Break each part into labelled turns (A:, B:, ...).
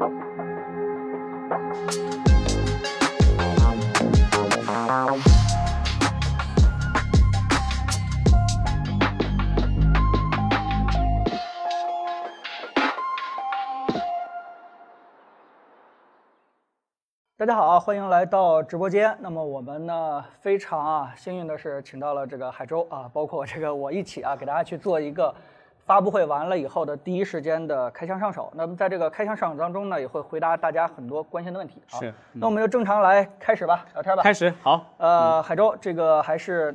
A: 大家好，欢迎来到直播间。那么我们呢，非常啊幸运的是，请到了这个海州啊，包括这个我一起啊，给大家去做一个发布会完了以后的第一时间的开箱上手。那么在这个开箱上手当中呢，也会回答大家很多关心的问题。
B: 是，
A: 那我们就正常来开始吧，聊天吧。
B: 开始，好。
A: 呃，海州，这个还是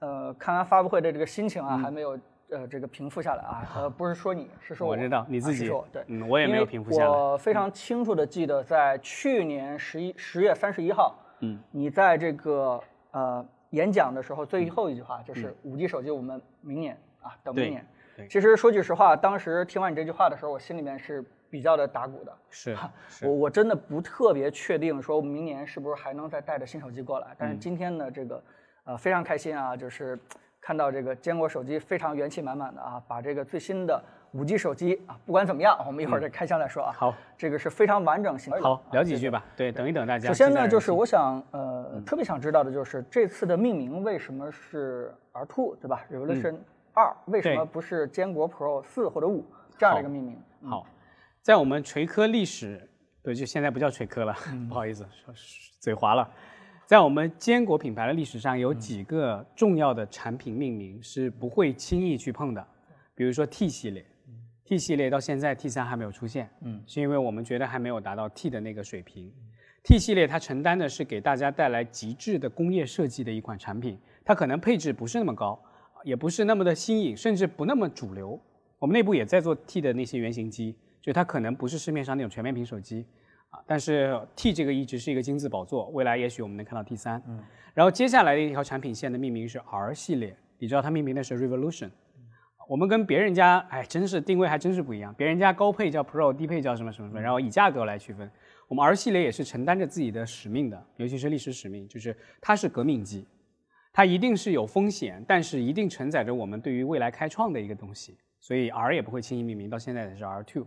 A: 呃，看完发布会的这个心情啊，还没有。呃，这个平复下来啊，呃，不是说你是说
B: 我知道你自己，
A: 对，
B: 嗯，我也没有平复下来。
A: 我非常清楚的记得，在去年十一十月三十一号，
B: 嗯，
A: 你在这个呃演讲的时候，最后一句话就是五 G 手机我们明年啊，等明年。其实说句实话，当时听完你这句话的时候，我心里面是比较的打鼓的。
B: 是，
A: 我我真的不特别确定说明年是不是还能再带着新手机过来。但是今天呢，这个呃非常开心啊，就是。看到这个坚果手机非常元气满满的啊，把这个最新的五 G 手机啊，不管怎么样，我们一会儿再开箱再说啊。
B: 好，
A: 这个是非常完整型。
B: 好，聊几句吧。对，等一等大家。
A: 首先呢，就是我想呃，特别想知道的就是这次的命名为什么是 R2 对吧？Revolution 二为什么不是坚果 Pro 四或者五这样的一个命名？
B: 好，在我们锤科历史，对，就现在不叫锤科了，不好意思，嘴滑了。在我们坚果品牌的历史上，有几个重要的产品命名是不会轻易去碰的，比如说 T 系列，T 系列到现在 T 三还没有出现，嗯，是因为我们觉得还没有达到 T 的那个水平。T 系列它承担的是给大家带来极致的工业设计的一款产品，它可能配置不是那么高，也不是那么的新颖，甚至不那么主流。我们内部也在做 T 的那些原型机，就它可能不是市面上那种全面屏手机。啊，但是 T 这个一直是一个金字宝座，未来也许我们能看到 T 三。嗯，然后接下来的一条产品线的命名是 R 系列，你知道它命名的是 Revolution。我们跟别人家哎，真是定位还真是不一样，别人家高配叫 Pro，低配叫什么什么什么，然后以价格来区分。我们 R 系列也是承担着自己的使命的，尤其是历史使命，就是它是革命机，它一定是有风险，但是一定承载着我们对于未来开创的一个东西，所以 R 也不会轻易命名，到现在也是 R two。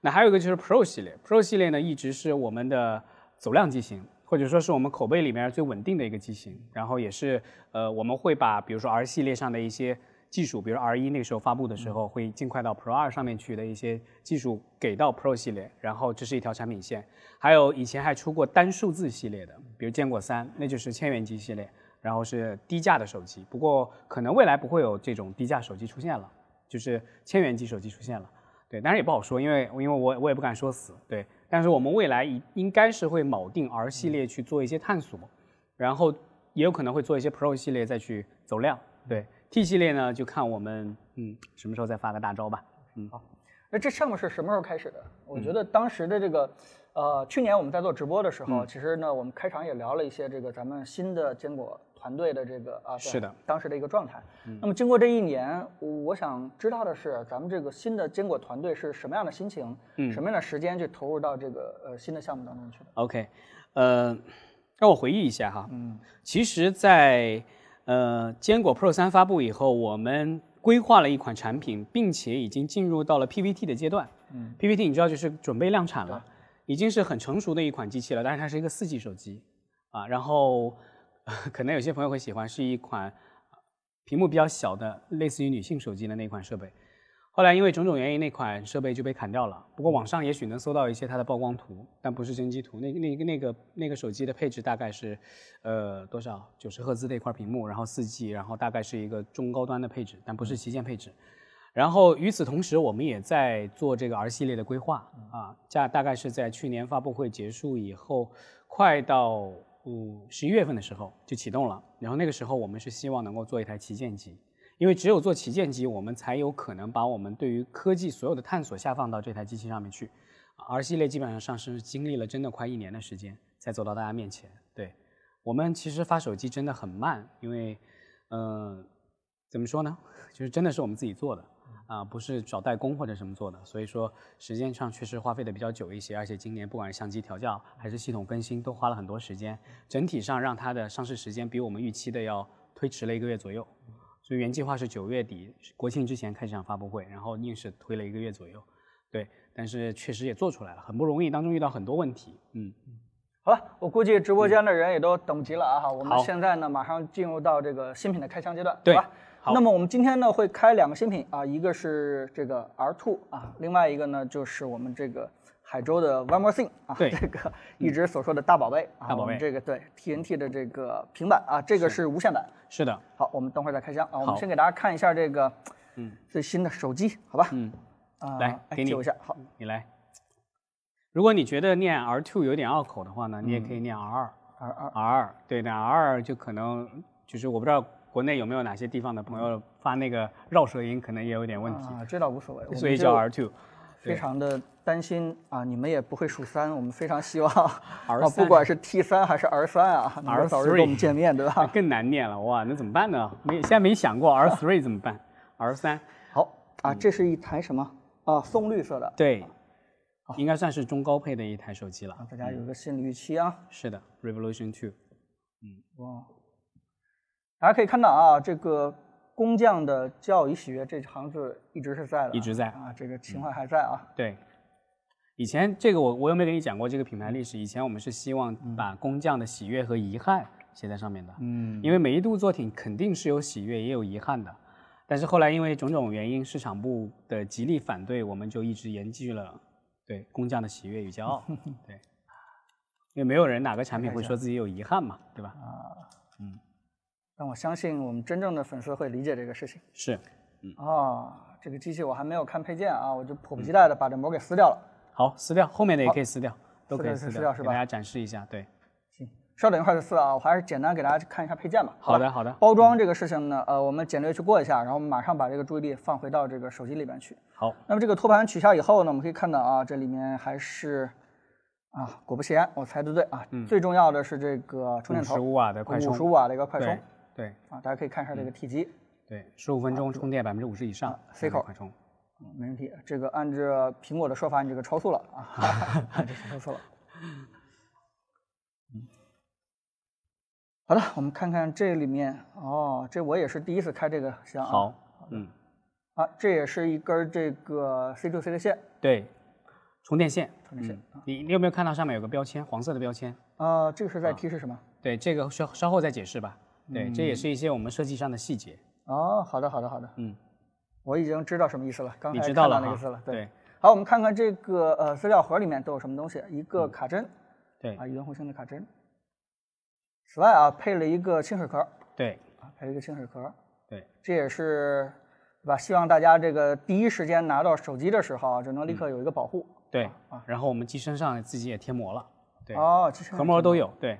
B: 那还有一个就是 Pro 系列，Pro 系列呢一直是我们的走量机型，或者说是我们口碑里面最稳定的一个机型。然后也是呃我们会把比如说 R 系列上的一些技术，比如 R 一那时候发布的时候，会尽快到 Pro 二上面去的一些技术给到 Pro 系列。然后这是一条产品线。还有以前还出过单数字系列的，比如坚果三，那就是千元机系列，然后是低价的手机。不过可能未来不会有这种低价手机出现了，就是千元机手机出现了。对，当然也不好说，因为因为我我也不敢说死。对，但是我们未来应应该是会铆定 R 系列去做一些探索，然后也有可能会做一些 Pro 系列再去走量。对，T 系列呢就看我们嗯什么时候再发个大招吧。
A: 嗯，好，那这项目是什么时候开始的？我觉得当时的这个呃去年我们在做直播的时候，其实呢我们开场也聊了一些这个咱们新的坚果。团队的这个啊，
B: 是的，
A: 当时的一个状态。那么经过这一年，我想知道的是，咱们这个新的坚果团队是什么样的心情，什么样的时间去投入到这个呃新的项目当中去的
B: ？OK，呃，让我回忆一下哈。嗯，其实，在呃坚果 Pro 三发布以后，我们规划了一款产品，并且已经进入到了 PPT 的阶段。嗯，PPT 你知道就是准备量产了，已经是很成熟的一款机器了，但是它是一个四 G 手机啊，然后。可能有些朋友会喜欢，是一款屏幕比较小的，类似于女性手机的那款设备。后来因为种种原因，那款设备就被砍掉了。不过网上也许能搜到一些它的曝光图，但不是真机图。那那个那个那个手机的配置大概是，呃，多少？九十赫兹的一块屏幕，然后四 G，然后大概是一个中高端的配置，但不是旗舰配置。然后与此同时，我们也在做这个 R 系列的规划啊，价大概是在去年发布会结束以后，快到。五，十一月份的时候就启动了，然后那个时候我们是希望能够做一台旗舰机，因为只有做旗舰机，我们才有可能把我们对于科技所有的探索下放到这台机器上面去。R 系列基本上上市经历了真的快一年的时间才走到大家面前。对我们其实发手机真的很慢，因为，嗯，怎么说呢，就是真的是我们自己做的。啊，不是找代工或者什么做的，所以说时间上确实花费的比较久一些，而且今年不管是相机调教还是系统更新，都花了很多时间，整体上让它的上市时间比我们预期的要推迟了一个月左右。所以原计划是九月底国庆之前开这场发布会，然后硬是推了一个月左右。对，但是确实也做出来了，很不容易，当中遇到很多问题。嗯，
A: 好了，我估计直播间的人也都等不及了啊！我们现在呢，马上进入到这个新品的开箱阶段，
B: 对
A: 吧？
B: 好。
A: 那么我们今天呢会开两个新品啊，一个是这个 R2 啊，另外一个呢就是我们这个海州的 One More Thing 啊，
B: 对。
A: 这个一直所说的大宝贝啊，
B: 大宝贝。
A: 我们这个对 TNT 的这个平板啊，这个是。无线版。
B: 是的，
A: 好，我们等会儿再开箱啊，我们先给大家看一下这个
B: 嗯。
A: 最新的手机，好吧？
B: 嗯，
A: 啊，
B: 来给你。
A: 一下，好，
B: 你来。如果你觉得念 R2 有点拗口的话呢，你也可以念 R2。
A: R 二。
B: R 对，那 R 就可能就是我不知道国内有没有哪些地方的朋友发那个绕舌音，可能也有点问题，
A: 啊，这倒无所谓，
B: 所以叫
A: 们就
B: R2。
A: 非常的担心啊，你们也不会数三，我们非常希望
B: R3
A: 啊，不管是 T 三还是 R 三啊，能够早日
B: R3
A: 跟我们见面，对吧？
B: 更难念了哇，那怎么办呢？没现在没想过 R3 怎么办？R3
A: 好啊，这是一台什么啊？松绿色的，
B: 对，应该算是中高配的一台手机了。
A: 啊，大家有个心理预期啊。
B: 是的，Revolution Two。
A: 嗯哇，大家可以看到啊，这个工匠的骄傲与喜悦这行字一直是在的啊，
B: 一直在
A: 啊，这个情怀还在啊。
B: 对，以前这个我我有没有跟你讲过这个品牌历史？以前我们是希望把工匠的喜悦和遗憾写在上面的，
A: 嗯，
B: 因为每一度作品肯定是有喜悦也有遗憾的。但是后来因为种种原因，市场部的极力反对，我们就一直延续了对工匠的喜悦与骄傲。对，因为没有人哪个产品会说自己有遗憾嘛，对吧？
A: 但我相信我们真正的粉丝会理解这个事情。
B: 是，
A: 啊，这个机器我还没有看配件啊，我就迫不及待的把这膜给撕掉了。
B: 好，撕掉，后面的也可以撕掉，都可以
A: 撕掉是吧
B: 给大家展示一下。对，
A: 行，稍等一会儿就撕啊，我还是简单给大家看一下配件吧。
B: 好的，好的，
A: 包装这个事情呢，呃，我们简略去过一下，然后我们马上把这个注意力放回到这个手机里边去。
B: 好，
A: 那么这个托盘取下以后呢，我们可以看到啊，这里面还是啊，果不其然，我猜的对啊。最重要的是这个充电头，
B: 五十五瓦的快充，
A: 五十五瓦的一个快充
B: 对对
A: 啊，大家可以看一下这个体积，
B: 对，十五分钟充电百分之五十以上
A: ，C 口
B: 快充。
A: 嗯没问题。这个按照苹果的说法，你这个超速了啊，这是超速了。嗯，好的，我们看看这里面哦，这我也是第一次开这个箱啊。
B: 好，嗯，
A: 啊，这也是一根这个 C to C 的线
B: 对，充电线，
A: 充电线
B: 嗯你你有没有看到上面有个标签，黄色的标签？
A: 啊，这个是在提示什么？
B: 对，这个稍稍后再解释吧。对，这
A: 嗯
B: 也是一些我们设计上的细节。
A: 哦，好的，好的，好的，
B: 嗯，
A: 我已经知道什么意思了，刚
B: 你
A: 才
B: 知道
A: 那个字了。
B: 对
A: 好，我们看看这个呃资料盒里面都有什么东西，一个卡针，
B: 对
A: 啊，圆弧形的卡针。此外啊，配了一个清水壳，
B: 对
A: 啊，配了一个清水壳，
B: 对，
A: 这也是对吧？希望大家这个第一时间拿到手机的时候啊，就能
B: 嗯
A: 立刻有一个保护。
B: 对啊。然后我们机身上自己也贴膜了，对，
A: 哦，其实
B: 壳膜都有。对，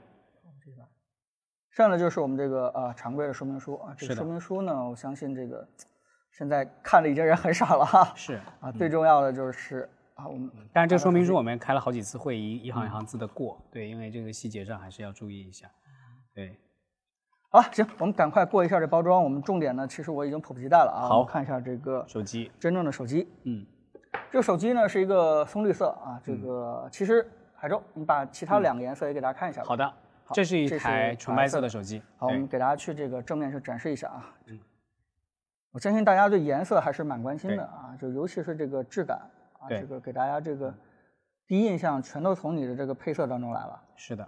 A: 剩下的就是我们这个呃常规的说明书啊，这个说明书呢，我相信这个现在看的已经人很少了哈。
B: 是。
A: 啊，最重要的就是啊，我们
B: 但是这个说明书我们开了好几次会议，一行一行字的过。对，因为这个细节上还是要注意一下。对，
A: 好了，行，我们赶快过一下这包装。我们重点呢，其实我已经迫不及待了啊。
B: 好
A: 看一下这个
B: 手机，
A: 真正的手机。
B: 嗯，
A: 这个手机呢是一个松绿色啊，这个其实海州，你把其他两个颜色也给大家看一下吧。
B: 好的，这是一台纯白色的手机。
A: 好，我们给大家去这个正面去展示一下啊。嗯，我相信大家对颜色还是蛮关心的啊，就尤其是这个质感啊，这个给大家这个第一印象全都从你的这个配色当中来了。
B: 是的，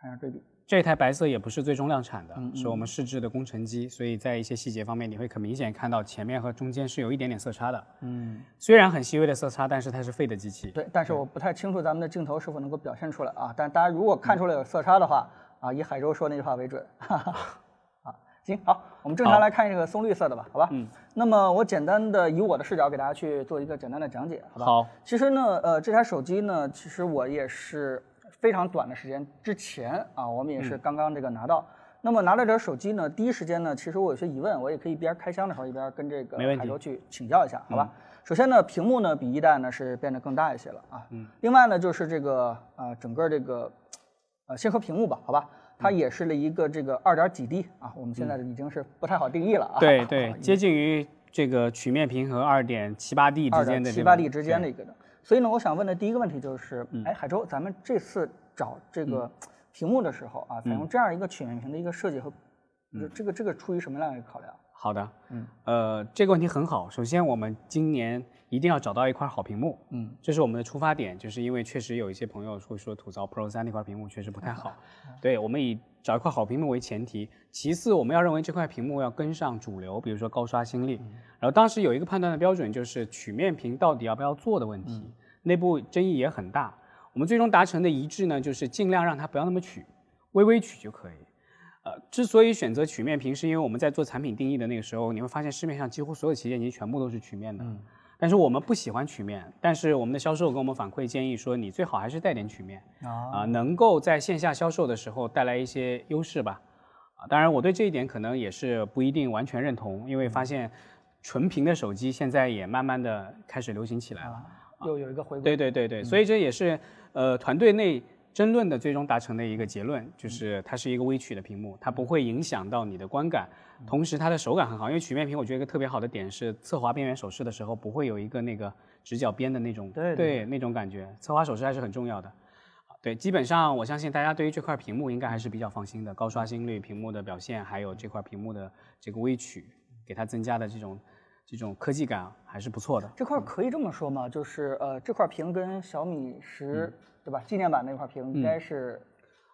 A: 看一下对比，
B: 这台白色也不是最终量产的，
A: 嗯
B: 是我们试制的工程机，所以在一些细节方面，你会很明显看到前面和中间是有一点点色差的。
A: 嗯，
B: 虽然很细微的色差，但是它是废的机器。
A: 对，但是我不太清楚咱们的镜头是否能够表现出来啊。但大家如果看出来有色差的话啊，以海州说那句话为准。哈哈。啊，行，好，我们正常来看这个松绿色的吧，好吧？
B: 嗯。
A: 那么我简单的以我的视角给大家去做一个简单的讲解，好吧？
B: 好，
A: 其实呢，呃，这台手机呢，其实我也是非常短的时间之前啊，我们也
B: 嗯
A: 是刚刚这个拿到。那么拿到这手机呢，第一时间呢，其实我有些疑问，我也可以一边开箱的时候一边跟这个海州去请教一下，好吧？首先呢，屏幕呢比一代呢是变得更大一些了啊。嗯。另外呢，就是这个呃整个这个呃先说屏幕吧，好吧？它
B: 嗯
A: 也是了一个这个二点几 D 啊，我们现在已经是不太好定义了啊。
B: 对 对，接近于这个曲面屏和二点七八 D 之间的
A: 七八 D 之间的一个的。所以呢，我想问的第一个问题就是，
B: 嗯
A: 哎，海州，咱们这次找这个屏幕的时候啊，采
B: 嗯
A: 用这样一个曲面屏的一个设计和，这个这个出于什么样的一个考量？
B: 好的，嗯，呃，这个问题很好。首先，我们今年一定要找到一块好屏幕，嗯，这是我们的出发点，就是因为确实有一些朋友会说吐槽 Pro 三那块屏幕确实不太好，对我们以找一块好屏幕为前提。其次，我们要认为这块屏幕要跟上主流，比如说高刷新率。然后当时有一个判断的标准，就是曲面屏到底要不要做的问题，内部争议也很大。我们最终达成的一致呢，就是尽量让它不要那么曲，微微曲就可以。呃，之所以选择曲面屏，是因为我们在做产品定义的那个时候，你会发现市面上几乎所有旗舰机全部都是曲面的。嗯。但是我们不喜欢曲面，但是我们的销售跟我们反馈建议说，你最好还是带点曲面啊，能够在线下销售的时候带来一些优势吧。啊，当然我对这一点可能也是不一定完全认同，因为发现纯屏的手机现在也慢慢的开始流行起来了。
A: 又有一个回归。
B: 对对对对，所以这也是呃团队内。争论的最终达成的一个结论就是，它是一个微曲的屏幕，它不会影响到你的观感，同时它的手感很好。因为曲面屏，我觉得一个特别好的点是，侧滑边缘手势的时候不会有一个那个直角边的那种，
A: 对
B: 那种感觉。侧滑手势还是很重要的。对，基本上我相信大家对于这块屏幕应该还是比较放心的，高刷新率、屏幕的表现，还有这块屏幕的这个微曲给它增加的这种这种科技感还是不错的。
A: 这块可以这么说吗？就是呃，这块屏跟小米十。对吧？纪念版那块屏应该是，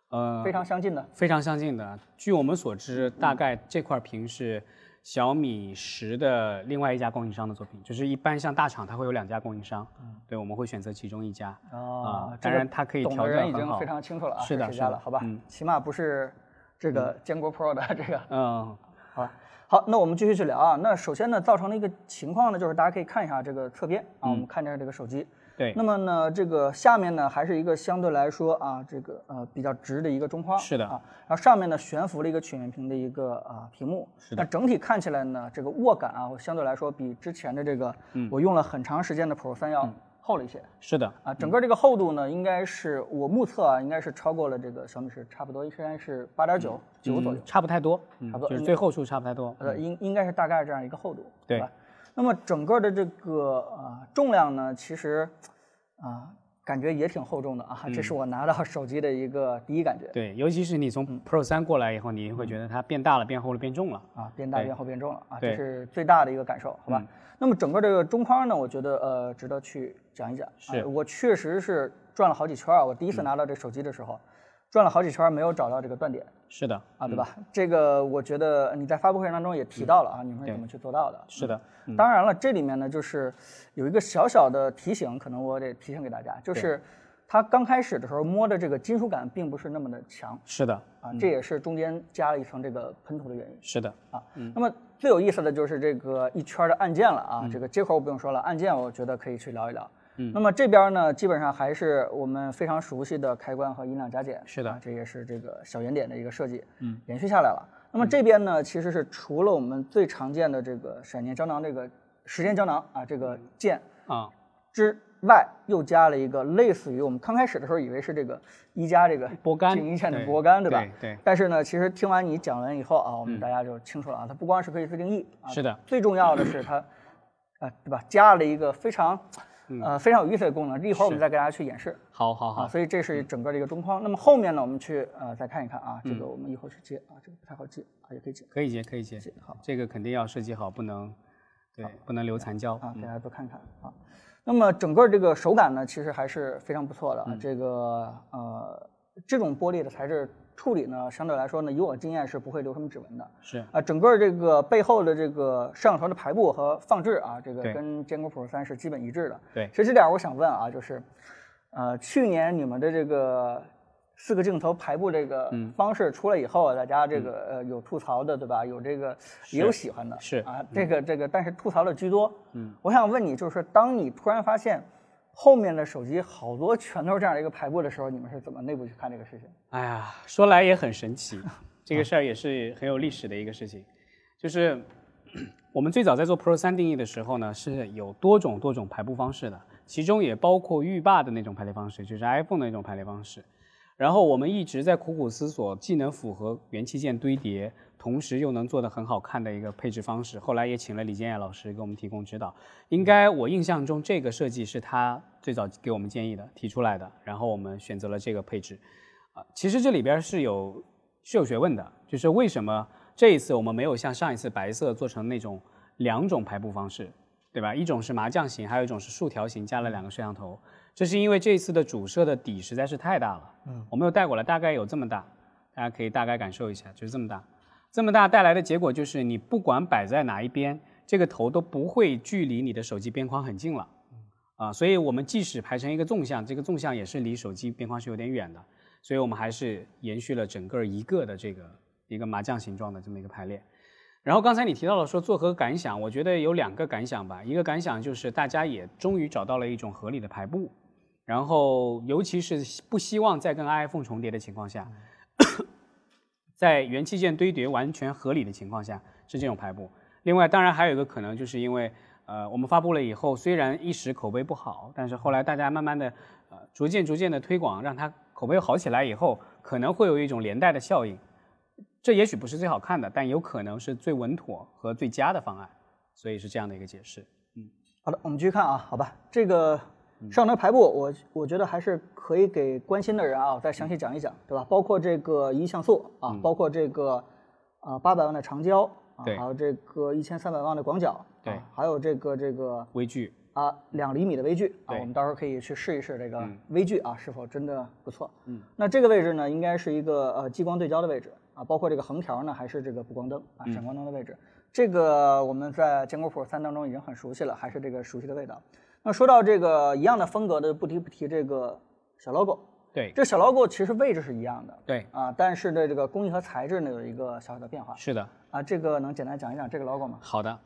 A: 呃，非常相近的。
B: 非常相近的。据我们所知，大概这块屏是小米十的另外一家供应商的作品。就是一般像大厂，它会有两家供应商。嗯。对，我们会选择其中一家。
A: 啊，
B: 当然它可以调整。
A: 已经非常清楚了啊，
B: 是的，
A: 是的，好吧？嗯。起码不是这个坚果 Pro 的这个。
B: 嗯。
A: 好吧。好，那我们继续去聊啊。那首先呢，造成的一个情况呢，就是大家可以看一下这个侧边啊，我们看一下这个手机。
B: 对，
A: 那么呢，这个下面呢还是一个相对来说啊，这个呃比较直的一个中框，
B: 是的。
A: 啊，然后上面呢悬浮了一个曲面屏的一个啊屏幕，
B: 是的。
A: 那整体看起来呢，这个握感啊，相对来说比之前的这个我用了很长时间的 Pro 三要厚了一些，
B: 是的。
A: 啊，整个这个厚度呢，应该是我目测啊，应该是超过了这个小米十，差不多应该是八点九九左右，
B: 差不太多，
A: 差不多
B: 就是最后数差不太多，
A: 呃，应应该是大概这样一个厚度，
B: 对。
A: 吧？那么整个的这个啊重量呢，其实。啊，感觉也挺厚重的啊，这是我拿到手机的一个第一感觉。
B: 对，尤其是你从 Pro 三过来以后，你会觉得它变大了、变厚了、变重了
A: 啊，变大、变厚、变重了啊，这是最大的一个感受，好吧？那么整个这个中框呢，我觉得呃值得去讲一讲。
B: 是
A: 我确实是转了好几圈啊，我第一次拿到这手机的时候。转了好几圈没有找到这个断点，
B: 是的
A: 啊，对吧？这个我觉得你在发布会当中也提到了啊，你们是怎么去做到的？
B: 是的，
A: 当然了，这里面呢就是有一个小小的提醒，可能我得提醒给大家，就是它刚开始的时候摸的这个金属感并不是那么的强，
B: 是的
A: 啊，这也是中间加了一层这个喷涂的原因，
B: 是的
A: 啊。那么最有意思的就是这个一圈的按键了啊，这个接口我不用说了，按键我觉得可以去聊一聊。那么这边呢，基本上还是我们非常熟悉的开关和音量加减，
B: 是的，
A: 这也是这个小圆点的一个设计，嗯，延续下来了。那么这边呢，其实是除了我们最常见的这个闪电胶囊这个时间胶囊啊这个键
B: 啊
A: 之外，又加了一个类似于我们刚开始的时候以为是这个一加这个
B: 拨杆
A: 静音键的拨杆，
B: 对
A: 吧？
B: 对。
A: 但是呢，其实听完你讲完以后啊，我们大家就清楚了啊，它不光是可以自定义，
B: 是的，
A: 最重要的是它，啊，对吧？加了一个非常。呃，非常有意思的功能，一会儿我们再给大家去演示。
B: 好好好，
A: 所以这是整个的一个中框。那么后面呢，我们去呃再看一看啊，这个我们一会儿去接啊，这个不太好接啊，也可以接，
B: 可以接，可以接。
A: 好，
B: 这个肯定要设计好，不能对，不能留残胶
A: 啊，给大家都看看啊。那么整个这个手感呢，其实还是非常不错的。这个呃，这种玻璃的材质。处理呢，相对来说呢，以我经验是不会留什么指纹的。
B: 是
A: 啊，整个这个背后的这个摄像头的排布和放置啊，这个跟坚果 Pro 三是基本一致的。
B: 对，
A: 其实这点我想问啊，就是，呃，去年你们的这个四个镜头排布这个方式出来以后，大家这个呃有吐槽的，对吧？有这个也有喜欢的。
B: 是
A: 啊，这个这个，但是吐槽的居多。嗯，我想问你，就是当你突然发现。后面的手机好多全都是这样的一个排布的时候，你们是怎么内部去看这个事情？
B: 哎呀，说来也很神奇，这个事儿也是很有历史的一个事情。就是 我们最早在做 Pro 三定义的时候呢，是有多种多种排布方式的，其中也包括浴霸的那种排列方式，就是 iPhone 的那种排列方式。然后我们一直在苦苦思索，既能符合元器件堆叠。同时又能做得很好看的一个配置方式，后来也请了李建业老师给我们提供指导。应该我印象中这个设计是他最早给我们建议的、提出来的，然后我们选择了这个配置。啊，其实这里边是有是有学问的，就是为什么这一次我们没有像上一次白色做成那种两种排布方式，对吧？一种是麻将型，还有一种是竖条型，加了两个摄像头。这是因为这一次的主摄的底实在是太大了，嗯，我没有带过来，大概有这么大，大家可以大概感受一下，就是这么大。这么大带来的结果就是，你不管摆在哪一边，这个头都不会距离你的手机边框很近了，啊，所以我们即使排成一个纵向，这个纵向也是离手机边框是有点远的，所以我们还是延续了整个一个的这个。一个麻将形状的这么一个排列，然后刚才你提到了说作何感想，我觉得有两个感想吧。一个感想就是大家也终于找到了一种合理的排布，然后尤其是不希望再跟 iPhone 重叠的情况下，在元器件堆叠完全合理的情况下是这种排布。另外，当然还有一个可能就是因为呃我们发布了以后，虽然一时口碑不好，但是后来大家慢慢的呃逐渐逐渐的推广，让它口碑好起来以后，可能会有一种连带的效应。这也许不是最好看的，但有可能是最稳妥和最佳的方案，所以是这样的一个解释。
A: 嗯，好的，我们继续看啊，好吧，这个上台排布，我我觉得还是可以给关心的人啊再详细讲一讲，对吧？包括这个一像素啊，包括这个啊八百万的长焦啊，还有这个一千三百万的广角，
B: 对，
A: 还有这个这个
B: 微距。
A: 啊，两厘米的微距啊，我们到时候可以去试一试这个微距啊，是否真的不错。嗯，那这个位置呢，应该是一个呃激光对焦的位置啊，包括这个横条呢，还是这个补光灯啊，闪光灯的位置。这个我们在坚果谱三当中已经很熟悉了，还是这个熟悉的味道。那说到这个一样的风格的，不提不提这个小 logo。
B: 对，
A: 这小 logo 其实位置是一样的。
B: 对
A: 啊，但是的这个工艺和材质呢有一个小小的变化。
B: 是的。
A: 啊，这个能简单讲一讲这个 logo 吗？
B: 好的。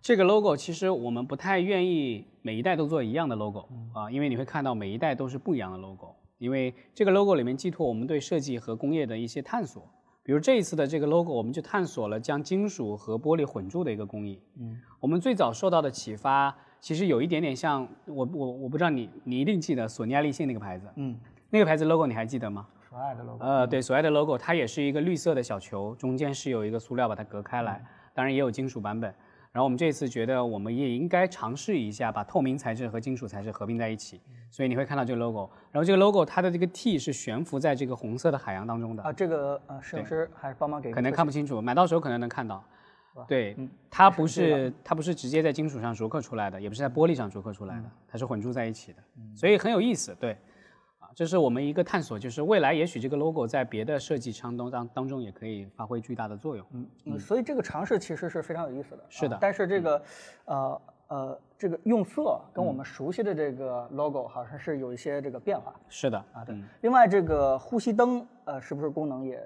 B: 这个 logo 其实我们不太愿意每一代都做一样的 logo 啊，因为你会看到每一代都是不一样的 logo，因为这个 logo 里面寄托我们对设计和工业的一些探索。比如这一次的这个 logo，我们就探索了将金属和玻璃混铸的一个工艺。嗯，我们最早受到的启发其实有一点点像我我我不知道你你一定记得索尼爱立信那个牌子，嗯，那个牌子 logo 你还记得吗？
A: 索爱的 logo。
B: 呃，对，索爱的 logo 它也是一个绿色的小球，中间是有一个塑料把它隔开来，当然也有金属版本。然后我们这次觉得，我们也应该尝试一下把透明材质和金属材质合并在一起，所以你会看到这个 logo。然后这个 logo 它的这个 T 是悬浮在这个红色的海洋当中的
A: 啊。这个呃，摄影师还是帮忙给
B: 可能看不清楚，买到手可能能看到。对，它不 是它不是直接在金属上琢刻出来的，也不是在玻璃上琢刻出来的，它是混铸在一起的，所以很有意思。对。啊这是我们一个探索，就是未来也许这个 logo 在别的设计当中当当中也可以发挥巨大的作用。
A: 嗯嗯，所以这个尝试其实是非常有意思的。
B: 是的，
A: 但是这个，呃呃，这个用色跟我们熟悉的这个 logo 好像是有一些这个变化。
B: 是的
A: 啊，对。另外，这个呼吸灯，呃，是不是功能也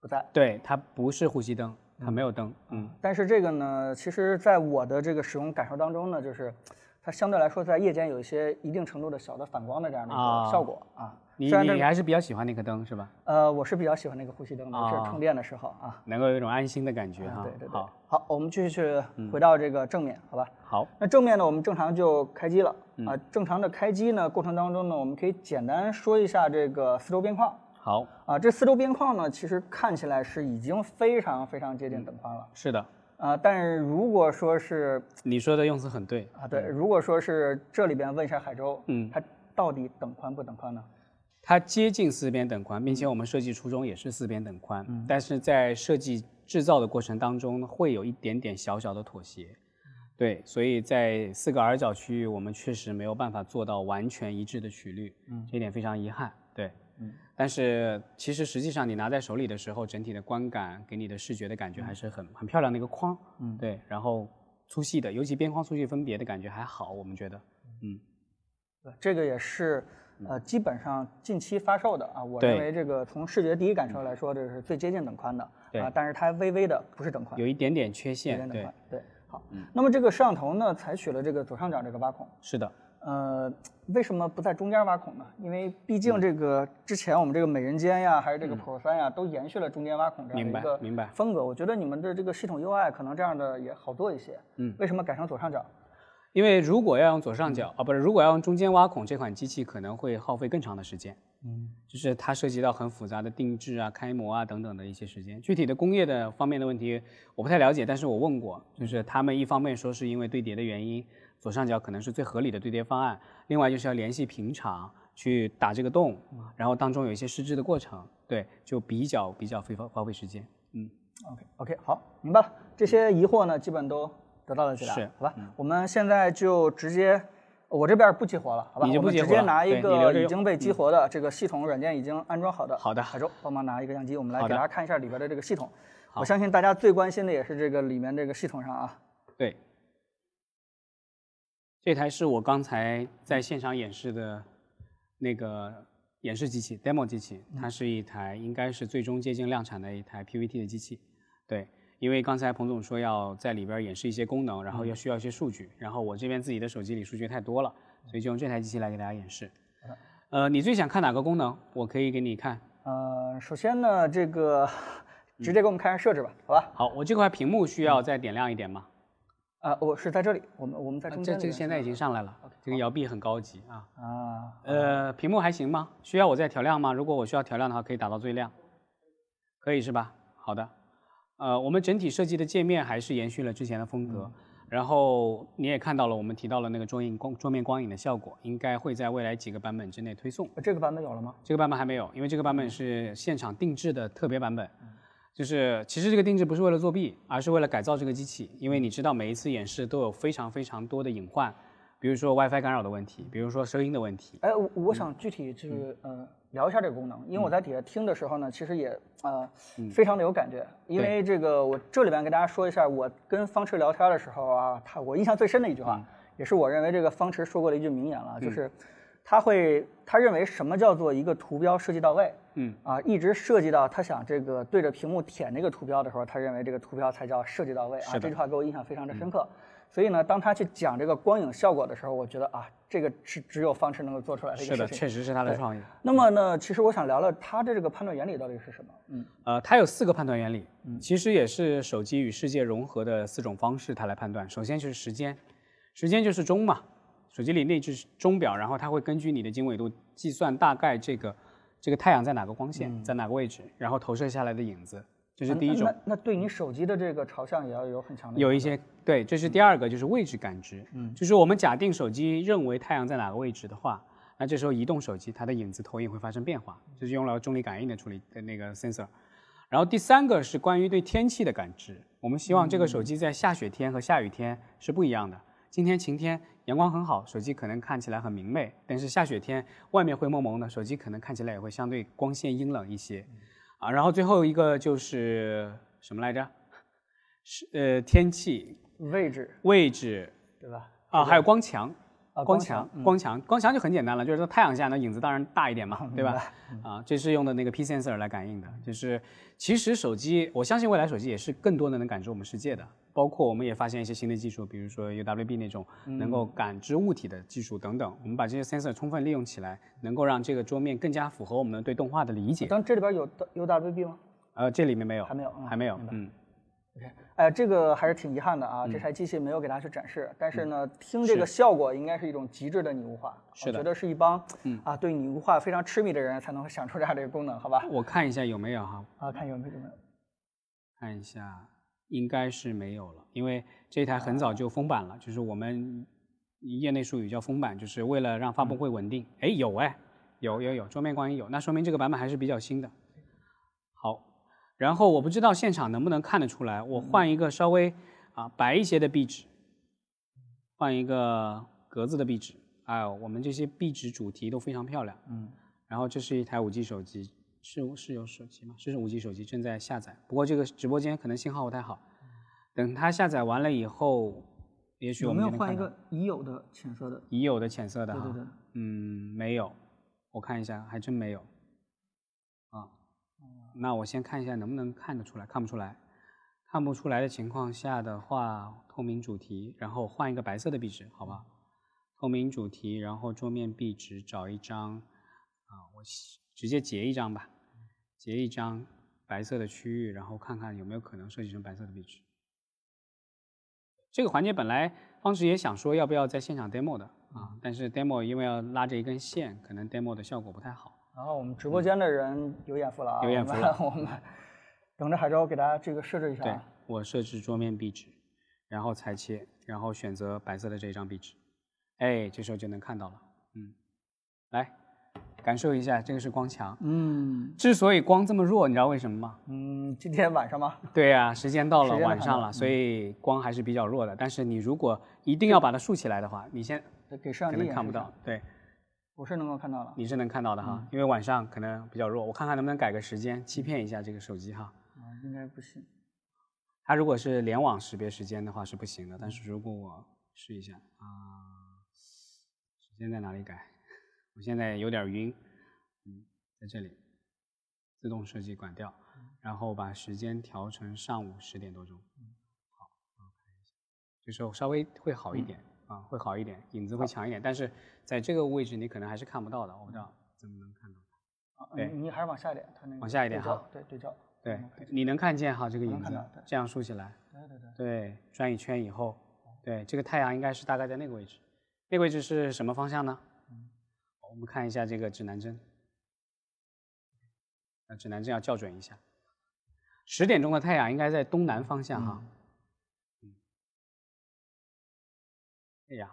A: 不在？
B: 对，它不是呼吸灯，它没有灯。
A: 嗯。但是这个呢，其实在我的这个使用感受当中呢，就是。它相对来说在夜间有一些一定程度的小的反光的这样的一个效果啊。
B: 你你还是比较喜欢那个灯是吧？
A: 呃，我是比较喜欢那个呼吸灯的，是充电的时候啊，
B: 能够有一种安心的感觉哈。
A: 对对对。好，好，我们继续去回到这个正面，好吧？
B: 好。
A: 那正面呢，我们正常就开机了啊。正常的开机呢过程当中呢，我们可以简单说一下这个四周边框。
B: 好。
A: 啊，这四周边框呢，其实看起来是已经非常非常接近等宽了。
B: 是的。
A: 啊，但是如果说是
B: 你说的用词很对
A: 啊，对，如果说是这里边问一下海州，嗯，它到底等宽不等宽呢？
B: 它接近四边等宽，并且我们设计初衷也是四边等宽，但是在设计制造的过程当中会有一点点小小的妥协，对，所以在四个耳角区域我们确实没有办法做到完全一致的曲率，嗯，这一点非常遗憾，对。嗯，但是其实实际上你拿在手里的时候，整体的观感给你的视觉的感觉还是很很漂亮的一个框，嗯，对，然后粗细的，尤其边框粗细分别的感觉还好，我们觉得，嗯，
A: 对，这个也是呃基本上近期发售的啊，我认为这个从视觉第一感受来说，这是最接近等宽的，
B: 对。
A: 啊，但是它微微的不是等宽，
B: 有一点点缺陷，
A: 对。对，好，那么这个摄像头呢，采取了这个左上角这个挖孔，
B: 是的。
A: 呃，为什么不在中间挖孔呢？因为毕竟这个之前我们这个美人尖呀，还是这个 Pro 三呀，都延续了中间挖孔这样的一个
B: 明白
A: 风格。我觉得你们的这个系统 UI 可能这样的也好做一些。嗯，为什么改成左上角？
B: 因为如果要用左上角啊，不是，如果要用中间挖孔，这款机器可能会耗费更长的时间。嗯，就是它涉及到很复杂的定制啊、开模啊等等的一些时间。具体的工业的方面的问题我不太了解，但是我问过，就是他们一方面说是因为堆叠的原因。左上角可能是最合理的对叠方案，另外就是要联系平场去打这个洞，然后当中有一些试制的过程，对，就比较比较费花花费时间。
A: 嗯，OK OK，好，明白了。这些疑惑呢，基本都得到了解答，
B: 是
A: 好吧？我们现在就直接，我这边不激活了，好吧？
B: 你就
A: 我们
B: 不激活了
A: 直接拿一个已经被激活的这个系统软件已经安装好的。
B: 好的
A: 海州帮忙拿一个相机，我们来给大家看一下里边的这个系统。我相信大家最关心的也是这个里面这个系统上啊。
B: 对，这台是我刚才在现场演示的那个演示机器 demo 机器，它是一台应该是最终接近量产的一台 PVT 的机器。对，因为刚才彭总说要在里边演示一些功能，然后要需要一些数据，然后我这边自己的手机里数据太多了，所以就用这台机器来给大家演示。呃，你最想看哪个功能？我可以给你看。
A: 呃，首先呢，这个 直接给我们看一下设置吧，好吧？
B: 好，我这块屏幕需要再点亮一点吗？
A: 啊，我是在这里，我们我们在
B: 啊
A: 中间
B: 这个现在已经上来了，这个摇臂很高级啊。
A: 啊，
B: 呃，屏幕还行吗？需要我再调亮吗？如果我需要调亮的话，可以打到最亮，可以是吧？好的。呃，我们整体设计的界面还是延续了之前的风格，然后你也看到了，我们提到了那个桌影光桌面光影的效果，应该会在未来几个版本之内推送。
A: 这个版本有了吗？
B: 这个版本还没有，因为这个版本是现场定制的特别版本。就是其实这个定制不是为了作弊，而是为了改造这个机器，因为你知道每一次演示都有非常非常多的隐患，比如说 WiFi 干扰的问题，比如说声音的问题。
A: 哎，我我想具体就是呃聊一下这个功能，因为我在底下听的时候呢，其实也呃非常的有感觉，因为这个我这里边跟大家说一下，我跟方池聊天的时候啊，他我印象最深的一句话，也是我认为这个方池说过的一句名言了，就是他会他认为什么叫做一个图标设计到位，
B: 嗯
A: 啊，一直设计到他想这个对着屏幕舔那个图标的时候，他认为这个图标才叫设计到位啊，这句话给我印象非常的深刻。所以呢，当他去讲这个光影效果的时候，我觉得啊，这个是只有方池能够做出来的一个
B: 是的，确实是他的创意。
A: 那么呢，其实我想聊聊他的这个判断原理到底是什么？嗯，
B: 呃，他有四个判断原理，其实也是手机与世界融合的四种方式，他来判断。首先就是时间，时间就是钟嘛，手机里内置钟表，然后它会根据你的经纬度计算大概这个这个太阳在哪个光线，在哪个位置，然后投射下来的影子，这是第一种。
A: 那那对你手机的这个朝向也要有很强的
B: 有一些对，这是第二个，就是位置感知。嗯，就是我们假定手机认为太阳在哪个位置的话，那这时候移动手机它的影子投影会发生变化，这是用了重力感应的处理的那个 sensor。然后第三个是关于对天气的感知，我们希望这个手机在下雪天和下雨天是不一样的。今天晴天，阳光很好，手机可能看起来很明媚；但是下雪天，外面灰蒙蒙的，手机可能看起来也会相对光线阴冷一些。啊，然后最后一个就是什么来着？是呃天气
A: 位置，
B: 位置
A: 对吧？
B: 啊，还有光强。
A: 啊，
B: 光
A: 强
B: 强，光强，光强就很简单了，就是说太阳下那影子当然大一点嘛，对吧？啊，这是用的那个 P sensor 来感应的，就是其实手机，我相信未来手机也是更多的能感知我们世界的，包括我们也发现一些新的技术，比如说 UWB 那种能够感知物体的技术等等，我们把这些 sensor 充分利用起来，能够让这个桌面更加符合我们对动画的理解。
A: 当这里边有 UWB 吗？
B: 呃，这里面没有，
A: 还没有嗯
B: 还没有嗯
A: ，OK，哎，这个还是挺遗憾的啊，
B: 嗯
A: 这台机器没有给大家去展示。但是呢，听这个效果应该是一种极致的拟物化，
B: 是的嗯
A: 我觉得是一帮啊对拟物化非常痴迷的人才能想出这样的一个功能，好吧？
B: 我看一下有没有哈，
A: 啊，看有没有？
B: 看一下，应该是没有了，因为这台很早就封版了，就是我们业内术语叫封版，就是为了让发布会稳定。哎、有哎，有有有，桌面光影有，那说明这个版本还是比较新的。好，然后我不知道现场能不能看得出来，我换一个稍微啊白一些的壁纸，换一个格子的壁纸，哎呦，我们这些壁纸主题都非常漂亮。
A: 嗯，
B: 然后这是一台五 G 手机，是是有手机吗？这是五 G 手机正在下载，不过这个直播间可能信号不太好。等它下载完了以后，也许我
A: 有没
B: 们就能看到
A: 有换一个已有的浅色的？
B: 已有的浅色的哈？
A: 对对对，
B: 嗯，没有，我看一下，还真没有。啊，那我先看一下能不能看得出来，看不出来。看不出来的情况下的话，透明主题，然后换一个白色的壁纸，好吧？透明主题，然后桌面壁纸，找一张，啊，我直接截一张吧，截一张白色的区域，然后看看有没有可能设计成白色的壁纸。这个环节本来方时也想说要不要在现场 demo 的啊，但是 demo 因为要拉着一根线，可能 demo 的效果不太好。
A: 然后我们直播间的人有眼福了啊，
B: 有眼福
A: 我们 我们等着海州给大家这个设置一下
B: 对
A: 啊。
B: 我设置桌面壁纸，然后裁切，然后选择白色的这一张壁纸，哎，这时候就能看到了。嗯，来，感受一下，这个是光强。
A: 嗯
B: 之所以光这么弱，你知道为什么吗？
A: 嗯，今天晚上吗？
B: 对呀、时间到了晚上了，所以光还是比较弱的。但是你如果一定要把它竖起来的话，你先
A: 给摄像
B: 可能看不到，，对，
A: 我是能够看到了。
B: 你是能看到的哈，
A: 嗯
B: 因为晚上可能比较弱。我看看能不能改个时间，欺骗一下这个手机哈。
A: 啊，应该不行。
B: 它如果是联网识别时间的话是不行的，但是如果我试一下啊，时间在哪里改？我现在有点晕，嗯，在这里，自动设计关掉，然后把时间调成上午十点多钟。好，我看一下，这时候稍微会好一点、啊，会好一点，影子会强一点，但是在这个位置你可能还是看不到的，我不知道怎么能看到。
A: 啊，
B: 对
A: 你你还是往下一点，它那个
B: 往下一点哈
A: 对对照。
B: 对你能看见哈这个影子这样竖起来。
A: 对对对。
B: 对，转一圈以后，对，这个太阳应该是大概在那个位置，那个位置是什么方向呢？我们看一下这个指南针，那指南针要校准一下，十点钟的太阳应该在东南方向哈。嗯。哎呀，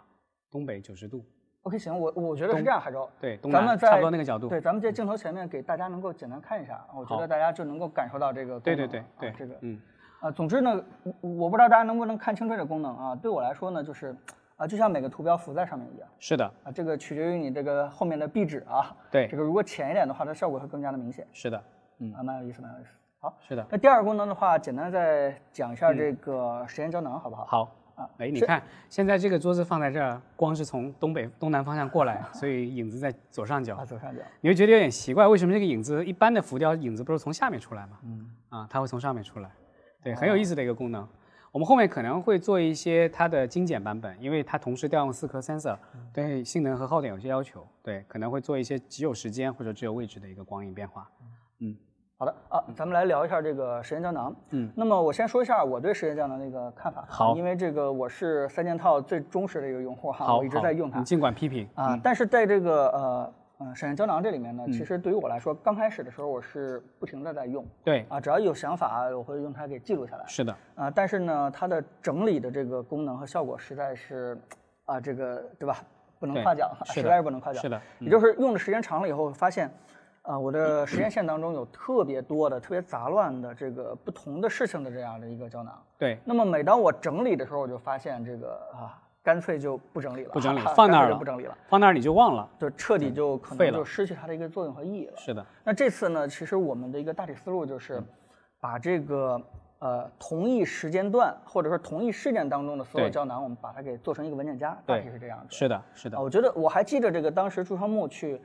B: 东北九十度
A: ，OK，行，我我觉得是这样，海州。
B: 对，东
A: 咱们在
B: 差不多那个角度。
A: 对，咱们在镜头前面给大家能够简单看一下，我觉得大家就能够感受到这个功
B: 对对对对，
A: 啊这个
B: 嗯，
A: 啊，总之呢，我我不知道大家能不能看清这个功能啊。对我来说呢，就是啊，就像每个图标浮在上面一样
B: 是的，
A: 啊，这个取决于你这个后面的壁纸啊。
B: 对
A: 这个如果浅一点的话，它效果会更加的明显。
B: 是的，嗯，
A: 啊，蛮有意思，蛮有意思。好，
B: 是的。
A: 那第二个功能的话，简单再讲一下这个时间胶囊，好不好？
B: 好
A: 啊
B: 哎，你看现在这个桌子放在这儿，光是从东北东南方向过来，所以影子在左上角
A: 啊，。左上角。
B: 你会觉得有点奇怪，为什么这个影子一般的浮雕影子不是从下面出来吗？
A: 嗯，
B: 啊，它会从上面出来，对，很有意思的一个功能。我们后面可能会做一些它的精简版本，因为它同时调用四颗 sensor，对性能和耗电有些要求，对，可能会做一些只有时间或者只有位置的一个光影变化。
A: 嗯好的啊，咱们来聊一下这个时间胶囊。
B: 嗯，
A: 那么我先说一下我对时间胶囊的一个看法。
B: 好
A: 因为这个我是三件套最忠实的一个用户哈，我一直在用它
B: 你尽管批评
A: 啊。但是在这个呃呃时间胶囊这里面呢，
B: 嗯
A: 其实对于我来说，刚开始的时候我是不停的在用
B: 对，
A: 啊，只要有想法，我会用它给记录下来
B: 是的，
A: 啊。但是呢，它的整理的这个功能和效果实在是啊，这个对吧？不能夸奖，实在是不能夸奖。
B: 是的嗯
A: 也就是用的时间长了以后，发现，啊，我的时间线当中有特别多的、特别杂乱的这个不同的事情的这样的一个胶囊。
B: 对，
A: 那么每当我整理的时候，我就发现这个啊，干脆就不整理了，
B: 不整理放那儿了
A: 不整理了，
B: 放那儿你就忘了。
A: 就彻底就可能就失去它的一个作用和意义了。
B: 是的，
A: 那这次呢，其实我们的一个大体思路就是，把这个呃同一时间段或者说同一事件当中的所有胶囊，我们把它给做成一个文件夹，大体是这样子。
B: 是的，是的
A: 啊，，我觉得我还记得这个当时朱双木去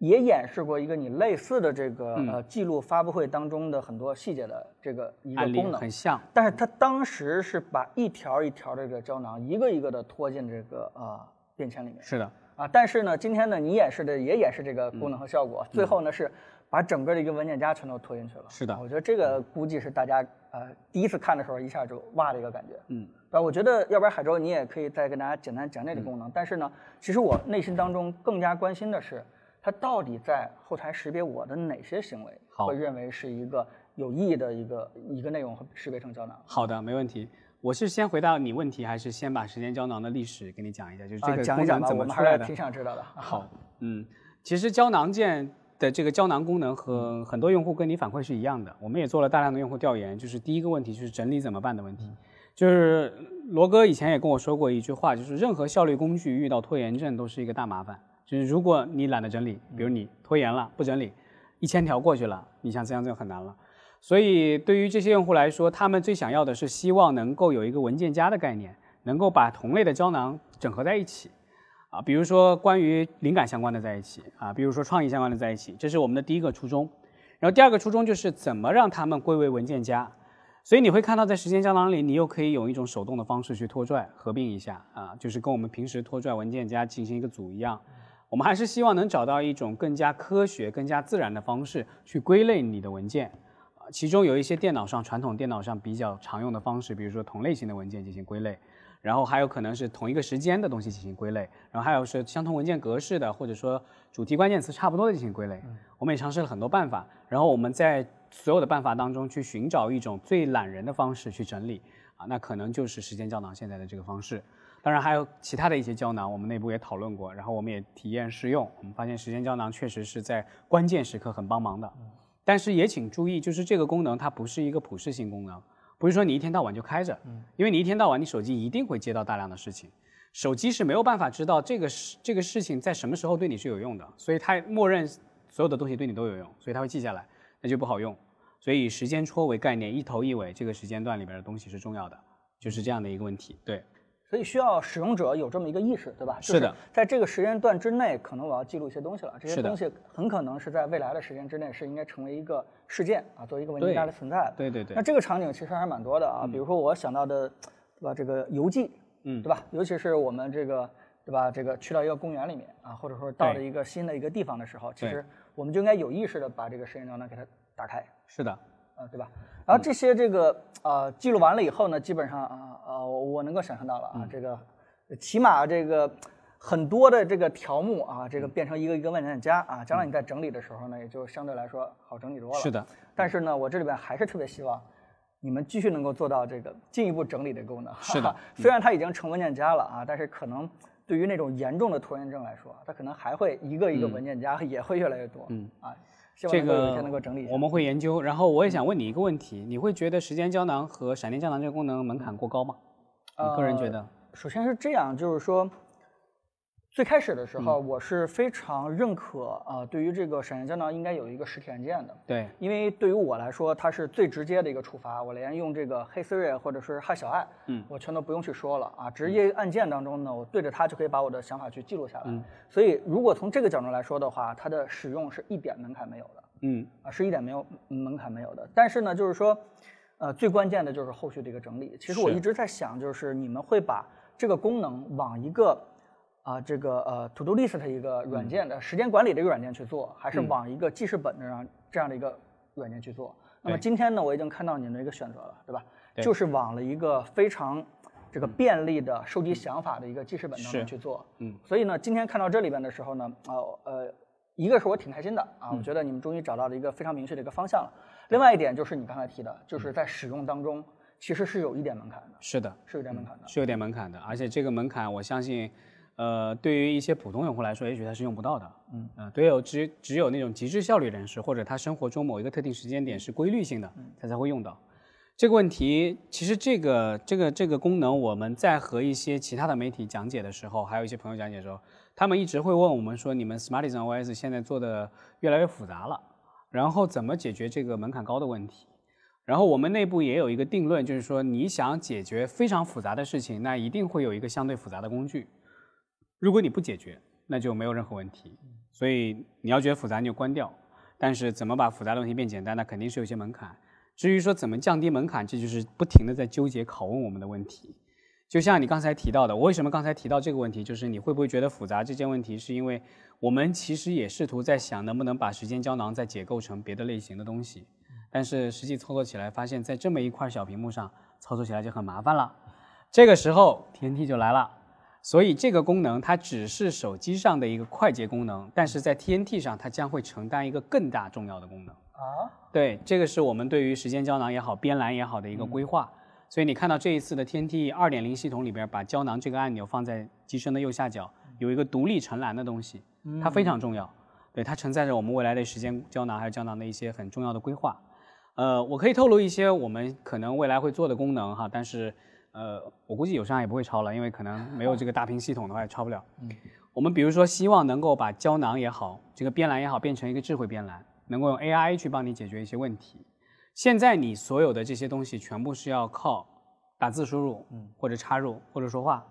A: 也演示过一个你类似的这个、呃记录发布会当中的很多细节的这个一个功能。
B: 很，像。
A: 但是它当时是把一条一条的这个胶囊一个一个的拖进这个呃便签里面。
B: 是的，
A: 啊，但是呢，今天呢，你演示的也演示这个功能和效果，
B: 嗯。
A: 最后呢是把整个的一个文件夹全都拖进去了。
B: 是的。
A: 啊我觉得这个估计是大家呃第一次看的时候一下就哇的一个感觉。
B: 嗯，
A: 啊，我觉得要不然海州你也可以再跟大家简单讲这
B: 嗯。
A: 个功能，但是呢，其实我内心当中更加关心的是，它到底在后台识别我的哪些行为会认为是一个有意义的一个一个内容和识别成胶囊。
B: 好的，没问题。我是先回答你问题，还是先把时间胶囊的历史给你讲一下？就是这
A: 啊，
B: 个
A: 讲讲吧，
B: 功能怎
A: 我
B: 么出来的？
A: 们还是挺想知道的。
B: 好，嗯，其实胶囊键的这个胶囊功能和很多用户跟你反馈是一样的，我们也做了大量的用户调研，就是第一个问题就是整理怎么办的问题。就是罗哥以前也跟我说过一句话，就是任何效率工具遇到拖延症都是一个大麻烦。就是如果你懒得整理，比如你拖延了不整理，一千条过去了，你想这样就很难了。所以对于这些用户来说，他们最想要的是希望能够有一个文件夹的概念，能够把同类的胶囊整合在一起。啊，比如说关于灵感相关的在一起啊，比如说创意相关的在一起，这是我们的第一个初衷。然后第二个初衷就是怎么让他们归为文件夹。所以你会看到，在时间胶囊里，你又可以用一种手动的方式去拖拽、合并一下啊，就是跟我们平时拖拽文件夹进行一个组一样。我们还是希望能找到一种更加科学、更加自然的方式去归类你的文件。啊，其中有一些电脑上传统电脑上比较常用的方式，比如说同类型的文件进行归类，然后还有可能是同一个时间的东西进行归类，然后还有是相同文件格式的，或者说主题关键词差不多的进行归类。我们也尝试了很多办法，然后我们在所有的办法当中去寻找一种最懒人的方式去整理啊，那可能就是时间胶囊现在的这个方式。当然还有其他的一些胶囊，我们内部也讨论过，然后我们也体验试用，我们发现时间胶囊确实是在关键时刻很帮忙的。但是也请注意，就是这个功能它不是一个普适性功能，不是说你一天到晚就开着，因为你一天到晚你手机一定会接到大量的事情，手机是没有办法知道这个事这个事情在什么时候对你是有用的，所以它默认所有的东西对你都有用，所以它会记下来，那就不好用。所以以时间戳为概念，一头一尾这个时间段里边的东西是重要的，就是这样的一个问题。对，
A: 所以需要使用者有这么一个意识，对吧？
B: 是的，
A: 在这个时间段之内，可能我要记录一些东西了。这些东西很可能是在未来的时间之内是应该成为一个事件啊，作为一个文件夹的存在的。
B: 对对对
A: 那，这个场景其实还蛮多的啊，比如说我想到的，对吧？这个游记，
B: 嗯
A: 对吧？尤其是我们这个，对吧？这个去到一个公园里面啊，或者说到了一个新的一个地方的时候，其实我们就应该有意识的把这个时间段呢给它打开。
B: 是的，
A: 啊，对吧？然后这些这个呃记录完了以后呢，基本上啊呃我我能够想象到了啊，这个起码这个很多的这个条目啊，这个变成一个一个文件夹啊，将来你在整理的时候呢，也就相对来说好整理多了。
B: 是的，
A: 但是呢，我这里边还是特别希望你们继续能够做到这个进一步整理的功能。
B: 是的
A: 虽然它已经成文件夹了啊，但是可能对于那种严重的拖延症来说，它可能还会一个一个文件夹也会越来越多。
B: 嗯
A: 啊，希望
B: 这个
A: 能够整理一下。
B: 我们会研究。然后我也想问你一个问题，你会觉得时间胶囊和闪电胶囊这个功能门槛过高吗？你个人觉得？
A: 首先是这样，就是说，最开始的时
B: 嗯
A: 候，我是非常认可啊、对于这个闪电胶囊应该有一个实体按键的，
B: 对，
A: 因为对于我来说，它是最直接的一个触发，我连用这个黑 Siri 或者是嗨小爱，
B: 嗯，
A: 我全都不用去说了啊，直接按键当中呢，我对着它就可以把我的想法去记录下来。
B: 嗯
A: 所以如果从这个角度来说的话，它的使用是一点门槛没有的。
B: 嗯，
A: 啊，是一点没有门槛没有的。但是呢，就是说，呃，最关键的就是后续的一个整理。其实我一直在想，就是你们会把这个功能往一个啊、这个呃 To Do List 的一个软件的、时间管理的一个软件去做，还是
B: 嗯
A: 往一个记事本的上这样的一个软件去做？那么今天呢，我已经看到你们的一个选择了，对吧？
B: 对
A: 就是往了一个非常这个便利的收集想法的一个记事本当中去做。
B: 嗯，
A: 所以呢，今天看到这里边的时候呢，呃呃，一个是我挺开心的啊，我觉得你们终于找到了一个非常明确的一个方向了。另外一点就是你刚才提的，就是在使用当中其实是有一点门槛的，
B: 是的，
A: 是有点门槛的。
B: 是有点门槛的，而且这个门槛，我相信，呃，对于一些普通用户来说，也许他是用不到的。嗯，呃，只有只只有那种极致效率人士，或者他生活中某一个特定时间点是规律性的，他才会用到。这个问题，其实这个这个这个功能，我们在和一些其他的媒体讲解的时候，还有一些朋友讲解的时候，他们一直会问我们说，你们 Smartisan OS 现在做的越来越复杂了，然后怎么解决这个门槛高的问题？然后我们内部也有一个定论，就是说你想解决非常复杂的事情，那一定会有一个相对复杂的工具。如果你不解决，那就没有任何问题。所以你要觉得复杂，你就关掉。但是怎么把复杂的问题变简单，那肯定是有些门槛。至于说怎么降低门槛，这就是不停的在纠结拷问我们的问题。就像你刚才提到的，我为什么刚才提到这个问题，就是你会不会觉得复杂这件问题，是因为我们其实也试图在想能不能把时间胶囊再解构成别的类型的东西，但是实际操作起来发现，在这么一块小屏幕上操作起来就很麻烦了。这个时候 TNT 就来了，所以这个功能它只是手机上的一个快捷功能，但是在 TNT 上它将会承担一个更大重要的功能。
A: 啊，
B: 对，这个是我们对于时间胶囊也好、边栏也好的一个规划。所以你看到这一次的 TNT 二点零系统里边，把胶囊这个按钮放在机身的右下角，有一个独立承栏的东西，它非常重要。对，它承载着我们未来的时间胶囊还有胶囊的一些很重要的规划。呃，我可以透露一些我们可能未来会做的功能哈，但是呃，我估计友商也不会抄了，因为可能没有这个大屏系统的话也抄不了。嗯我们比如说希望能够把胶囊也好，这个边栏也好，变成一个智慧边栏，能够用 AI 去帮你解决一些问题。现在你所有的这些东西全部是要靠打字输入，嗯或者插入，或者说话。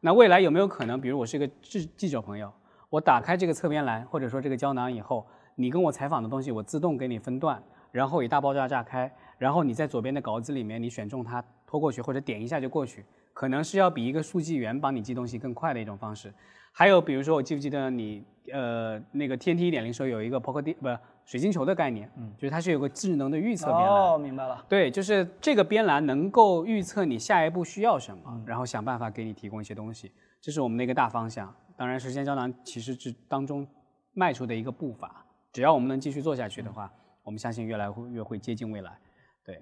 B: 那未来有没有可能，比如我是一个记记者朋友，我打开这个侧边栏，或者说这个胶囊以后，你跟我采访的东西，我自动给你分段，然后以大爆炸炸开，然后你在左边的稿子里面你选中它拖过去，或者点一下就过去，可能是要比一个速记员帮你记东西更快的一种方式。还有比如说，我记不记得你呃那个 TNT 一点零时候有一个 Pocket 不水晶球的概念，嗯，就是它是有个智能的预测边栏。
A: 哦，明白了。
B: 对，就是这个边栏能够预测你下一步需要什么，然后想办法给你提供一些东西，这是我们的一个大方向。当然，时间胶囊其实是当中迈出的一个步伐，只要我们能继续做下去的话，我们相信越来会越会接近未来。对，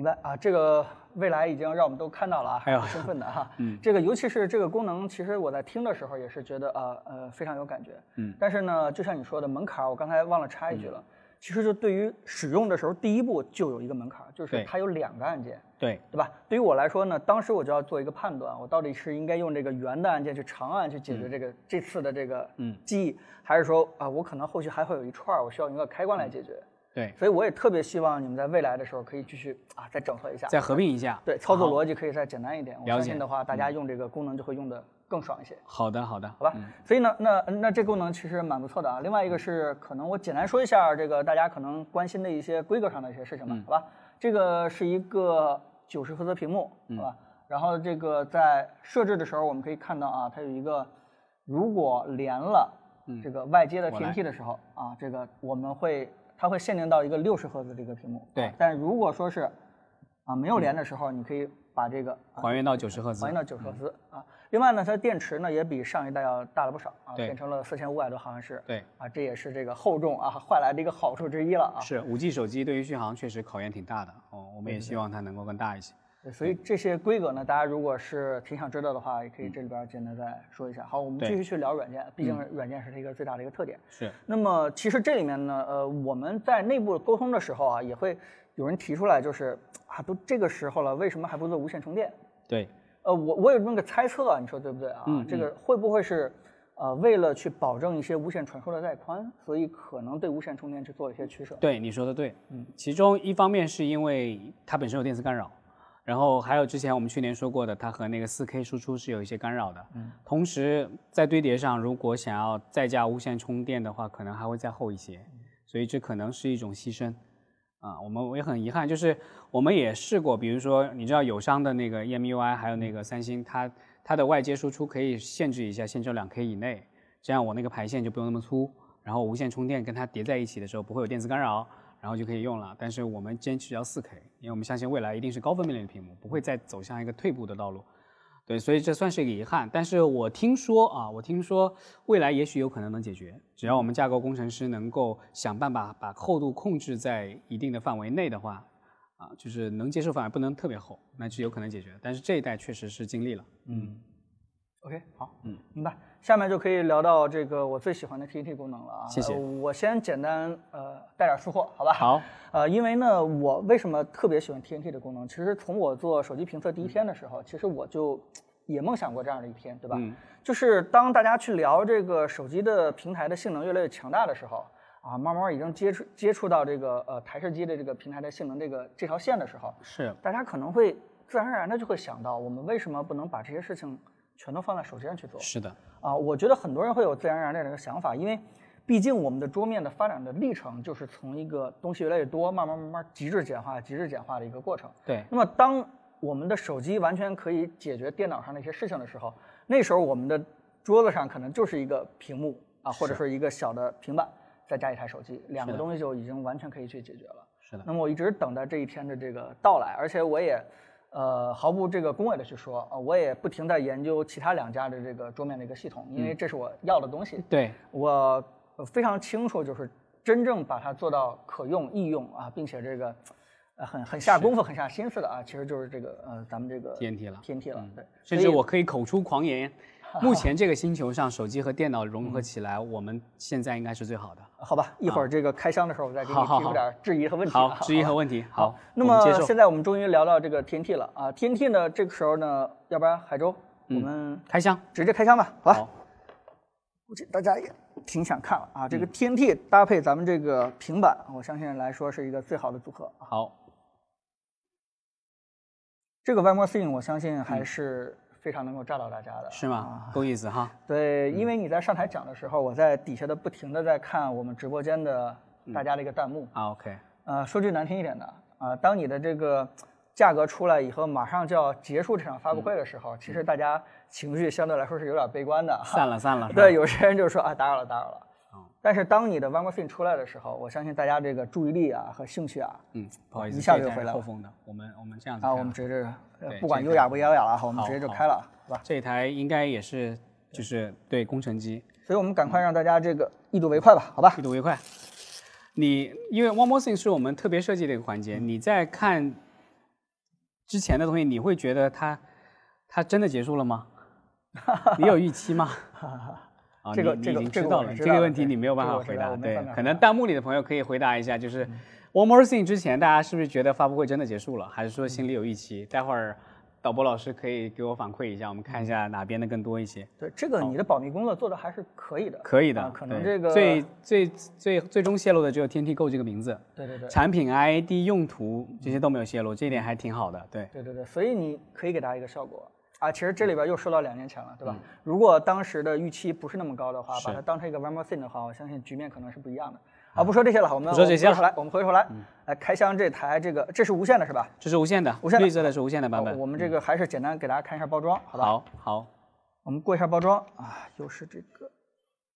A: 明白啊，这个未来已经让我们都看到了啊，很兴奋的哈。
B: 嗯
A: 这个尤其是这个功能，其实我在听的时候也是觉得呃呃非常有感觉。
B: 嗯，
A: 但是呢，就像你说的门槛儿，我刚才忘了插一句了，其实就对于使用的时候，第一步就有一个门槛儿，就是它有两个按键。
B: 对，
A: 对吧？对于我来说呢，当时我就要做一个判断，我到底是应该用这个圆的按键去长按去解决这个、这次的这个
B: 嗯
A: 记忆，还是说啊，我可能后续还会有一串儿，我需要用一个开关来解决。
B: 对，
A: 所以我也特别希望你们在未来的时候可以继续啊再整合一下，
B: 再合并一下。
A: 对操作逻辑可以再简单一点。我相信的话，大家用这个功能就会用的更爽一些。
B: 好的，好的，
A: 好吧，所以呢，那那这功能其实蛮不错的啊。另外一个是，可能我简单说一下这个大家可能关心的一些规格上的一些事情吧，好吧？这个是一个九十赫兹屏幕，好吧？然后这个在设置的时候，我们可以看到啊，它有一个如果连了这个外接的
B: 我来
A: TNT 的时候啊，这个我们会它会限定到一个六十赫兹的一个屏幕，
B: 对
A: 啊但如果说是啊没有连的时候，你可以把这个啊
B: 还原到九十赫兹
A: 还原。到九十赫兹啊。另外呢，它电池呢也比上一代要大了不少啊，变成了四千五百多毫安时。
B: 对，
A: 啊，这也是这个厚重啊换来的一个好处之一了啊。
B: 是五 G 手机对于续航确实考验挺大的哦，我们也希望它能够更大一些。
A: 对所以这些规格呢，大家如果是挺想知道的话，也可以这里边简单再说一下。好，我们继续去聊软件，毕竟软件是它一个最大的一个特点。
B: 是，
A: 那么其实这里面呢，呃，我们在内部沟通的时候啊，也会有人提出来，就是啊，都这个时候了，为什么还不做无线充电？
B: 对，
A: 呃，我我有这么个猜测啊，你说对不对啊？
B: 嗯
A: 这个会不会是呃为了去保证一些无线传输的带宽，所以可能对无线充电去做一些取舍？
B: 对，你说的对。嗯，其中一方面是因为它本身有电磁干扰，然后还有之前我们去年说过的，它和那个 4K 输出是有一些干扰的。嗯，同时在堆叠上，如果想要再加无线充电的话，可能还会再厚一些，所以这可能是一种牺牲。啊，我们也很遗憾，就是我们也试过，比如说你知道友商的那个 E EMUI，还有那个三星，它它的外接输出可以限制一下，限制两 K 以内，这样我那个排线就不用那么粗，然后无线充电跟它叠在一起的时候不会有电磁干扰，然后就可以用了。但是我们坚持要 4K，因为我们相信未来一定是高分辨率的屏幕，不会再走向一个退步的道路。对，所以这算是一个遗憾。但是我听说啊，我听说未来也许有可能能解决，只要我们架构工程师能够想办法把厚度控制在一定的范围内的话，啊，就是能接受范围，不能特别厚，那是有可能解决。但是这一代确实是尽力了，嗯，
A: OK，好，
B: 嗯，
A: 明白。下面就可以聊到这个我最喜欢的 TNT 功能了啊。
B: 谢谢
A: 呃我先简单呃带点私货，好吧？
B: 好，
A: 呃，因为呢，我为什么特别喜欢 TNT 的功能？其实从我做手机评测第一天的时候，其实我就也梦想过这样的一天，对吧？
B: 嗯
A: 就是当大家去聊这个手机的平台的性能越来越强大的时候，啊，慢慢已经接触接触到这个呃台式机的这个平台的性能这个这条线的时候，
B: 是
A: 大家可能会自然而然的就会想到，我们为什么不能把这些事情全都放在手机上去做？
B: 是的，
A: 啊，我觉得很多人会有自然而然的这个想法，因为毕竟我们的桌面的发展的历程就是从一个东西越来越多，慢慢慢慢极致简化、极致简化的一个过程。
B: 对，
A: 那么当我们的手机完全可以解决电脑上的一些事情的时候，那时候我们的桌子上可能就是一个屏幕啊，或者说一个小的平板，再加一台手机，两个东西就已经完全可以去解决了。
B: 是的，
A: 那么我一直等待这一天的这个到来，而且我也，呃，毫不这个恭维的去说啊、我也不停在研究其他两家的这个桌面的一个系统，因为这是我要的东西。
B: 对，
A: 我呃非常清楚，就是真正把它做到可用、易用啊，并且这个呃很很下功夫、很下心思的啊，其实就是这个呃咱们这个
B: 天梯了
A: 天梯了，对，
B: 甚至我可以口出狂言，目前这个星球上手机和电脑融合起来，我们现在应该是最好的。
A: 好吧，一会儿这个开箱的时候我再给你提出点质疑和问题
B: 好
A: 啊。，
B: 质疑和问题，好，
A: 那么现在我们终于聊到这个 TNT 了啊，TNT 呢这个时候呢，要不然海州我
B: 嗯
A: 们
B: 开箱，
A: 直接开箱吧，好吧？
B: 好，
A: 估计大家也挺想看了啊，这个
B: 嗯
A: TNT 搭配咱们这个平板，我相信来说是一个最好的组合啊。
B: 好，
A: 这个 One More Thing 我相信还是非常能够炸到大家的，
B: 嗯是吗？够意思哈。
A: 对，因为你在上台讲的时候，我在底下的不停的在看我们直播间的大家的一个弹幕。
B: 啊，OK，
A: 呃，说句难听一点的啊、当你的这个价格出来以后，马上就要结束这场发布会的时候，其实大家情绪相对来说是有点悲观的。
B: 散了散了。
A: 对，有些人就说啊，打扰了，打扰了。
B: 哦
A: 但是当你的 One More Thing 出来的时候，我相信大家这个注意力啊和兴趣啊
B: 嗯，不好意思，
A: 一下就回来了
B: 后封的，我们我们这样子
A: 啊，我们直接不管优雅不优雅了哈，我们直接就开了，是吧？
B: 这一台应该也是就是对工程机
A: 所以我们赶快让大家这个一睹为快吧，好吧
B: 一？睹为快。你因为 One More Thing 是我们特别设计的一个环节，你在看之前的东西，你会觉得它它真的结束了吗？你有预期吗？啊，
A: 这个
B: 你
A: 这个
B: 知道了，这个问题你没有办法回答。对可能弹幕里的朋友可以回答一下，就是《One More Thing》之前，大家是不是觉得发布会真的结束了，还是说心里有预期？待会儿导播老师可以给我反馈一下，我们看一下哪边的更多一些。
A: 对这个你的保密工作做的还是可以的，
B: 可以的，
A: 啊可能这个
B: 最最最最终泄露的只有天梯购这个名字，
A: 对对对
B: 产品 ID、用途这些都没有泄露，这一点还挺好的。对，
A: 对对对，所以你可以给大家一个效果啊。其实这里边又说到两年前了，对吧？
B: 嗯
A: 如果当时的预期不是那么高的话，把它当成一个 one more thing 的话，我相信局面可能是不一样的。啊，不说这些了，我们
B: 不说这些了
A: 来，我们回头来，来开箱这台这个，这是无线的是吧？
B: 这是无线的，
A: 无线的
B: 绿色的是无线的版本。
A: 我们这个还是简单给大家看一下包装，好吧？
B: 好好，
A: 我们过一下包装啊，又是这个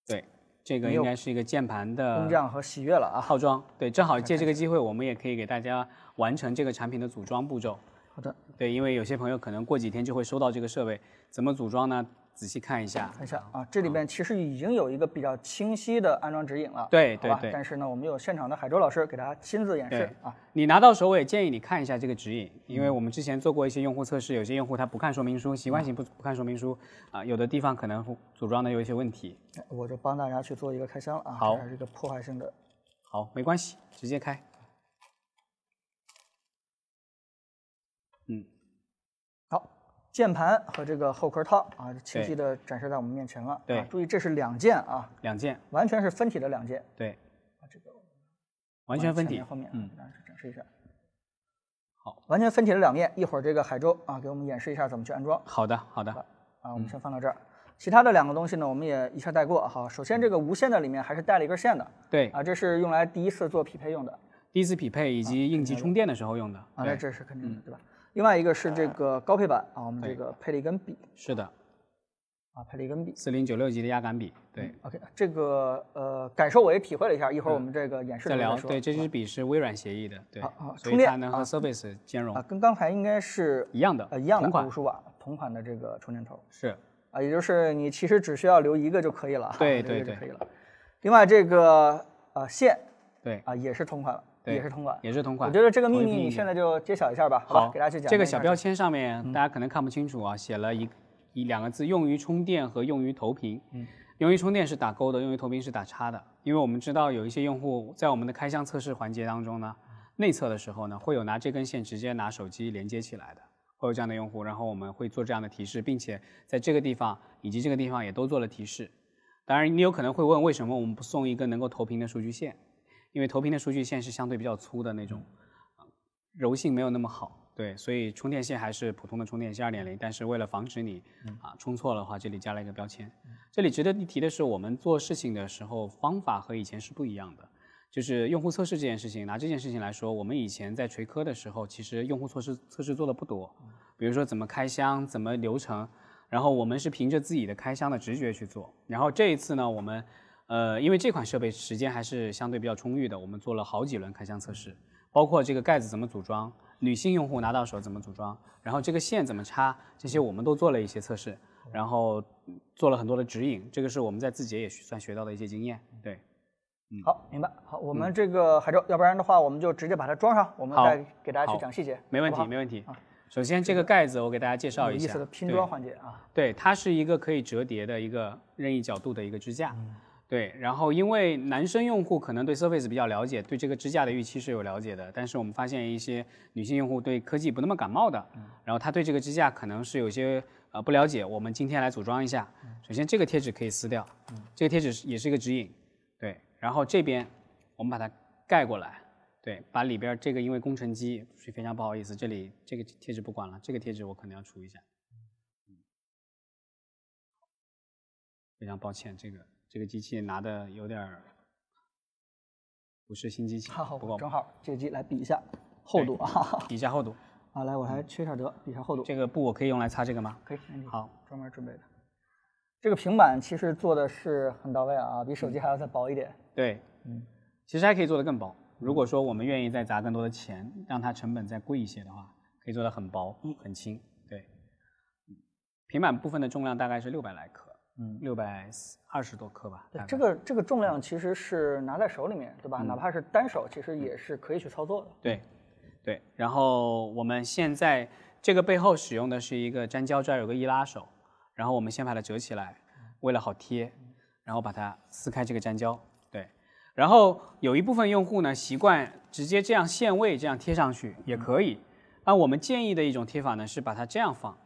B: 对，这个应该是一个键盘的工
A: 匠和喜悦了啊。
B: 套装。对，正好借这个机会，我们也可以给大家完成这个产品的组装步骤。
A: 好的，
B: 对，因为有些朋友可能过几天就会收到这个设备，怎么组装呢？仔细看一下。
A: 看一下啊，这里面其实已经有一个比较清晰的安装指引了，
B: 对对对
A: 但是呢，我们有现场的海州老师给大家亲自演示啊。
B: 你拿到手，我也建议你看一下这个指引，因为我们之前做过一些用户测试，有些用户他不看说明书，习惯性不不看说明书，啊，有的地方可能组装的有一些问题。
A: 哎我就帮大家去做一个开箱了啊，
B: 好
A: 这还是一个破坏性的，
B: 好，没关系，直接开。嗯，
A: 好，键盘和这个后壳套啊，清晰的展示在我们面前了。
B: 对。
A: 啊注意这是两件啊，
B: 两件，
A: 完全是分体的两件
B: 对，
A: 啊，这个。
B: 完全分体
A: 面后面，
B: 嗯。
A: 给，大家展示一下。
B: 好，
A: 完全分体的两面，一会儿这个海州啊给我们演示一下怎么去安装。
B: 好的，好的，
A: 啊，我们先放到这儿。其他的两个东西呢，我们也一下带过。好，首先这个无线的里面还是带了一根线的。
B: 对，
A: 啊，这是用来第一次做匹配用的。
B: 第一次匹配以及应急充电的时候用的，
A: 啊，那，这是肯定的，对吧？另外一个是这个高配版啊，我们这个配了一根笔
B: 是的，
A: 啊，配了一根笔。
B: 四零九六级的压感笔，对
A: ，OK，这个呃感受我也体会了一下，一会儿我们这个演示
B: 再聊，对，这支笔是微软协议的，对
A: 充电
B: 以它能和 Surface 兼容。
A: 啊，跟刚才应该是
B: 一样的，
A: 呃一样的
B: 同款。
A: 五十瓦同款的这个充电头。
B: 是，
A: 啊，也就是你其实只需要留一个就可以了，
B: 对
A: 对
B: 对
A: 就可以了。另外这个呃线
B: 对，
A: 啊也是同款了，
B: 对
A: 也是同款。
B: 也是同款。
A: 我觉得这个秘密你现在就揭晓一下吧，好吧？给大家去讲
B: 这个小标签上面大家可能看不清楚啊，写了一一两个字，用于充电和用于投屏。嗯，用于充电是打勾的，用于投屏是打叉的。因为我们知道有一些用户在我们的开箱测试环节当中呢，内测的时候呢，会有拿这根线直接拿手机连接起来的，会有这样的用户，然后我们会做这样的提示，并且在这个地方以及这个地方也都做了提示。当然，你有可能会问，为什么我们不送一个能够投屏的数据线？因为投屏的数据线是相对比较粗的那种，柔性没有那么好。对，所以充电线还是普通的充电线二点零，但是为了防止你啊充错了的话，这里加了一个标签。这里值得一提的是，我们做事情的时候方法和以前是不一样的。就是用户测试这件事情，拿这件事情来说，我们以前在锤科的时候，其实用户测试测试做的不多，比如说怎么开箱、怎么流程，然后我们是凭着自己的开箱的直觉去做。然后这一次呢，我们呃，因为这款设备时间还是相对比较充裕的，我们做了好几轮开箱测试，包括这个盖子怎么组装，女性用户拿到手怎么组装，然后这个线怎么插，这些我们都做了一些测试，然后嗯做了很多的指引，这个是我们在字节也算学到的一些经验。对，嗯
A: 好，明白。好，我们这个海州，要不然的话，我们就直接把它装上，我们再给大家去讲细节。
B: 没问题，
A: 好好
B: 没问题。首先这个盖子我给大家介绍一下，
A: 有意思的拼装环节啊。
B: 对，它是一个可以折叠的一个任意角度的一个支架。对，然后因为男生用户可能对 Surface 比较了解，对这个支架的预期是有了解的，但是我们发现一些女性用户对科技不那么感冒的，然后他对这个支架可能是有些呃不了解。我们今天来组装一下。首先这个贴纸可以撕掉，这个贴纸是也是一个指引。对，然后这边我们把它盖过来。对，把里边这个因为工程机，所以非常不好意思，这里这个贴纸不管了，这个贴纸我可能要除一下。非常抱歉，这个这个机器拿的有点儿不是新机器，
A: 好，
B: 不过
A: 正好借机来比一下厚度啊。
B: 比一下厚度。
A: 啊，来，我还缺一下德，比一下厚度。
B: 这个布我可以用来擦这个吗？
A: 可以。
B: 好，
A: 专门准备的。这个平板其实做的是很到位啊，比手机还要再薄一点。
B: 对，嗯，其实还可以做得更薄。如果说我们愿意再砸更多的钱，让它成本再贵一些的话，可以做得很薄、很轻。对，嗯平板部分的重量大概是六百来克，嗯，六百二十多克吧。对
A: 这个这个重量其实是拿在手里面，对吧？哪怕是单手，其实也是可以去操作的。
B: 对，对，然后我们现在这个背后使用的是一个粘胶，这儿有个易拉手，然后我们先把它折起来，为了好贴，然后把它撕开这个粘胶，对，然后有一部分用户呢习惯直接这样限位这样贴上去也可以，那我们建议的一种贴法呢是把它这样放，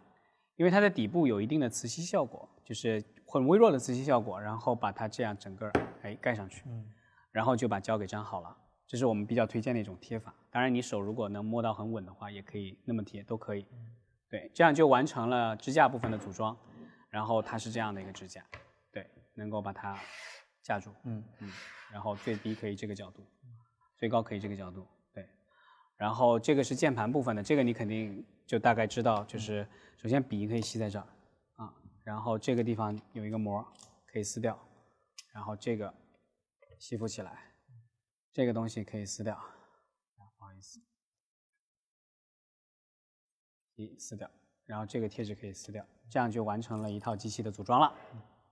B: 因为它的底部有一定的磁吸效果，就是很微弱的磁吸效果，然后把它这样整个哎盖上去，然后就把胶给粘好了。这是我们比较推荐的一种贴法。当然，你手如果能摸到很稳的话，也可以那么贴，都可以。对，这样就完成了支架部分的组装。然后它是这样的一个支架，对，能够把它架住。嗯嗯。然后最低可以这个角度，最高可以这个角度。对。然后这个是键盘部分的，这个你肯定就大概知道，就是首先笔可以吸在这儿啊，然后这个地方有一个膜可以撕掉，然后这个吸附起来。这个东西可以撕掉，不好意思，一撕掉，然后这个贴纸可以撕掉，这样就完成了一套机器的组装了。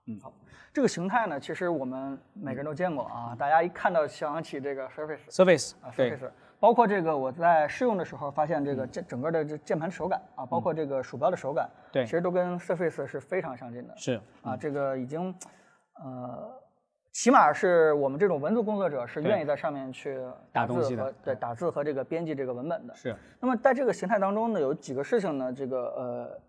A: 嗯，好，这个形态呢，其实我们每个人都见过啊，大家一看到想起这个
B: Surface，Surface
A: 啊，Surface，包括这个我在试用的时候发现，这个键整个的这键盘手感啊，包括这个鼠标的手感，
B: 对，
A: 其实都跟 Surface 是非常相近的。
B: 是
A: 啊，这个已经，呃。起码是我们这种文字工作者是愿意在上面去
B: 打东西的，
A: 对，打字和这个编辑这个文本的。
B: 是。
A: 那么在这个形态当中呢，有几个事情呢，这个呃，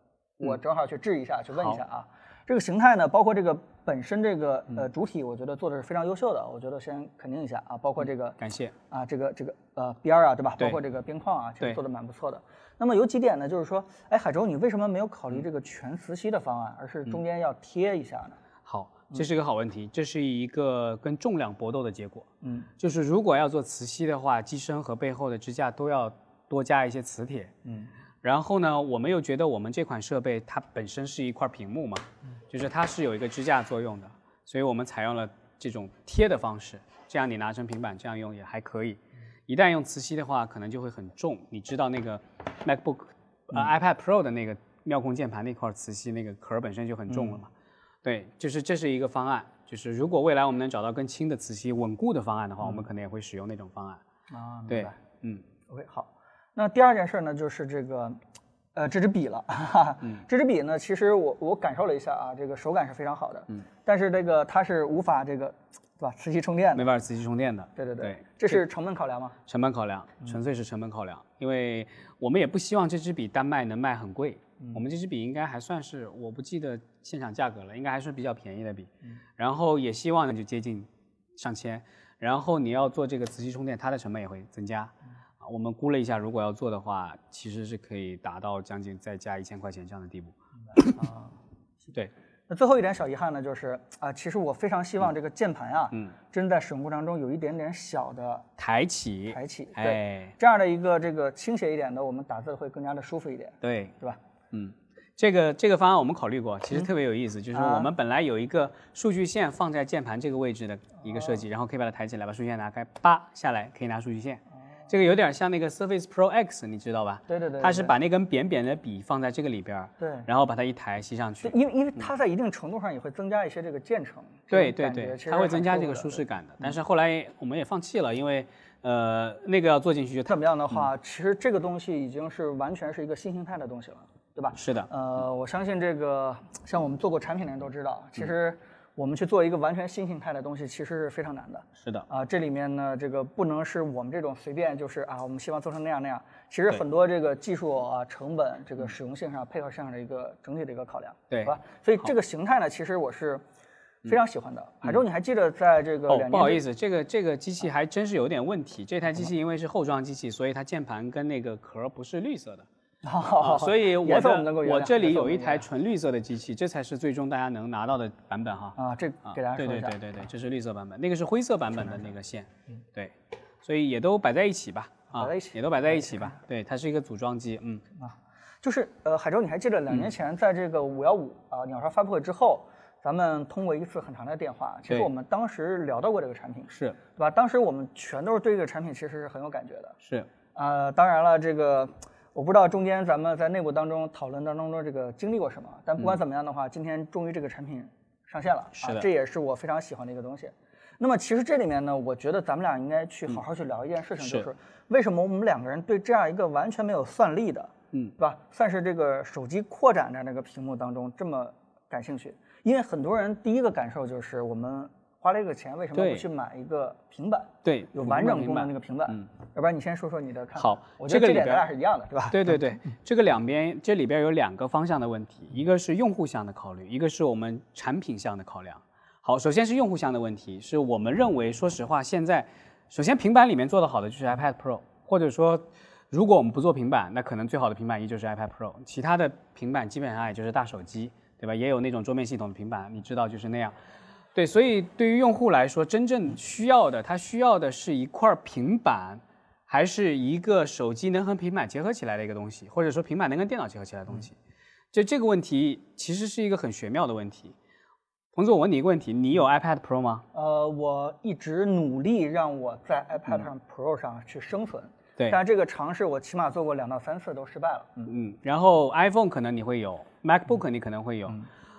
A: 我正好去质一下，去问一下啊。这个形态呢，包括这个本身这个呃主体，我觉得做的是非常优秀的，我觉得先肯定一下啊。包括这个
B: 感谢
A: 啊，这个这个呃边儿啊，对吧？包括这个边框啊，其实做的蛮不错的。那么有几点呢，就是说，哎，海州，你为什么没有考虑这个全磁吸的方案，而是中间要贴一下呢？
B: 好。这是一个好问题，这是一个跟重量搏斗的结果。嗯，就是如果要做磁吸的话，机身和背后的支架都要多加一些磁铁。嗯，然后呢，我们又觉得我们这款设备它本身是一块屏幕嘛，就是它是有一个支架作用的，所以我们采用了这种贴的方式，这样你拿成平板这样用也还可以。一旦用磁吸的话，可能就会很重。你知道那个 MacBook、呃 iPad Pro 的那个妙控键盘那块磁吸那个壳本身就很重了嘛。对，就是这是一个方案，就是如果未来我们能找到更轻的磁吸、稳固的方案的话，我们可能也会使用那种方案。
A: 啊，
B: 对，嗯
A: ，OK，好。那第二件事呢，就是这个，呃，这支笔了。嗯，这支笔呢，其实我我感受了一下啊，这个手感是非常好的。嗯，但是这个它是无法这个，对吧？磁吸充电的。
B: 没法磁吸充电的。
A: 对对对。这是成本考量吗？
B: 成本考量，纯粹是成本考量，因为我们也不希望这支笔单卖能卖很贵。我们这支笔应该还算是，我不记得现场价格了，应该还是比较便宜的笔。然后也希望呢就接近上千。然后你要做这个磁吸充电，它的成本也会增加。我们估了一下，如果要做的话，其实是可以达到将近再加一千块钱这样的地步。啊，对。
A: 那最后一点小遗憾呢，就是啊，其实我非常希望这个键盘啊，嗯，真在使用过程中有一点点小的
B: 抬起，
A: 抬起，对，这样的一个这个倾斜一点的，我们打字会更加的舒服一点。
B: 对，
A: 对吧？
B: 嗯，这个这个方案我们考虑过，其实特别有意思，就是我们本来有一个数据线放在键盘这个位置的一个设计，然后可以把它抬起来，把数据线拿开，叭下来可以拿数据线。这个有点像那个 Surface Pro X，你知道吧？
A: 对对对。
B: 它是把那根扁扁的笔放在这个里边儿，
A: 对，
B: 然后把它一抬吸上去。
A: 因为因为它在一定程度上也会增加一些这个键程。
B: 对对对，它会增加这个舒适感的。但是后来我们也放弃了，因为呃那个要做进去就
A: 怎么样的话，其实这个东西已经是完全是一个新形态的东西了。对吧？
B: 是的。
A: 呃，我相信这个像我们做过产品的人都知道，其实我们去做一个完全新形态的东西，其实是非常难的。
B: 是的。
A: 啊，这里面呢，这个不能是我们这种随便就是啊，我们希望做成那样那样。其实很多这个技术啊、成本、这个使用性上、配合上的一个整体的一个考量，
B: 对
A: 吧？所以这个形态呢，其实我是非常喜欢的。海州，你还记得在这个？
B: 哦，不好意思，这个这个机器还真是有点问题。这台机器因为是后装机器，所以它键盘跟那个壳不是绿色的。所以我的我这里有一台纯绿色的机器，这才是最终大家能拿到的版本哈。
A: 啊，这给大家说
B: 一下。对对对对对，这是绿色版本，那个是灰色版本的那个线。嗯对，所以也都摆在一起吧。
A: 摆在一起。
B: 也都摆在一起吧。对，它是一个组装机。嗯。啊，
A: 就是呃，海州，你还记得两年前在这个五幺五啊鸟巢发布会之后，咱们通过一次很长的电话，其实我们当时聊到过这个产品，
B: 是
A: 对吧？当时我们全都是对这个产品其实是很有感觉的。
B: 是。
A: 啊，当然了，这个。我不知道中间咱们在内部当中讨论当中的这个经历过什么，但不管怎么样的话，今天终于这个产品上线了，
B: 是的，
A: 这也是我非常喜欢的一个东西。那么其实这里面呢，我觉得咱们俩应该去好好去聊一件事情，就是为什么我们两个人对这样一个完全没有算力的，嗯，对吧？算是这个手机扩展的那个屏幕当中这么感兴趣，因为很多人第一个感受就是我们。花了一个钱，为什么不去买一个平板？
B: 对，
A: 有完整功能那个平板。嗯，要不然你先说说你的看法。
B: 好，
A: 我觉得这点咱俩是一样的，对吧？
B: 对对对，这个两边这里边有两个方向的问题，一个是用户向的考虑，一个是我们产品向的考量。好，首先是用户向的问题，是我们认为，说实话，现在首先平板里面做的好的就是 iPad Pro，或者说，如果我们不做平板，那可能最好的平板依旧是 iPad Pro，其他的平板基本上也就是大手机，对吧？也有那种桌面系统的平板，你知道就是那样。对，所以对于用户来说，真正需要的，他需要的是一块平板，还是一个手机能和平板结合起来的一个东西，或者说平板能跟电脑结合起来的东西？就这个问题，其实是一个很玄妙的问题。彭总，我问你一个问题：你有 iPad Pro 吗？
A: 呃，我一直努力让我在 iPad 上 Pro 上去生存。
B: 对。
A: 但这个尝试我起码做过两到三次都失败了。
B: 嗯嗯。然后 iPhone 可能你会有，MacBook 你可能会有。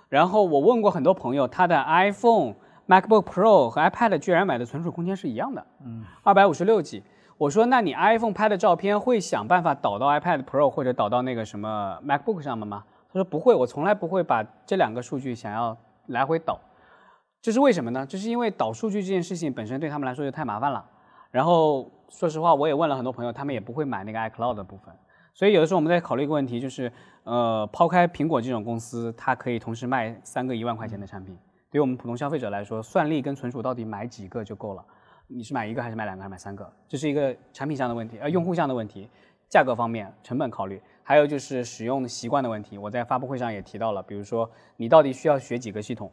B: 然后我问过很多朋友，他的 iPhone、MacBook Pro 和 iPad 居然买的存储空间是一样的，嗯，二百五十六 G。我说，那你 iPhone 拍的照片会想办法导到 iPad Pro 或者导到那个什么 MacBook 上面吗？他说不会，我从来不会把这两个数据想要来回导。这是为什么呢？这是因为导数据这件事情本身对他们来说就太麻烦了。然后说实话，我也问了很多朋友，他们也不会买那个 iCloud 的部分。所以有的时候我们在考虑一个问题，就是，呃，抛开苹果这种公司，它可以同时卖三个一万块钱的产品，对于我们普通消费者来说，算力跟存储到底买几个就够了？你是买一个还是买两个还是买三个？这是一个产品上的问题，呃，用户上的问题，价格方面、成本考虑，还有就是使用习惯的问题。我在发布会上也提到了，比如说你到底需要学几个系统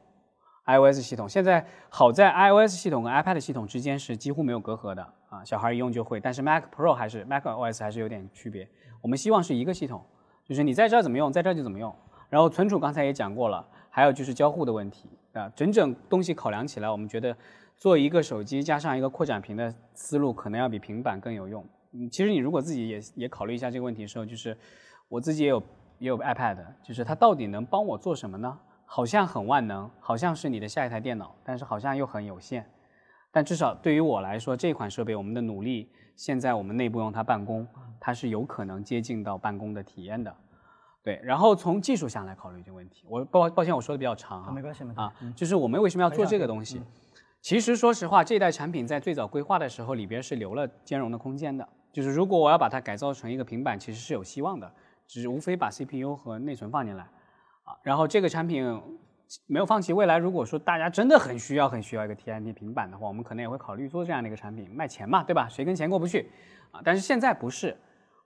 B: ？iOS 系统现在好在 iOS 系统跟 iPad 系统之间是几乎没有隔阂的啊，小孩一用就会，但是 Mac Pro 还是 Mac OS 还是有点区别。我们希望是一个系统，就是你在这儿怎么用，在这儿就怎么用。然后存储刚才也讲过了，还有就是交互的问题啊，整整东西考量起来，我们觉得做一个手机加上一个扩展屏的思路，可能要比平板更有用。嗯，其实你如果自己也也考虑一下这个问题的时候，就是我自己也有也有 iPad，就是它到底能帮我做什么呢？好像很万能，好像是你的下一台电脑，但是好像又很有限。但至少对于我来说，这款设备我们的努力，现在我们内部用它办公。它是有可能接近到办公的体验的，对。然后从技术上来考虑这个问题，我抱抱歉我说的比较长啊，
A: 没关系没关
B: 系啊，就是我们为什么要做这个东西？其实说实话，这一代产品在最早规划的时候里边是留了兼容的空间的，就是如果我要把它改造成一个平板，其实是有希望的，只是无非把 CPU 和内存放进来啊。然后这个产品没有放弃，未来如果说大家真的很需要很需要一个 TNT 平板的话，我们可能也会考虑做这样的一个产品，卖钱嘛，对吧？谁跟钱过不去啊？但是现在不是。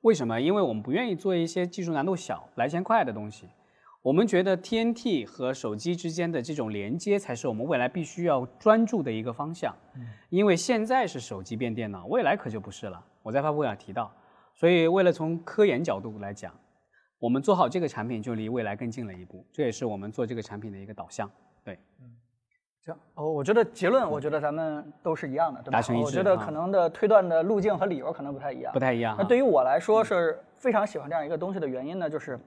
B: 为什么？因为我们不愿意做一些技术难度小、来钱快的东西。我们觉得 TNT 和手机之间的这种连接才是我们未来必须要专注的一个方向。因为现在是手机变电脑，未来可就不是了。我在发布会上提到，所以为了从科研角度来讲，我们做好这个产品就离未来更近了一步。这也是我们做这个产品的一个导向。对。
A: 行，哦，我觉得结论，我觉得咱们都是一样的，对吧？
B: 达成一致。
A: 我觉得可能的推断的路径和理由可能不太一样。
B: 不太一样。
A: 那对于我来说是非常喜欢这样一个东西的原因呢，就是，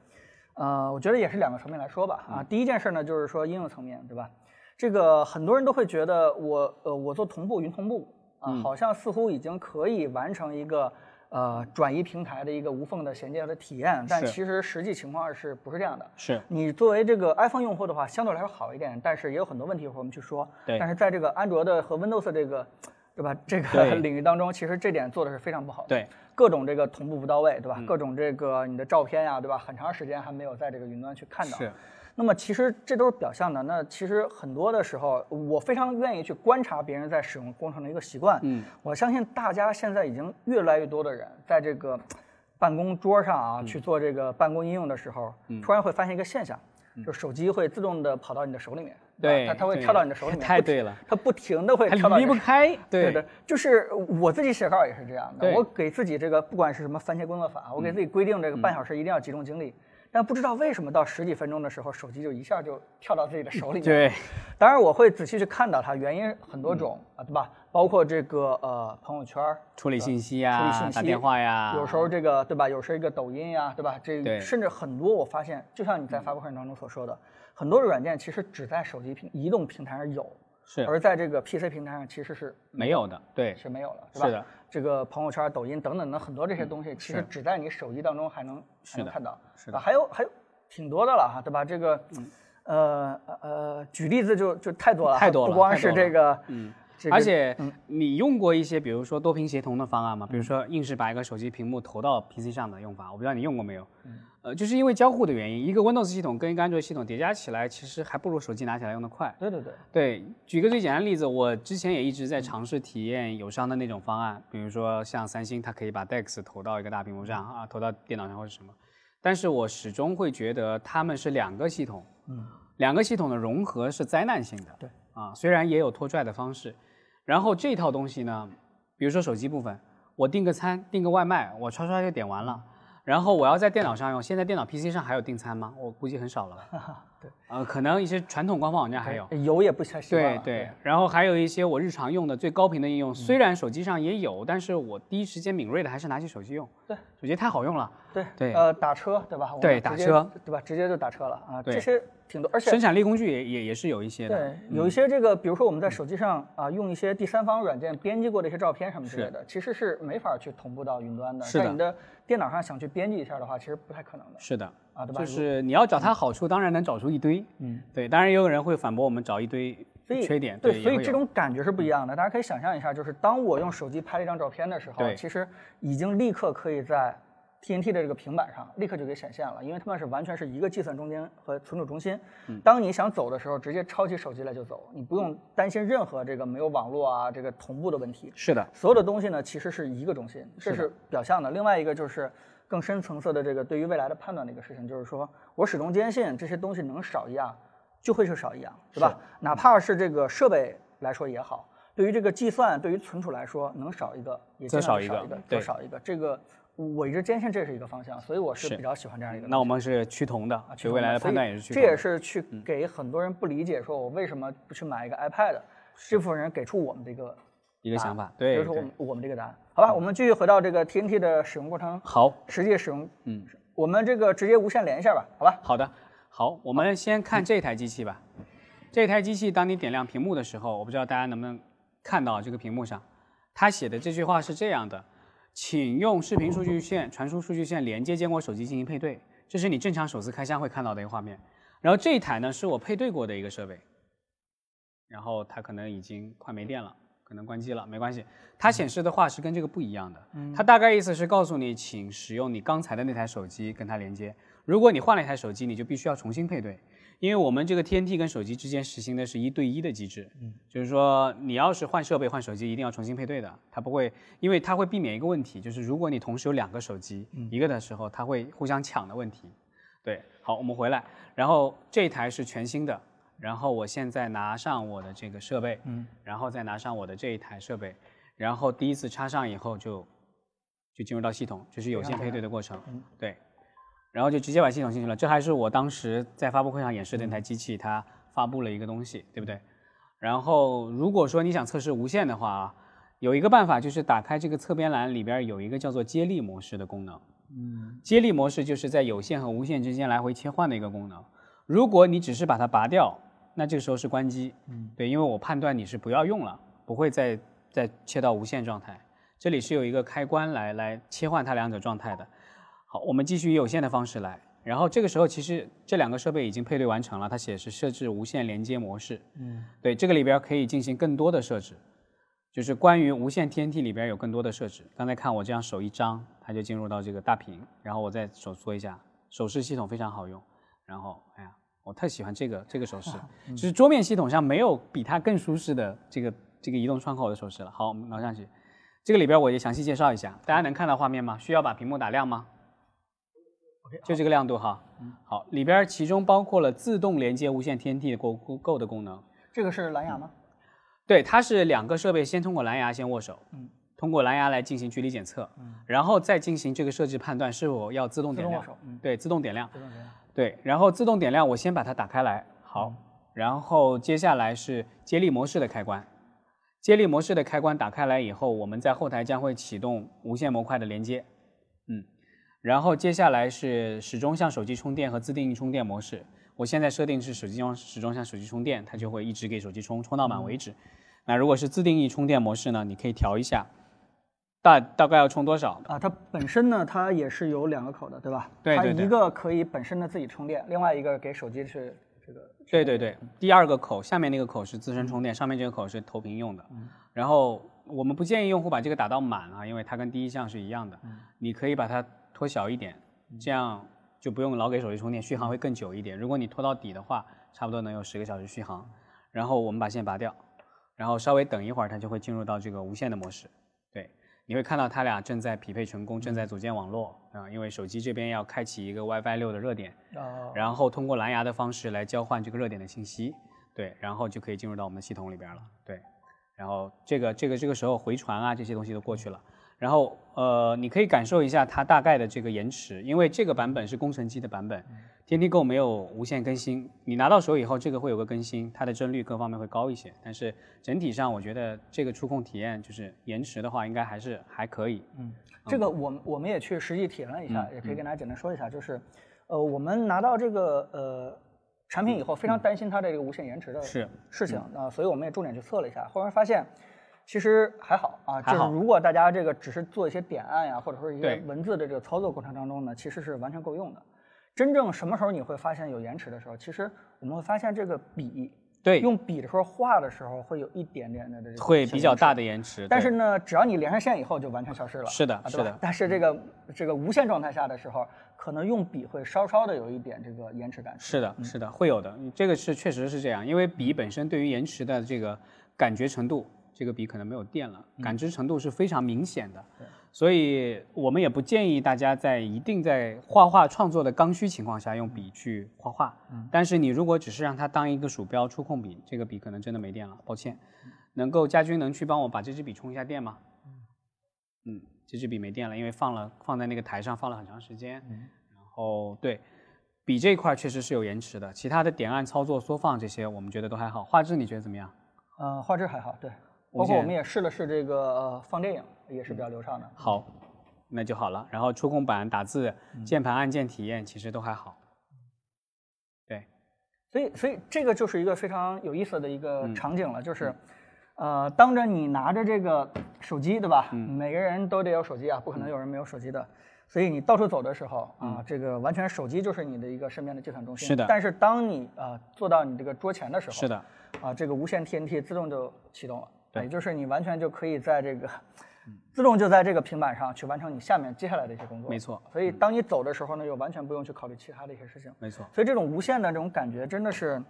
A: 呃，我觉得也是两个层面来说吧。啊，第一件事呢，就是说应用层面，对吧？这个很多人都会觉得我，呃，我做同步云同步啊，好像似乎已经可以完成一个。呃，转移平台的一个无缝的衔接的体验，但其实实际情况是不是这样的？
B: 是
A: 你作为这个 iPhone 用户的话，相对来说好一点，但是也有很多问题，我们去说。
B: 对。
A: 但是在这个安卓的和 Windows 这个，对吧？这个领域当中，其实这点做的是非常不好的。
B: 对。
A: 各种这个同步不到位，对吧？各种这个你的照片呀，对吧？很长时间还没有在这个云端去看到。
B: 是。
A: 那么其实这都是表象的。那其实很多的时候，我非常愿意去观察别人在使用工程的一个习惯。嗯，我相信大家现在已经越来越多的人在这个办公桌上啊去做这个办公应用的时候，突然会发现一个现象，就是手机会自动的跑到你的手里面。
B: 对，
A: 它它会跳到你的手里面。
B: 太对了，
A: 它不停的会跳到。
B: 离不开。
A: 对的，就是我自己写稿也是这样的。我给自己这个不管是什么番茄工作法，我给自己规定这个半小时一定要集中精力。但不知道为什么到十几分钟的时候，手机就一下就跳到自己的手里面。
B: 对，
A: 当然我会仔细去看到它，原因很多种啊，对吧？包括这个呃朋友圈
B: 处理信息呀，
A: 处理信息、
B: 打电话呀，
A: 有时候这个对吧？有时候一个抖音呀，对吧？这甚至很多我发现，就像你在发布会当中所说的，很多的软件其实只在手机平移动平台上有，
B: 是
A: 而在这个 PC 平台上其实是
B: 没有的，对，
A: 是没有了，是吧？
B: 是的，
A: 这个朋友圈、抖音等等的很多这些东西，其实只在你手机当中还能还能看到，
B: 是的
A: 啊，还有还有挺多的了哈，对吧？这个，呃呃呃，举例子就就太多了，
B: 太多了
A: 不光是这个，
B: 嗯。
A: 这个
B: 而且你用过一些，比如说多屏协同的方案吗？比如说硬是把一个手机屏幕投到 PC 上的用法，我不知道你用过没有。呃，就是因为交互的原因，一个 Windows 系统跟一个安卓系统叠加起来，其实还不如手机拿起来用的快。
A: 对对对，
B: 对，举个最简单的例子，我之前也一直在尝试体验友商的那种方案，比如说像三星，它可以把 DeX 投到一个大屏幕上啊，投到电脑上或者什么，但是我始终会觉得他们是两个系统，嗯，两个系统的融合是灾难性的，
A: 对，
B: 啊，虽然也有拖拽的方式，然后这套东西呢，比如说手机部分，我订个餐、订个外卖，我刷刷就点完了。然后我要在电脑上用，现在电脑 PC 上还有订餐吗？我估计很少了。
A: 对，
B: 呃，可能一些传统官方网站还有。
A: 有也不太习惯
B: 对对，然后还有一些我日常用的最高频的应用，虽然手机上也有，但是我第一时间敏锐的还是拿起手机用。
A: 对，
B: 手机太好用了。
A: 对
B: 对
A: 呃，打车对吧？我们
B: 对打车
A: 对吧？直接就打车了啊，
B: 对
A: 这些挺多，而且
B: 生产力工具也也也是有一些的。
A: 对，有一些这个，比如说我们在手机上啊，用一些第三方软件编辑过的一些照片什么之类的，其实是没法去同步到云端的。
B: 是的
A: 在你的电脑上想去编辑一下的话，其实不太可能的
B: 是的，
A: 啊，对吧？
B: 就是你要找它好处，当然能找出一堆。
A: 嗯，
B: 对，当然也有人会反驳我们找一堆
A: 所以
B: 缺点。
A: 对，所以这种感觉是不一样的。大家可以想象一下，就是当我用手机拍了一张照片的时候，其实已经立刻可以在 TNT 的这个平板上立刻就给显现了，因为它们是完全是一个计算中间和存储中心。
B: 嗯
A: 当你想走的时候，直接抄起手机来就走，你不用担心任何这个没有网络啊这个同步的问题。
B: 是的，
A: 所有的东西呢，其实是一个中心，这
B: 是
A: 表象的。另外一个就是更深层次的这个对于未来的判断的一个事情，就是说我始终坚信这些东西能少一样，就会是少一样，对吧？哪怕是这个设备来说也好，对于这个计算、对于存储来说，能少一个也尽量
B: 少一个
A: 地少一个。这个我一直坚信这是一个方向，所以我是
B: 是
A: 比较喜欢这样一个。
B: 那我们是趋同的，
A: 啊，
B: 对未来的判断也是趋同的。嗯
A: 也是去给很多人不理解，说我为什么不去买一个 iPad，这部分人给出我们的一个
B: 一个想法，
A: 比
B: 对对
A: 如说我们我们这个答案，好吧，我们继续回到这个 TNT 的使用过程，
B: 好，
A: 实际使用，
B: 嗯，
A: 我们这个直接无线连一下吧，好吧？
B: 好的，好，我们先看这台机器吧。这台机器，当你点亮屏幕的时候，我不知道大家能不能看到这个屏幕上，它写的这句话是这样的：请用视频数据线、传输数据线连接坚果手机进行配对。这是你正常首次开箱会看到的一个画面。然后这一台呢，是我配对过的一个设备，然后它可能已经快没电了，可能关机了，没关系。它显示的话是跟这个不一样的。它大概意思是告诉你，请使用你刚才的那台手机跟它连接。如果你换了一台手机，你就必须要重新配对，因为我们这个 TNT 跟手机之间实行的是一对一的机制。嗯，就是说你要是换设备换手机，一定要重新配对的，它不会，因为它会避免一个问题，就是如果你同时有两个手机，一个的时候，它会互相抢的问题。对，好，我们回来，然后这台是全新的，然后我现在拿上我的这个设备，嗯，然后再拿上我的这一台设备，然后第一次插上以后就就进入到系统，就是有线配对的过程，对，然后就直接把系统进去了。这还是我当时在发布会上演示的那台机器，它发布了一个东西，对不对？然后如果说你想测试无线的话啊，有一个办法就是打开这个侧边栏里边有一个叫做接力模式的功能。嗯，接力模式就是在有线和无线之间来回切换的一个功能。如果你只是把它拔掉，那这个时候是关机。嗯，对，因为我判断你是不要用了，不会再再切到无线状态。这里是有一个开关来来切换它两者状态的。好，我们继续以有线的方式来。然后这个时候其实这两个设备已经配对完成了，它显示设置无线连接模式。嗯，对，这个里边可以进行更多的设置。就是关于无线 TNT 里边有更多的设置。刚才看我这样手一张，它就进入到这个大屏，然后我再手搓一下，手势系统非常好用。然后，哎呀，我特喜欢这个这个手势，就是桌面系统上没有比它更舒适的这个这个移动窗口的手势了。好，我们挠上去。这个里边我也详细介绍一下，大家能看到画面吗？需要把屏幕打亮吗？就这个亮度哈。好，里边其中包括了自动连接无线的够够够的功能。
A: 这个是蓝牙吗？
B: 对，它是两个设备先通过蓝牙先握手，
A: 嗯，
B: 通过蓝牙来进行距离检测，嗯，然后再进行这个设置判断是否要自动点亮，对，自动点亮，
A: 自动连
B: 对，然后自动点亮，我先把它打开来，好，然后接下来是接力模式的开关，接力模式的开关打开来以后，我们在后台将会启动无线模块的连接，嗯，然后接下来是始终向手机充电和自定义充电模式，我现在设定是手机装始终向手机充电，它就会一直给手机充，充到满为止。那如果是自定义充电模式呢，你可以调一下，大大概要充多少？
A: 啊，它本身呢，它也是有两个口的，对吧？
B: 对对对
A: 它一个可以本身的自己充电，另外一个给手机是这个。
B: 对对对，第二个口下面那个口是自身充电，上面这个口是投屏用的。然后我们不建议用户把这个打到满啊，因为它跟第一项是一样的。你可以把它拖小一点，这样就不用老给手机充电，续航会更久一点。如果你拖到底的话，差不多能有十个小时续航。然后我们把线拔掉，然后稍微等一会儿，它就会进入到这个无线的模式。对，你会看到它俩正在匹配成功，正在组建网络啊，因为手机这边要开启一个 WiFi 六的热点。
A: 啊，
B: 然后通过蓝牙的方式来交换这个热点的信息，对，然后就可以进入到我们的系统里边了，对，然后这个这个这个时候回传啊这些东西都过去了，然后呃你可以感受一下它大概的这个延迟，因为这个版本是工程机的版本，天梯 Go 没有无限更新，你拿到手以后这个会有个更新，它的帧率各方面会高一些，但是整体上我觉得这个触控体验就是延迟的话应该还是还可以，
A: 嗯，这个我们我们也去实际体验了一
B: 嗯
A: 下，也可以跟大家简单说一下，就是，呃，我们拿到这个呃产品以后，非常担心它的这个无限延迟的
B: 嗯是嗯
A: 事情，那、所以我们也重点去测了一下，后来发现。其实还好啊，就是如果大家这个只是做一些点按呀，或者说一些文字的这个操作过程当中呢，其实是完全够用的。真正什么时候你会发现有延迟的时候，其实我们会发现这个笔
B: 对，
A: 用笔的时候画的时候会有一点点的这个
B: 会比较大的延迟，
A: 但是呢，只要你连上线以后，就完全消失了。
B: 是的
A: 啊
B: 是的
A: 但是这个这个无线状态下的时候，可能用笔会稍稍的有一点这个延迟感。
B: 是的，是的，会有的。这个是确实是这样，因为笔本身对于延迟的这个感觉程度，这个笔可能没有电了，感知程度是非常明显的。所以我们也不建议大家在一定在画画创作的刚需情况下用笔去画画。嗯但是你如果只是让它当一个鼠标触控笔，这个笔可能真的没电了，抱歉。能够家军能去帮我把这支笔充一下电吗？嗯，这支笔没电了，因为放了放在那个台上放了很长时间。嗯然后对，笔这一块确实是有延迟的，其他的点按操作、缩放这些我们觉得都还好。画质你觉得怎么样？
A: 呃，画质还好，对。包括我们也试了试这个呃放电影，也是比较流畅的。
B: 好，那就好了。然后触控板、打字、键盘按键体验其实都还好。对，
A: 所以，所以这个就是一个非常有意思的一个
B: 嗯
A: 场景了，就是，呃，当着你拿着这个手机，对吧？
B: 嗯
A: 每个人都得有手机啊，不可能有人没有手机的。所以你到处走的时候啊，这个完全手机就是你的一个身边的计算中心。
B: 嗯是的
A: 但是当你呃坐到你这个桌前的时候，
B: 是的，
A: 啊，这个无线 TNT 自动就启动了，
B: 对
A: 也就是你完全就可以在这个自动就在这个平板上去完成你下面接下来的一些工作。
B: 没错
A: 所以当你走的时候呢，又完全不用去考虑其他的一些事情。
B: 没错。
A: 所以这种无线的这种感觉真的是，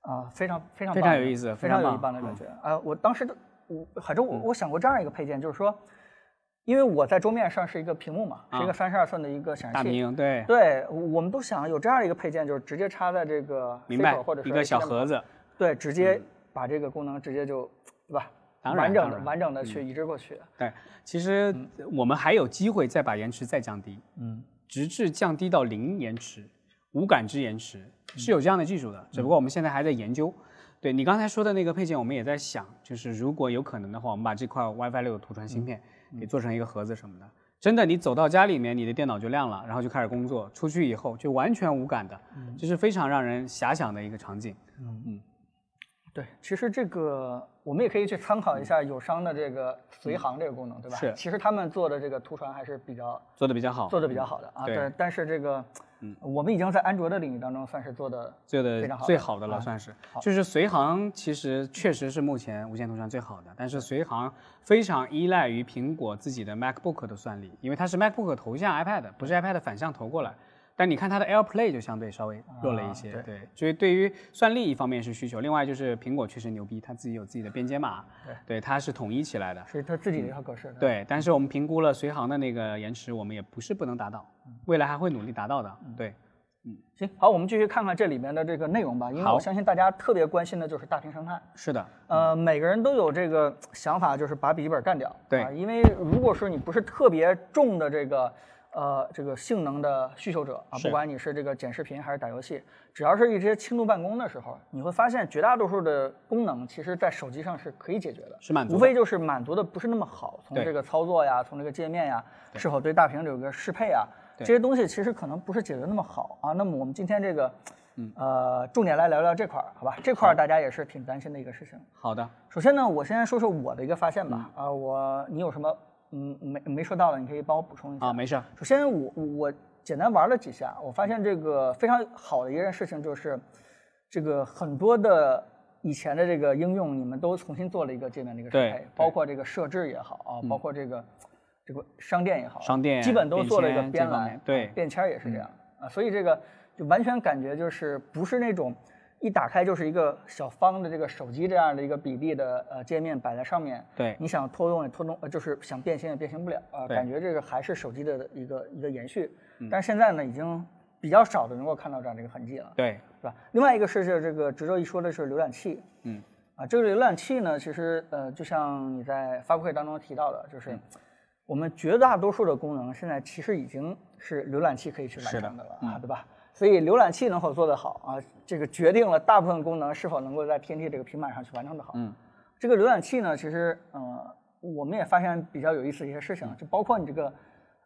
A: 啊、非常非常
B: 非常有意思
A: 非常有一
B: 非常棒嗯
A: 棒的感觉。啊、我当时的我反正我我想过这样一个配件，就是说，因为我在桌面上是一个屏幕嘛，是一个三十二寸的一个显示
B: 大
A: 器。
B: 屏对，
A: 对，我们都想有这样一个配件，就是直接插在这个
B: 明白
A: C 口或者，是
B: 一个小盒子，
A: 对，直接把这个功能直接就，对吧？
B: 当然
A: 完整的完整的去移植过去。
B: 对，其实我们还有机会再把延迟再降低，
A: 嗯，
B: 直至降低到零延迟、无感知延迟，是有这样的技术的，只不过我们现在还在研究。对你刚才说的那个配件，我们也在想，就是如果有可能的话，我们把这块 WiFi 六的图传芯片给做成一个盒子什么的。真的，你走到家里面，你的电脑就亮了，然后就开始工作，出去以后就完全无感的，这是非常让人遐想的一个场景。
A: 嗯对，其实这个我们也可以去参考一下友商的这个随行这个功能，对吧？
B: 是
A: 其实他们做的这个图传还是比较
B: 做的比较好，
A: 做的比较好的啊。
B: 对
A: 但但是这个，嗯我们已经在安卓的领域当中算是做的
B: 做的
A: 非常好的
B: 最好的了，
A: 啊
B: 算是
A: 好。
B: 就是随行其实确实是目前无线图传最好的，但是随行非常依赖于苹果自己的 MacBook 的算力，因为它是 MacBook 投向 iPad，不是 iPad 反向投过来。但你看它的 AirPlay 就相对稍微弱了一些，
A: 啊
B: 对，所以对于算力一方面是需求，另外就是苹果确实牛逼，它自己有自己的编解码，对，它是统一起来的，
A: 是它自己的一套格式。
B: 对，但是我们评估了随行的那个延迟，我们也不是不能达到，未来还会努力达到的，对。
A: 嗯行，好，我们继续看看这里面的这个内容吧，因为我相信大家特别关心的就是大屏生态。
B: 是的，
A: 呃，每个人都有这个想法，就是把笔记本干掉。
B: 对
A: 啊，因为如果说你不是特别重的这个呃这个性能的需求者啊，不管你是这个剪视频还是打游戏，只要是一些轻度办公的时候，你会发现绝大多数的功能其实在手机上是可以解决的，
B: 是满足
A: 无非就是满足的不是那么好，从这个操作呀，从这个界面呀，是否对大屏有个适配啊，这些东西其实可能不是解决那么好啊。那么我们今天这个。嗯，呃，重点来聊聊这块儿，好吧？这块儿大家也是挺担心的一个事情。
B: 好的，
A: 首先呢，我先说说我的一个发现吧。啊，我你有什么嗯没没说到的，你可以帮我补充一下。
B: 啊，没事。
A: 首先我我简单玩了几下，我发现这个非常好的一件事情就是，这个很多的以前的这个应用，你们都重新做了一个界面的一个适配，包括这个设置也好啊，包括这个这个商店也好，
B: 商店
A: 基本都做了一个编栏，
B: 对，
A: 便签也是这样啊，所以这个。就完全感觉就是不是那种一打开就是一个小方的这个手机这样的一个比例的呃界面摆在上面，
B: 对，
A: 你想拖动也拖动，呃就是想变形也变形不了啊，感觉这个还是手机的一个一个延续。但是现在呢，已经比较少的能够看到这样的一个痕迹了，
B: 对，
A: 是吧？另外一个是这个值得一说的是浏览器，嗯，啊，这个浏览器呢，其实呃，就像你在发布会当中提到的，就是我们绝大多数的功能现在其实已经是浏览器可以去完成的了啊，对吧？所以浏览器能否做得好啊？这个决定了大部分功能是否能够在 TNT 这个平板上去完成的好。嗯，这个浏览器呢，其实呃，我们也发现比较有意思的一些事情，就包括你这个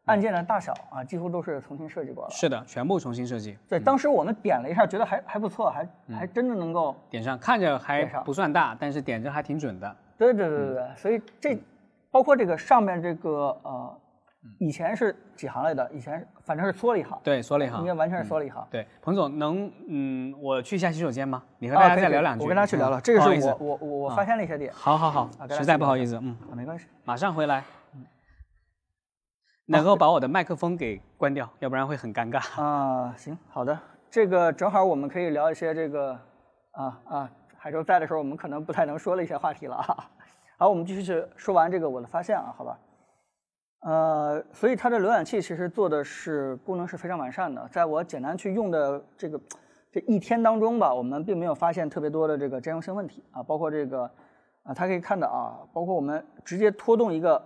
A: 按键的大小啊，几乎都是重新设计过了。
B: 是的，全部重新设计。
A: 对，当时我们点了一下，觉得还还不错，还还真的能够
B: 点上，看着还不算大，但是点着还挺准的。
A: 对对对对对，所以这包括这个上面这个呃。以前是几行来的？以前反正是缩了一行。
B: 对，缩了一行。
A: 应该完全是缩了一行。
B: 对，彭总能，嗯，我去一下洗手间吗？你和大家再聊两句。
A: 我跟他去聊聊。这个是我我我我发现了一些点。
B: 好好好，实在不好意思，嗯，
A: 没关系，
B: 马上回来。能够把我的麦克风给关掉，要不然会很尴尬。
A: 啊，行，好的，这个正好我们可以聊一些这个，啊啊，海州在的时候，我们可能不太能说的一些话题了啊。好，我们继续去说完这个我的发现啊，好吧。呃，所以它的浏览器其实做的是功能是非常完善的。在我简单去用的这个这一天当中吧，我们并没有发现特别多的这个兼容性问题啊。包括这个啊，它可以看到啊，包括我们直接拖动一个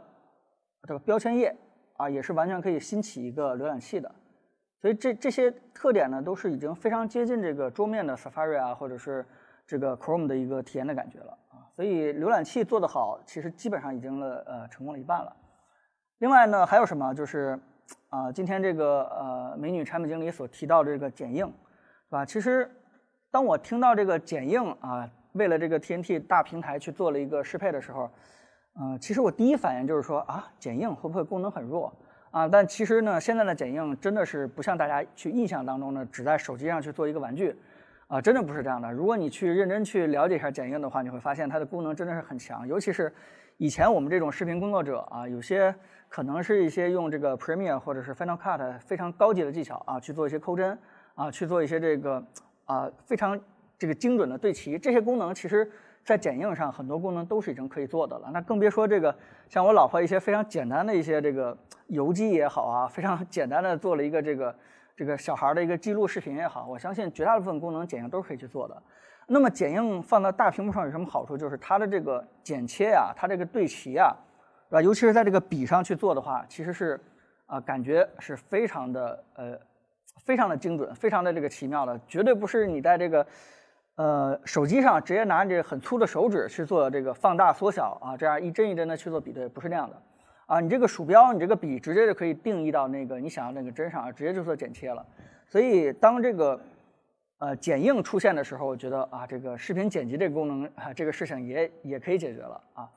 A: 这个标签页啊，也是完全可以新起一个浏览器的。所以这这些特点呢，都是已经非常接近这个桌面的 Safari 啊，或者是这个 Chrome 的一个体验的感觉了啊。所以浏览器做得好，其实基本上已经了呃成功了一半了。另外呢，还有什么？就是，啊，今天这个呃美女产品经理所提到的这个剪映，是吧？其实，当我听到这个剪映啊，为了这个 TNT 大平台去做了一个适配的时候，嗯，其实我第一反应就是说啊，剪映会不会功能很弱啊？但其实呢，现在的剪映真的是不像大家去印象当中呢，只在手机上去做一个玩具，啊，真的不是这样的。如果你去认真去了解一下剪映的话，你会发现它的功能真的是很强，尤其是以前我们这种视频工作者啊，有些。可能是一些用这个 Premiere 或者是 Final Cut 非常高级的技巧啊，去做一些抠帧啊，去做一些这个啊非常这个精准的对齐。这些功能其实，在剪映上很多功能都是已经可以做的了。那更别说这个像我老婆一些非常简单的一些这个游记也好啊，非常简单的做了一个这个这个小孩的一个记录视频也好，我相信绝大部分功能剪映都是可以去做的。那么剪映放到大屏幕上有什么好处？就是它的这个剪切呀，它这个对齐呀。是吧？尤其是在这个笔上去做的话，其实是，啊，感觉是非常的呃，非常的精准，非常的这个奇妙的，绝对不是你在这个，呃，手机上直接拿着很粗的手指去做这个放大缩小啊，这样一帧一帧的去做比对，不是那样的，啊，你这个鼠标，你这个笔直接就可以定义到那个你想要那个帧上，直接就做剪切了。所以当这个，呃，剪映出现的时候，我觉得啊，这个视频剪辑这个功能啊，这个事情也也可以解决了啊。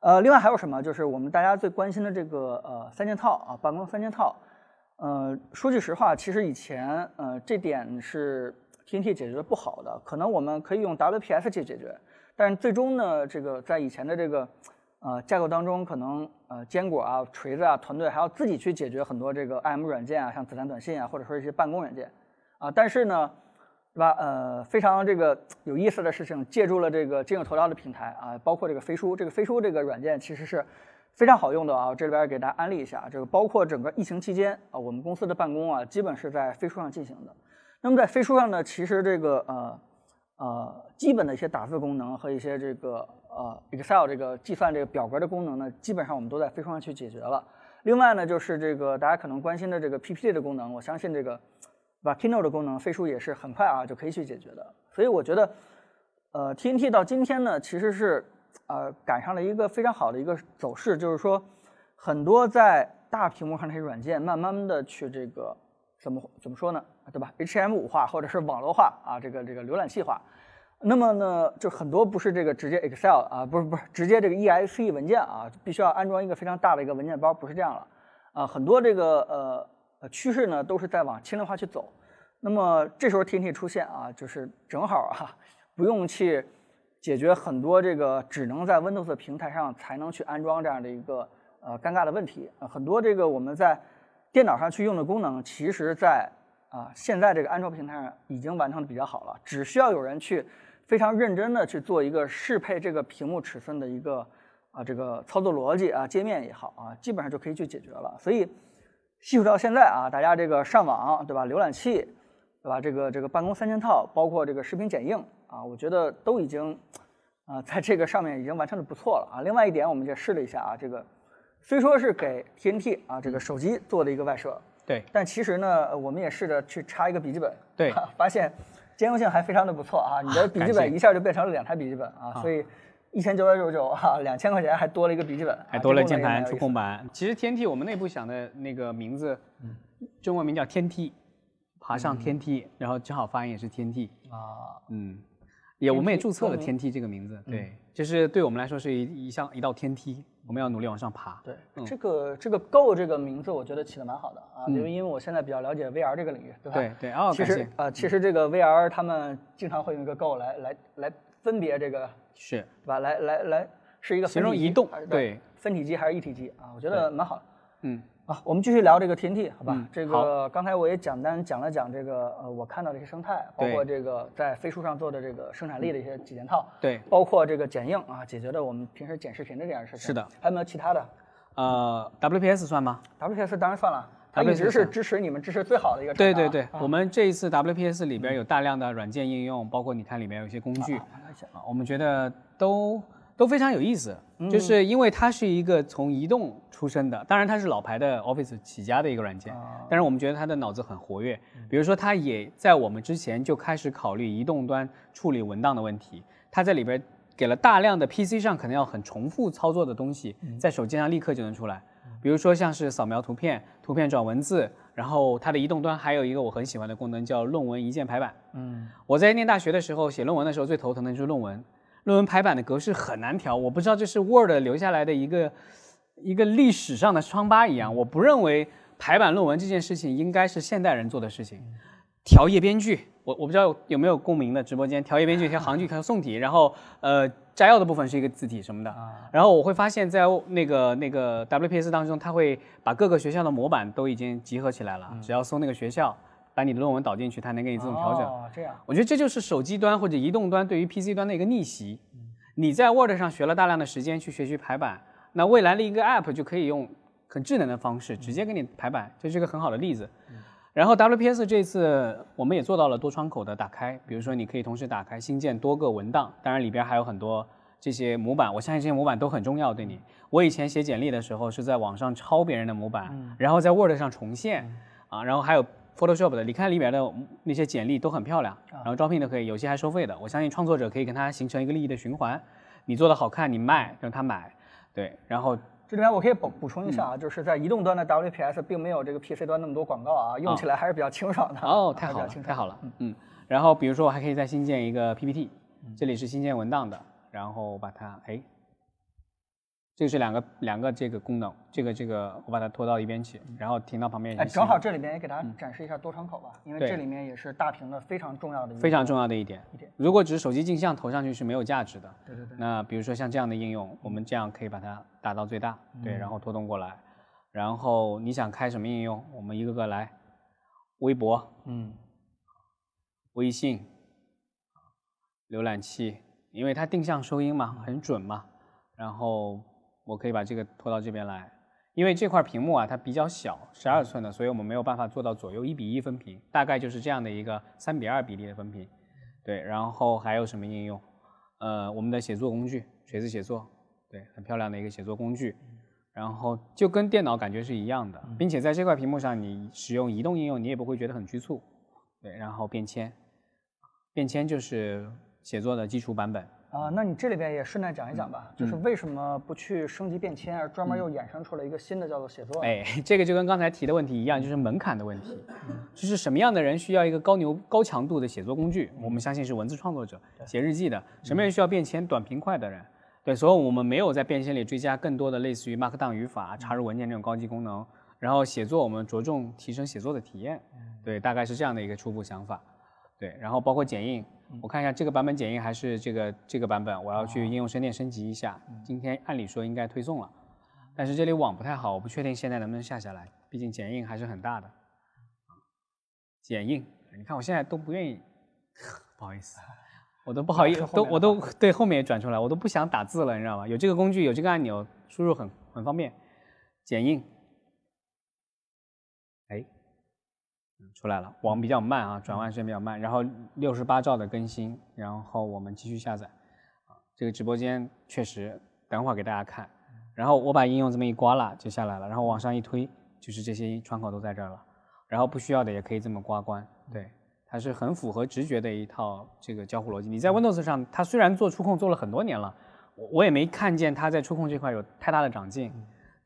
A: 呃，另外还有什么？就是我们大家最关心的这个呃三件套啊，办公三件套。呃，说句实话，其实以前呃这点是 TNT 解决的不好的，可能我们可以用 WPS 去解决，但是最终呢，这个在以前的这个呃架构当中，可能呃坚果啊、锤子啊团队还要自己去解决很多这个 IM 软件啊，像子弹短信啊，或者说一些办公软件啊，但是呢。是吧？呃，非常这个有意思的事情，借助了这个今日头条的平台啊，包括这个飞书，这个飞书这个软件其实是非常好用的啊。这里边给大家安利一下，这个包括整个疫情期间啊，我们公司的办公啊，基本是在飞书上进行的。那么在飞书上呢，其实这个呃呃基本的一些打字功能和一些这个呃 Excel 这个计算这个表格的功能呢，基本上我们都在飞书上去解决了。另外呢，就是这个大家可能关心的这个 PPT 的功能，我相信这个。把 Keynote 的功能，飞书也是很快啊就可以去解决的。所以我觉得，呃，TNT 到今天呢，其实是呃赶上了一个非常好的一个走势，就是说很多在大屏幕上那些软件，慢慢的去这个怎么怎么说呢？对吧？HM5 化或者是网络化啊，这个这个浏览器化。那么呢，就很多不是这个直接 Excel 啊，不是不是直接这个 exe 文件啊，必须要安装一个非常大的一个文件包，不是这样了啊。很多这个呃呃趋势呢，都是在往轻量化去走。那么这时候 TNT 出现啊，就是正好啊，不用去解决很多这个只能在 Windows 平台上才能去安装这样的一个呃尴尬的问题啊。很多这个我们在电脑上去用的功能，其实在啊现在这个安卓平台上已经完成的比较好了，只需要有人去。非常认真的去做一个适配这个屏幕尺寸的一个啊这个操作逻辑啊界面也好啊，基本上就可以去解决了。所以细数到现在啊，大家这个上网对吧，浏览器对吧，这个这个办公三件套，包括这个视频剪映啊，我觉得都已经啊在这个上面已经完成的不错了啊。另外一点，我们也试了一下啊，这个虽说是给 TNT 啊这个手机做的一个外设，
B: 对，
A: 但其实呢，我们也试着去插一个笔记本，
B: 对，
A: 发现。兼容性还非常的不错啊！你的笔记本一下就变成了两台笔记本啊，所以一千九百九十九啊，两千块钱还多了一个笔记本，
B: 还多了键盘、触控板。其实天梯我们内部想的那个名字，中文名叫天梯，爬上天梯，然后正好发音也是天梯。啊，嗯，也我们也注册了天梯这个名字，对，就是对我们来说是一一项一道天梯。我们要努力往上爬。
A: 对，这个这个 Go 这个名字，我觉得起的蛮好的啊，因为因为我现在比较了解 VR 这个领域，对吧？
B: 对对。哦，
A: 其实啊，其实这个 VR 他们经常会用一个 Go 来来来分别这个
B: 是，
A: 对吧？来来来，是一个
B: 形容移动，对，
A: 分体机还是一体机啊？我觉得蛮好的。嗯。啊，我们继续聊这个 TNT，好吧？这个刚才我也简单讲了讲这个呃，我看到的一些生态，包括这个在飞书上做的这个生产力的一些几件套，
B: 对，
A: 包括这个剪映啊，解决了我们平时剪视频的这件事情。
B: 是的，
A: 还有没有其他的？
B: 呃，WPS 算吗
A: ？WPS 当然算了，它一直是支持你们支持最好的一个。
B: 对对对，我们这一次 WPS 里边有大量的软件应用，包括你看里面有一些工具，啊，我们觉得都。都非常有意思，就是因为它是一个从移动出身的，当然它是老牌的 Office 起家的一个软件，但是我们觉得它的脑子很活跃。比如说，它也在我们之前就开始考虑移动端处理文档的问题，它在里边给了大量的 PC 上可能要很重复操作的东西，在手机上立刻就能出来。比如说像是扫描图片、图片转文字，然后它的移动端还有一个我很喜欢的功能叫论文一键排版。嗯，我在念大学的时候写论文的时候最头疼的就是论文。论文排版的格式很难调，我不知道这是 Word 留下来的一个一个历史上的疮疤一样。我不认为排版论文这件事情应该是现代人做的事情。调页编剧，我我不知道有没有共鸣的直播间。调页编剧，调行距，调宋体，然后呃摘要的部分是一个字体什么的。然后我会发现，在那个那个 WPS 当中，它会把各个学校的模板都已经集合起来了，只要搜那个学校。把你的论文导进去，它能给你自动调整。
A: 哦，这样。
B: 我觉得这就是手机端或者移动端对于 PC 端的一个逆袭。你在 Word 上学了大量的时间去学习排版，那未来的一个 App 就可以用很智能的方式直接给你排版，这是一个很好的例子。然后 WPS 这次我们也做到了多窗口的打开，比如说你可以同时打开新建多个文档，当然里边还有很多这些模板，我相信这些模板都很重要对你。我以前写简历的时候是在网上抄别人的模板，然后在 Word 上重现啊，然后还有。Photoshop 的，你看里面的那些简历都很漂亮，然后招聘的可以，有些还收费的。我相信创作者可以跟他形成一个利益的循环，你做的好看，你卖让他买，对。然后
A: 这里面我可以补补充一下啊，就是在移动端的 WPS 并没有这个 PC 端那么多广告啊，用起来还是比较清爽的。
B: 哦，太好了，太好了，嗯嗯。然后比如说我还可以再新建一个 PPT，这里是新建文档的，然后把它哎。这是两个两个这个功能，这个这个我把它拖到一边去，然后停到旁边。
A: 哎，正好这里面也给大家展示一下多窗口吧，因为这里面也是大屏的非常重要的。
B: 非常重要的一点。
A: 一点。
B: 如果只是手机镜像投上去是没有价值的。
A: 对对对。
B: 那比如说像这样的应用，我们这样可以把它打到最大，对，然后拖动过来。然后你想开什么应用，我们一个个来。微博，嗯，微信，浏览器，因为它定向收音嘛，很准嘛，然后。我可以把这个拖到这边来，因为这块屏幕啊，它比较小，十二寸的，所以我们没有办法做到左右一比一分屏，大概就是这样的一个三比二比例的分屏。对，然后还有什么应用？呃，我们的写作工具，锤子写作，对，很漂亮的一个写作工具。然后就跟电脑感觉是一样的，并且在这块屏幕上，你使用移动应用，你也不会觉得很局促。对，然后便签，便签就是写作的基础版本。
A: 啊，那你这里边也顺带讲一讲
B: 嗯
A: 吧，就是为什么不去升级变迁，而专门又衍生出了一个新的叫做写作？
B: 哎，这个就跟刚才提的问题一样，就是门槛的问题，就是什么样的人需要一个高牛高强度的写作工具？我们相信是文字创作者、写日记的，什么人需要变迁？短平快的人。对，所以我们没有在变迁里追加更多的类似于 Markdown 语法、插入文件这种高级功能。然后写作我们着重提升写作的体验，对，大概是这样的一个初步想法。对，然后包括剪映，我看一下这个版本剪映还是这个这个版本，我要去应用商店升级一下。今天按理说应该推送了，但是这里网不太好，我不确定现在能不能下下来，毕竟剪映还是很大的。啊剪映，你看我现在都不愿意，不好意思，我都不好意 思，都我都对后面也转出来，我都不想打字了，你知道吗？有这个工具，有这个按钮，输入很很方便。剪映，哎，出来了，网比较慢啊，转换时间比较慢，然后六十八兆的更新，然后我们继续下载。啊，这个直播间确实，等会儿给大家看。然后我把应用这么一刮拉就下来了，然后往上一推，就是这些窗口都在这儿了。然后不需要的也可以这么刮关，对，它是很符合直觉的一套这个交互逻辑。你在 Windows 上，它虽然做触控做了很多年了，我我也没看见它在触控这块有太大的长进。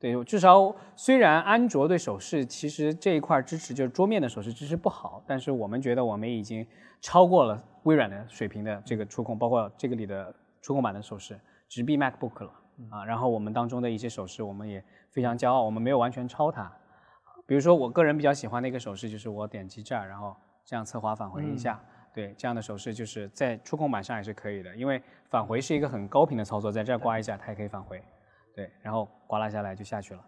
B: 对，至少虽然安卓对手势其实这一块支持就是桌面的手势支持不好，但是我们觉得我们已经超过了微软的水平的这个触控，包括这个里的触控板的手势，直逼 MacBook 了啊。然后我们当中的一些手势，我们也非常骄傲，我们没有完全抄它。比如说我个人比较喜欢的一个手势就是我点击这儿，然后这样侧滑返回一下，对，这样的手势就是在触控板上也是可以的，因为返回是一个很高频的操作，在这儿刮一下它也可以返回。对，然后刮拉下来就下去了。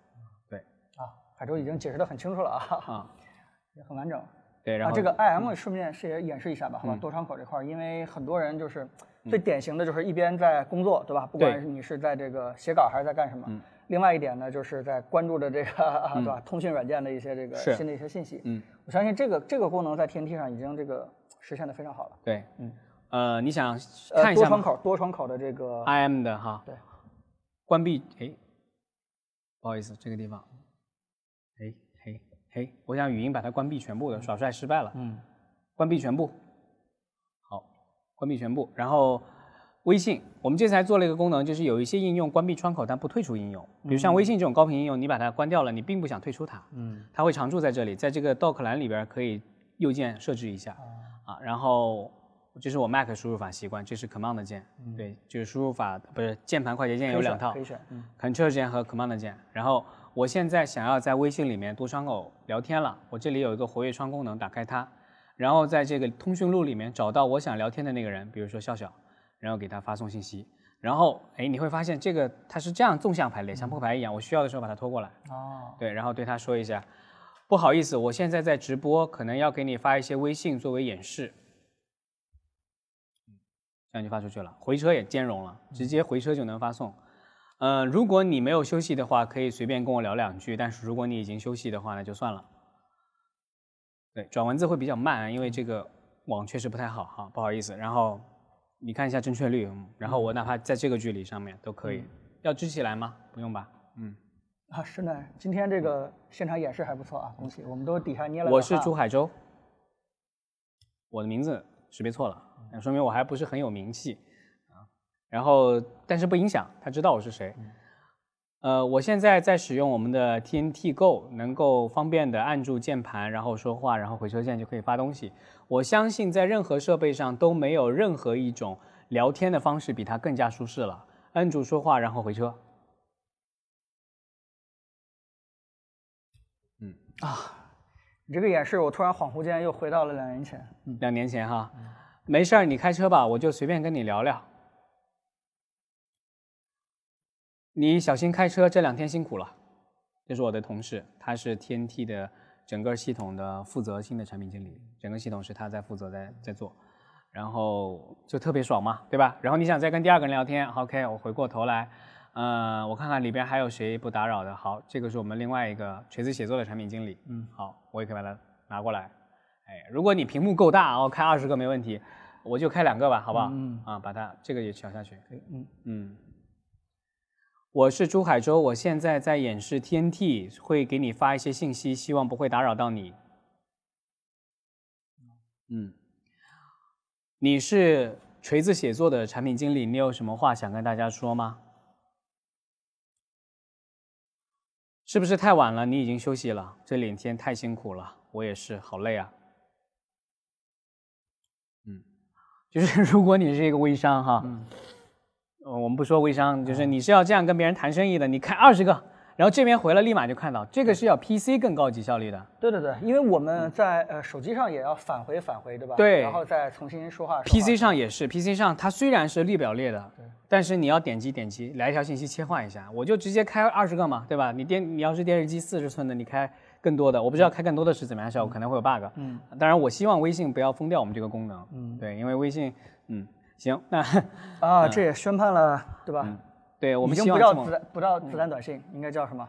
B: 对
A: 啊，海州已经解释的很清楚了啊，
B: 啊，
A: 也很完整。
B: 对，然
A: 啊，
B: 后
A: 这个 IM 顺便是也演示一下吧，好吧？多窗口这块儿，因为很多人就是最典型的就是一边在工作，对吧？不管你是在这个写稿还是在干什么。另外一点呢，就是在关注着这个，啊对吧？通讯软件的一些这个新的一些信息。
B: 嗯，
A: 我相信这个这个功能在 TNT 上已经这个实现的非常好了。
B: 对，嗯，呃，你想
A: 呃，
B: 看一下吗
A: 多窗口多窗口的这个
B: ？IM 的哈，
A: 对，
B: 关闭，哎，不好意思，这个地方，哎嘿嘿，我想语音把它关闭全部的，耍帅失败了。
A: 嗯，
B: 关闭全部。好，关闭全部。然后微信，我们这次还做了一个功能，就是有一些应用关闭窗口但不退出应用，比如像微信这种高频应用，你把它关掉了，你并不想退出它，
A: 嗯，
B: 它会常驻在这里，在这个 dock 栏里边可以右键设置一下啊，然后。这是我 Mac 输入法习惯，这是 Command 键，对，就是输入法不是键盘快捷键有两套
A: 可以选，嗯
B: ，Control 键和 Command 键。然后我现在想要在微信里面多窗口聊天了，我这里有一个活跃窗功能，打开它，然后在这个通讯录里面找到我想聊天的那个人，比如说笑笑，然后给他发送信息。然后哎，你会发现这个它是这样纵向排列，像扑克牌一样，我需要的时候把它拖过来，
A: 哦，
B: 对，然后对他说一下，不好意思，我现在在直播，可能要给你发一些微信作为演示。这样就发出去了，回车也兼容了，直接回车就能发送。嗯，如果你没有休息的话，可以随便跟我聊两句，但是如果你已经休息的话，那就算了。对，转文字会比较慢，因为这个网确实不太好哈，不好意思。然后你看一下正确率，然后我哪怕在这个距离上面都可以。要支起来吗？不用吧。嗯。
A: 啊，是的，今天这个现场演示还不错啊，恭喜！我们都底下捏了。
B: 我是朱海洲，我的名字识别错了。说明我还不是很有名气啊，然后但是不影响他知道我是谁。呃，我现在在使用我们的 TNT Go，能够方便的按住键盘，然后说话，然后回车键就可以发东西。我相信在任何设备上都没有任何一种聊天的方式比它更加舒适了。按住说话，然后回车。
A: 嗯啊，你这个演示，我突然恍惚间又回到了两年前。
B: 两年前哈。没事儿，你开车吧，我就随便跟你聊聊。你小心开车，这两天辛苦了。这是我的同事，他是 TNT 的整个系统的负责性的产品经理，整个系统是他在负责在在做，然后就特别爽嘛，对吧？然后你想再跟第二个人聊天，OK，我回过头来，嗯，我看看里边还有谁不打扰的。好，这个是我们另外一个锤子写作的产品经理，嗯，好，我也可以把它拿过来。哎，如果你屏幕够大，我开二十个没问题，我就开两个吧，好不好？
A: 嗯
B: 啊，把它这个也调下去。
A: 嗯
B: 嗯，我是朱海洲，我现在在演示 TNT，会给你发一些信息，希望不会打扰到你。嗯，你是锤子写作的产品经理，你有什么话想跟大家说吗？是不是太晚了？你已经休息了，这两天太辛苦了，我也是，好累啊。嗯，就是 如果你是一个微商哈，嗯，我们不说微商，就是你是要这样跟别人谈生意的，你开二十个。然后这边回了立马就看到，这个是要 PC 更高级效率的。
A: 对对对，因为我们在呃手机上也要返回返回，对吧？
B: 对。
A: 然后再重新说话。
B: PC 上也是，PC 上它虽然是列表列的，但是你要点击点击来一条信息切换一下，我就直接开二十个嘛，对吧？你电你要是电视机四十寸的，你开更多的，我不知道开更多的是怎么样效果，可能会有 bug。嗯。当然我希望微信不要封掉我们这个功能。嗯。对，因为微信，嗯，行，那
A: 啊，这也宣判了，对吧？
B: 对，我们
A: 已经不叫子弹，不叫子弹短信，应该叫什么？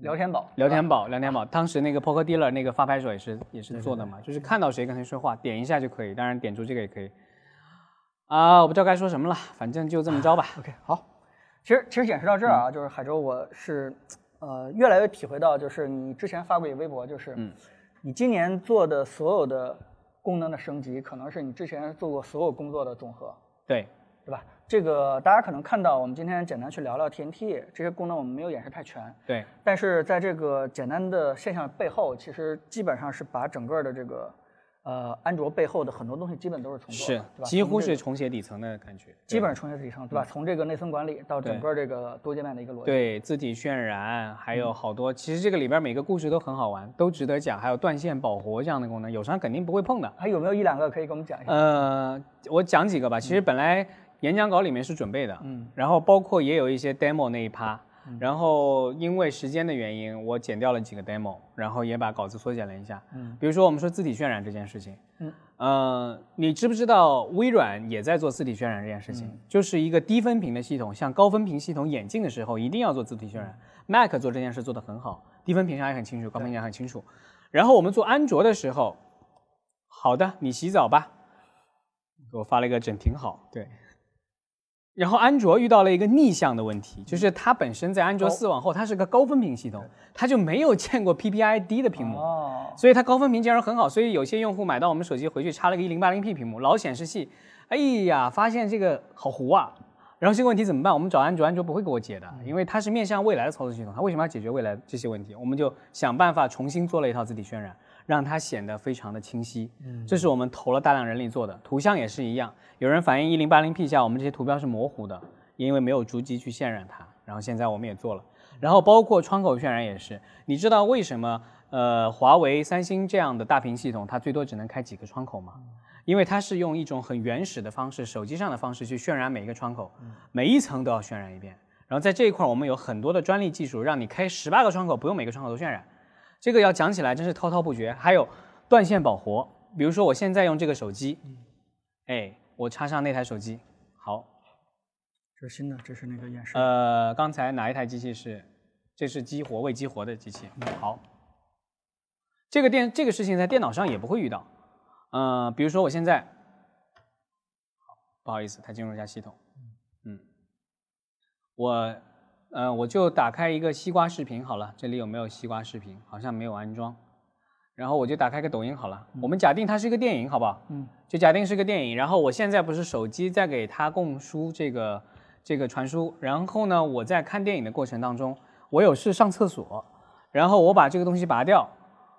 A: 聊天宝，
B: 聊天宝，聊天宝。当时那个 Poker Dealer 那个发牌手也是也是做的嘛，就是看到谁跟谁说话，点一下就可以。当然点出这个也可以。啊，我不知道该说什么了，反正就这么着吧。
A: OK，好。其实其实演示到这儿啊，就是海州，我是呃越来越体会到，就是你之前发过一个微博，就是你今年做的所有的功能的升级，可能是你之前做过所有工作的总和。
B: 对。
A: 对吧？这个大家可能看到，我们今天简单去聊聊 TNT 这些功能，我们没有演示太全。
B: 对。
A: 但是在这个简单的现象背后，其实基本上是把整个的这个呃安卓背后的很多东西基本都是重做
B: 的，
A: 对吧？
B: 几乎是重写底层的感觉。
A: 基本上重写底层，对吧？从这个内存管理到整个这个多界面的一个逻辑。
B: 对，字体渲染还有好多，其实这个里边每个故事都很好玩，都值得讲。还有断线保活这样的功能，友商肯定不会碰的。
A: 还有没有一两个可以给我们讲一下？
B: 呃，我讲几个吧。其实本来。演讲稿里面是准备的，嗯，然后包括也有一些 demo 那一趴，然后因为时间的原因，我剪掉了几个 demo，然后也把稿子缩减了一下，嗯，比如说我们说字体渲染这件事情，嗯，呃，你知不知道微软也在做字体渲染这件事情？就是一个低分屏的系统向高分屏系统演进的时候，一定要做字体渲染。Mac 做这件事做得很好，低分屏上也很清楚，高分屏上很清楚。然后我们做安卓的时候，好的，你洗澡吧，给我发了一个整挺好，对。然后安卓遇到了一个逆向的问题，就是它本身在安卓四往后，它是个高分屏系统，它就没有见过 PPI 低的屏幕，所以它高分屏竟然很好。所以有些用户买到我们手机回去插了个一零八零 P 屏幕，老显示器，哎呀，发现这个好糊啊。然后这个问题怎么办？我们找安卓，安卓不会给我解的，因为它是面向未来的操作系统，它为什么要解决未来这些问题？我们就想办法重新做了一套字体渲染。让它显得非常的清晰，这是我们投了大量人力做的。图像也是一样，有人反映一零八零 P 下我们这些图标是模糊的，因为没有逐级去渲染它。然后现在我们也做了，然后包括窗口渲染也是。你知道为什么呃华为、三星这样的大屏系统它最多只能开几个窗口吗？因为它是用一种很原始的方式，手机上的方式去渲染每一个窗口，每一层都要渲染一遍。然后在这一块我们有很多的专利技术，让你开十八个窗口不用每个窗口都渲染。这个要讲起来真是滔滔不绝，还有断线保活，比如说我现在用这个手机，哎，我插上那台手机，好，
A: 这是新的，这是那个演示。
B: 呃，刚才哪一台机器是？这是激活未激活的机器。好，这个电这个事情在电脑上也不会遇到。嗯，比如说我现在，好，不好意思，它进入一下系统。嗯，我。嗯，我就打开一个西瓜视频好了。这里有没有西瓜视频？好像没有安装。然后我就打开个抖音好了。我们假定它是一个电影，好不好？嗯。就假定是个电影。然后我现在不是手机在给它供输这个这个传输。然后呢，我在看电影的过程当中，我有事上厕所，然后我把这个东西拔掉，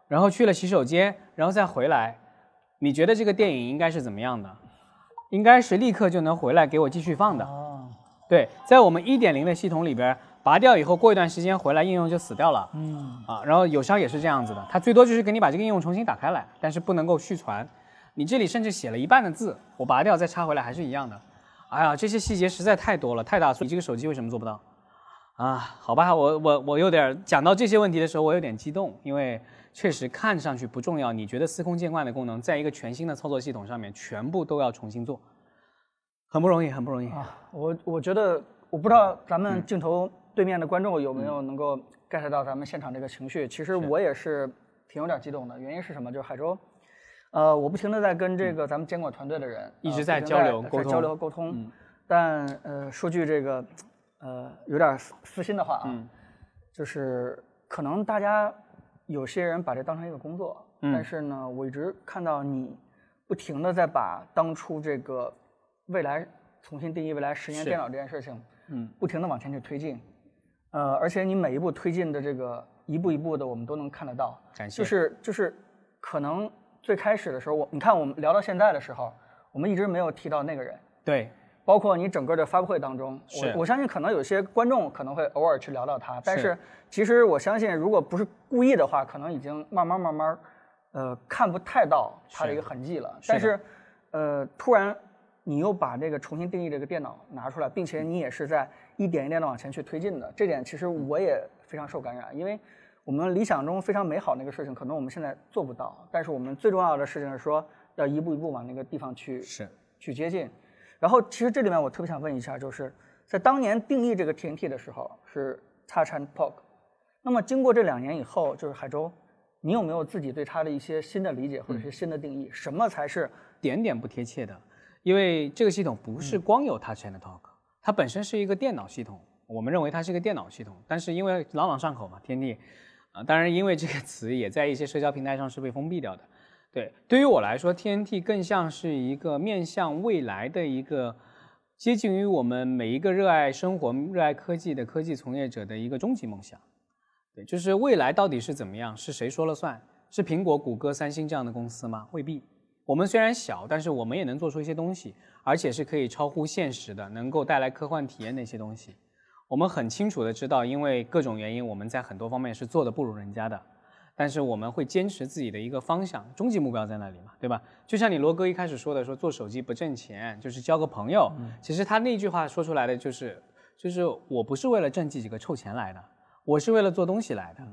B: 然后去了洗手间，然后再回来。你觉得这个电影应该是怎么样的？应该是立刻就能回来给我继续放的。对，在我们一点零的系统里边，拔掉以后，过一段时间回来，应用就死掉了。嗯啊，然后友商也是这样子的，它最多就是给你把这个应用重新打开来，但是不能够续传。你这里甚至写了一半的字，我拔掉再插回来还是一样的。哎呀，这些细节实在太多了，太大。你这个手机为什么做不到？啊，好吧，我我我有点讲到这些问题的时候，我有点激动，因为确实看上去不重要。你觉得司空见惯的功能，在一个全新的操作系统上面，全部都要重新做。很不容易，很不容易啊！
A: 我我觉得，我不知道咱们镜头对面的观众有没有能够 get 到咱们现场这个情绪。其实我也是挺有点激动的，原因是什么？就是海州，呃，我不停的在跟这个咱们监管团队的人
B: 一直在交流沟通，
A: 交流和沟通。但呃，说句这个呃有点私心的话啊，就是可能大家有些人把这当成一个工作，但是呢，我一直看到你不停的在把当初这个。未来重新定义未来十年电脑这件事情，
B: 嗯，
A: 不停的往前去推进，呃，而且你每一步推进的这个一步一步的，我们都能看得到。
B: 感谢。
A: 就是就是，可能最开始的时候，我你看我们聊到现在的时候，我们一直没有提到那个人，
B: 对，
A: 包括你整个的发布会当中，我我相信可能有些观众可能会偶尔去聊到他，但
B: 是。
A: 是其实我相信，如果不是故意的话，可能已经慢慢慢慢，呃，看不太到他的一个痕迹了。
B: 是的。
A: 但是，呃，突然你又把这个重新定义这个电脑拿出来，并且你也是在一点一点的往前去推进的，这点其实我也非常受感染，因为我们理想中非常美好那个事情，可能我们现在做不到，但是我们最重要的事情是说，要一步一步往那个地方去
B: 是。
A: 去接近。然后其实这里面我特别想问一下，就是在当年定义这个 TNT 的时候是 Touch and Poke，那么经过这两年以后，就是海州，你有没有自己对它的一些新的理解或者是新的定义？什么才是
B: 点点不贴切的，因为这个系统不是光有 Touch and Talk，、它本身是一个电脑系统，我们认为它是一个电脑系统，但是因为朗朗上口嘛，天地，啊、当然因为这个 词也在一些社交平台上是被封闭掉的。对，对于我来说，TNT 更像是一个面向未来的一个接近于我们每一个热爱生活、热爱科技的科技从业者的一个终极梦想。对，就是未来到底是怎么样，是谁说了算？是苹果、谷歌、三星这样的公司吗？未必。我们虽然小，但是我们也能做出一些东西，而且是可以超乎现实的，能够带来科幻体验的一些东西。我们很清楚的知道，因为各种原因，我们在很多方面是做的不如人家的，但是我们会坚持自己的一个方向，终极目标在那里嘛，对吧？就像你罗哥一开始说的，说做手机不挣钱，就是交个朋友。其实他那句话说出来的就是，就是我不是为了挣这几个臭钱来的，我是为了做东西来的。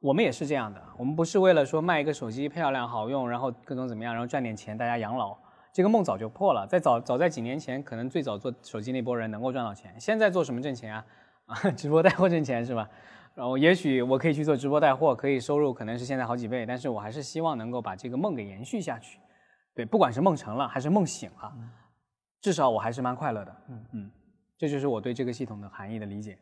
B: 我们也是这样的，我们不是为了说卖一个手机漂亮好用，然后各种怎么样，然后赚点钱大家养老。这个梦早就破了，在早早在几年前，可能最早做手机那波人能够赚到钱，现在做什么挣钱啊？啊，直播带货挣钱是吧？然后也许我可以去做直播带货，可以收入可能是现在好几倍，但是我还是希望能够把这个梦给延续下去。对，不管是梦成了还是梦醒了，至少我还是蛮快乐的。嗯嗯，这就是我对这个系统的含义的理解。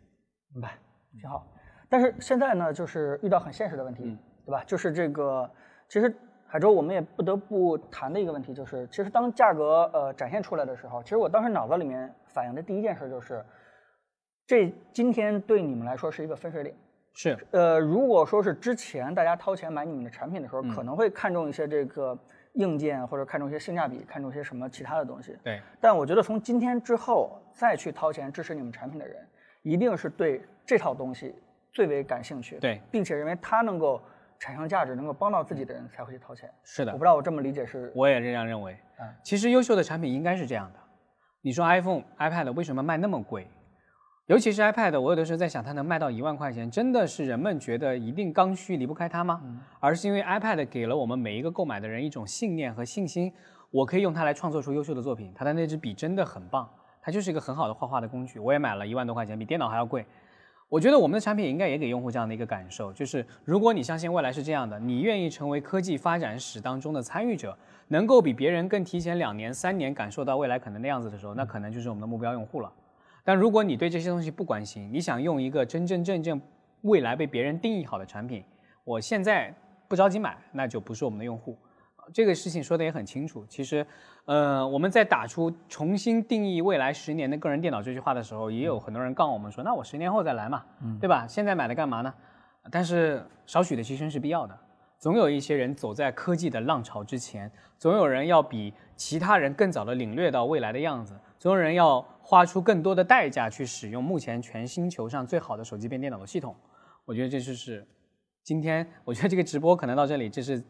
A: 明白，挺好。但是现在呢，就是遇到很现实的问题，
B: 嗯
A: 对吧？就是这个，其实海州我们也不得不谈的一个问题，就是其实当价格呃展现出来的时候，其实我当时脑子里面反映的第一件事就是，这今天对你们来说是一个分水岭。
B: 是，
A: 呃，如果说是之前大家掏钱买你们的产品的时
B: 嗯
A: 候，可能会看重一些这个硬件，或者看重一些性价比，看重一些什么其他的东西。
B: 对，
A: 但我觉得从今天之后再去掏钱支持你们产品的人，一定是对这套东西最为感兴趣，
B: 对，
A: 并且认为它能够产生价值，能够帮到自己的人才会去掏钱。
B: 是的
A: 我不，知道我这么理解是，
B: 我也这样认为。
A: 嗯
B: 其实优秀的产品应该是这样的。你说 iPhone、iPad 为什么卖那么贵？尤其是 iPad，我有的时候在想，它能卖到一万块钱，真的是人们觉得一定刚需离不开它吗？而是因为 iPad 给了我们每一个购买的人一种信念和信心，我可以用它来创作出优秀的作品。它的那支笔真的很棒，它就是一个很好的画画的工具。我也买了一万多块钱，比电脑还要贵。我觉得我们的产品应该也给用户这样的一个感受，就是如果你相信未来是这样的，你愿意成为科技发展史当中的参与者，能够比别人更提前两年、三年感受到未来可能的样子的时候，那可能就是我们的目标用户了。但如果你对这些东西不关心，你想用一个真真正正未来被别人定义好的产品，我现在不着急买，那就不是我们的用户。这个事情说的也很清楚。其实，呃，我们在打出重新定义未来十年的个人电脑这句话的时候，也有很多人杠我们说，那我十年后再来嘛，对吧？现在买了干嘛呢？但是少许的牺牲是必要的。总有一些人走在科技的浪潮之前，总有人要比其他人更早的领略到未来的样子，总有人要花出更多的代价去使用目前全星球上最好的手机变电脑的系统。我觉得这就是今天，我觉得这个直播可能到这里，这是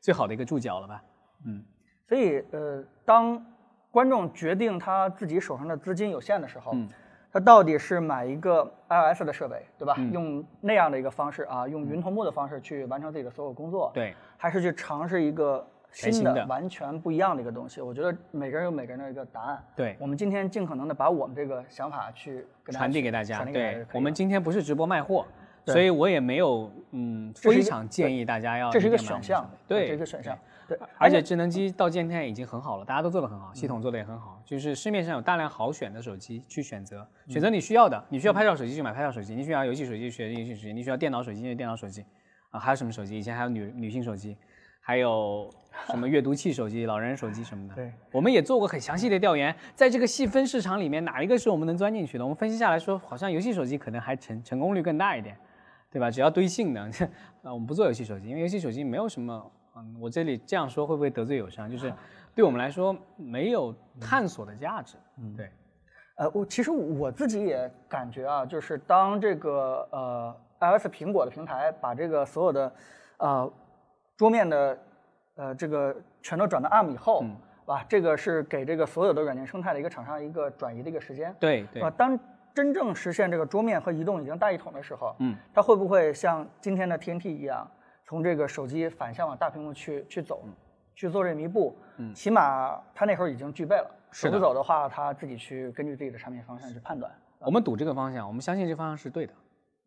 B: 最好的一个注脚了吧？
A: 嗯所以呃，当观众决定他自己手上的资金有限的时候，
B: 嗯
A: 他到底是买一个 iOS 的设备，对吧？
B: 嗯
A: 用那样的一个方式啊，用云同步的方式去完成自己的所有工作，
B: 对，
A: 还是去尝试一个新的、完全不一样的一个东西？我觉得每个人有每个人的一个答案。
B: 对
A: 我们今天尽可能的把我们这个想法去
B: 传递给大家。
A: 传递给大家
B: 我们今天不是直播卖货，
A: 对
B: 所以我也没有嗯非常建议大家要
A: 这是一个选项
B: 对，
A: 这是一个选项。对，
B: 而且智能机到今天已经很好了，大家都做得很好，系统做得也很好，就是市面上有大量好选的手机去选择，选择你需要的。你需要拍照手机就买拍照手机，你需要游戏手机就选游戏手机，你需要电脑手机就电脑手机，啊，还有什么手机？以前还有女女性手机，还有什么阅读器手机、老人手机什么的。
A: 对，
B: 我们也做过很详细的调研，在这个细分市场里面，哪一个是我们能钻进去的？我们分析下来说，好像游戏手机可能还成成功率更大一点，对吧？只要堆性能，啊，我们不做游戏手机，因为游戏手机没有什么，嗯，我这里这样说会不会得罪友商？就是对我们来说没有探索的价值。嗯，对。
A: 呃，我其实我自己也感觉啊，就是当这个呃 iOS 苹果的平台把这个所有的呃桌面的呃这个全都转到 ARM 以后，嗯，吧？这个是给这个所有的软件生态的一个厂商一个转移的一个时间。
B: 对对。
A: 啊，当真正实现这个桌面和移动已经大一统的时候，嗯，它会不会像今天的 TNT 一样，从这个手机反向往大屏幕去去走，去做这弥补？嗯，起码它那会儿已经具备了。走不走的话，他自己去根据自己的产品方向去判断。
B: 我们赌这个方向，我们相信这方向是对的。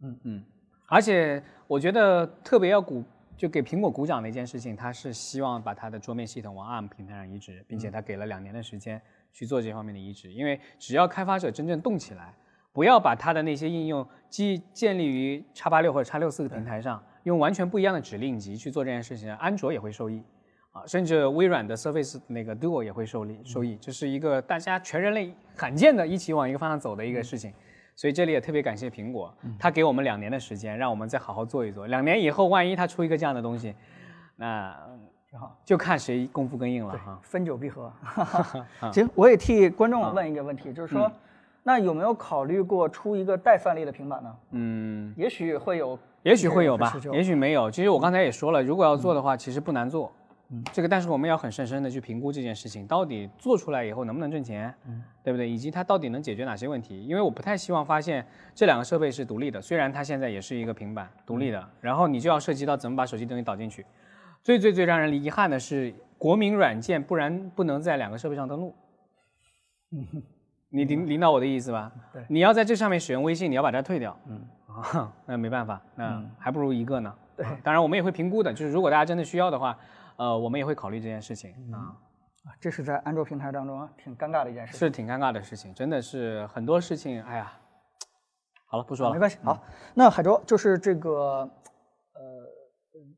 B: 嗯嗯。而且我觉得特别要鼓，就给苹果鼓掌的一件事情，它是希望把它的桌面系统往 ARM 平台上移植，并且它给了两年的时间去做这方面的移植。因为只要开发者真正动起来，不要把它的那些应用基建立于叉八六或者叉六四的平台上，用完全不一样的指令集去做这件事情，安卓也会受益。啊，甚至微软的 Surface 那个 Duo 也会受利受益，这是一个大家全人类罕见的一起往一个方向走的一个事情，所以这里也特别感谢苹果，它给我们两年的时间，让我们再好好做一做。两年以后，万一它出一个这样的东西，那挺好，就看谁功夫更硬了哈。
A: 分久必合。行，我也替观众问一个问题，就是说，那有没有考虑过出一个带算力的平板呢？嗯，也许会有，
B: 也许会有吧，也许没有。其实我刚才也说了，如果要做的话，其实不难做。嗯，这个但是我们要很深深的去评估这件事情，到底做出来以后能不能挣钱，嗯，对不对？以及它到底能解决哪些问题？因为我不太希望发现这两个设备是独立的，虽然它现在也是一个平板独立的，然后你就要涉及到怎么把手机东西导进去。最最最让人遗憾的是，国民软件不然不能在两个设备上登录。嗯，你领领导我的意思吧？
A: 对，
B: 你要在这上面使用微信，你要把它退掉。嗯，啊，那没办法，那还不如一个呢。
A: 对，
B: 当然我们也会评估的，就是如果大家真的需要的话。呃，我们也会考虑这件事情啊，
A: 啊，这是在安卓平台当中挺尴尬的一件事，
B: 是挺尴尬的事情，真的是很多事情，哎呀，好了，不说了，
A: 没关系。好，那海州就是这个，呃，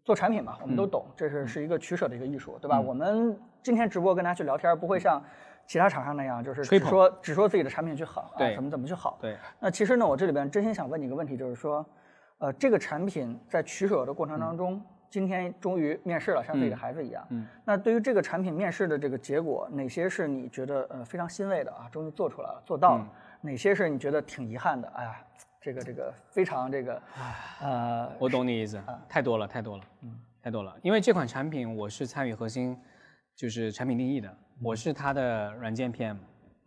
A: 做产品嘛，我们都懂，这是是一个取舍的一个艺术，对吧？我们今天直播跟大家去聊天，不会像其他厂商那样，就是只说只说自己的产品去好，啊，怎么怎么去好。
B: 对。
A: 那其实呢，我这里边真心想问你一个问题，就是说，呃，这个产品在取舍的过程当中。今天终于面试了，像自己的孩子一样。嗯，那对于这个产品面试的这个结果，哪些是你觉得呃非常欣慰的啊？终于做出来了，做到了。哪些是你觉得挺遗憾的？哎呀，这个这个非常这个，呃，
B: 我懂你意思，太多了，太多了，嗯，太多了。因为这款产品我是参与核心，就是产品定义的，我是它的软件 PM，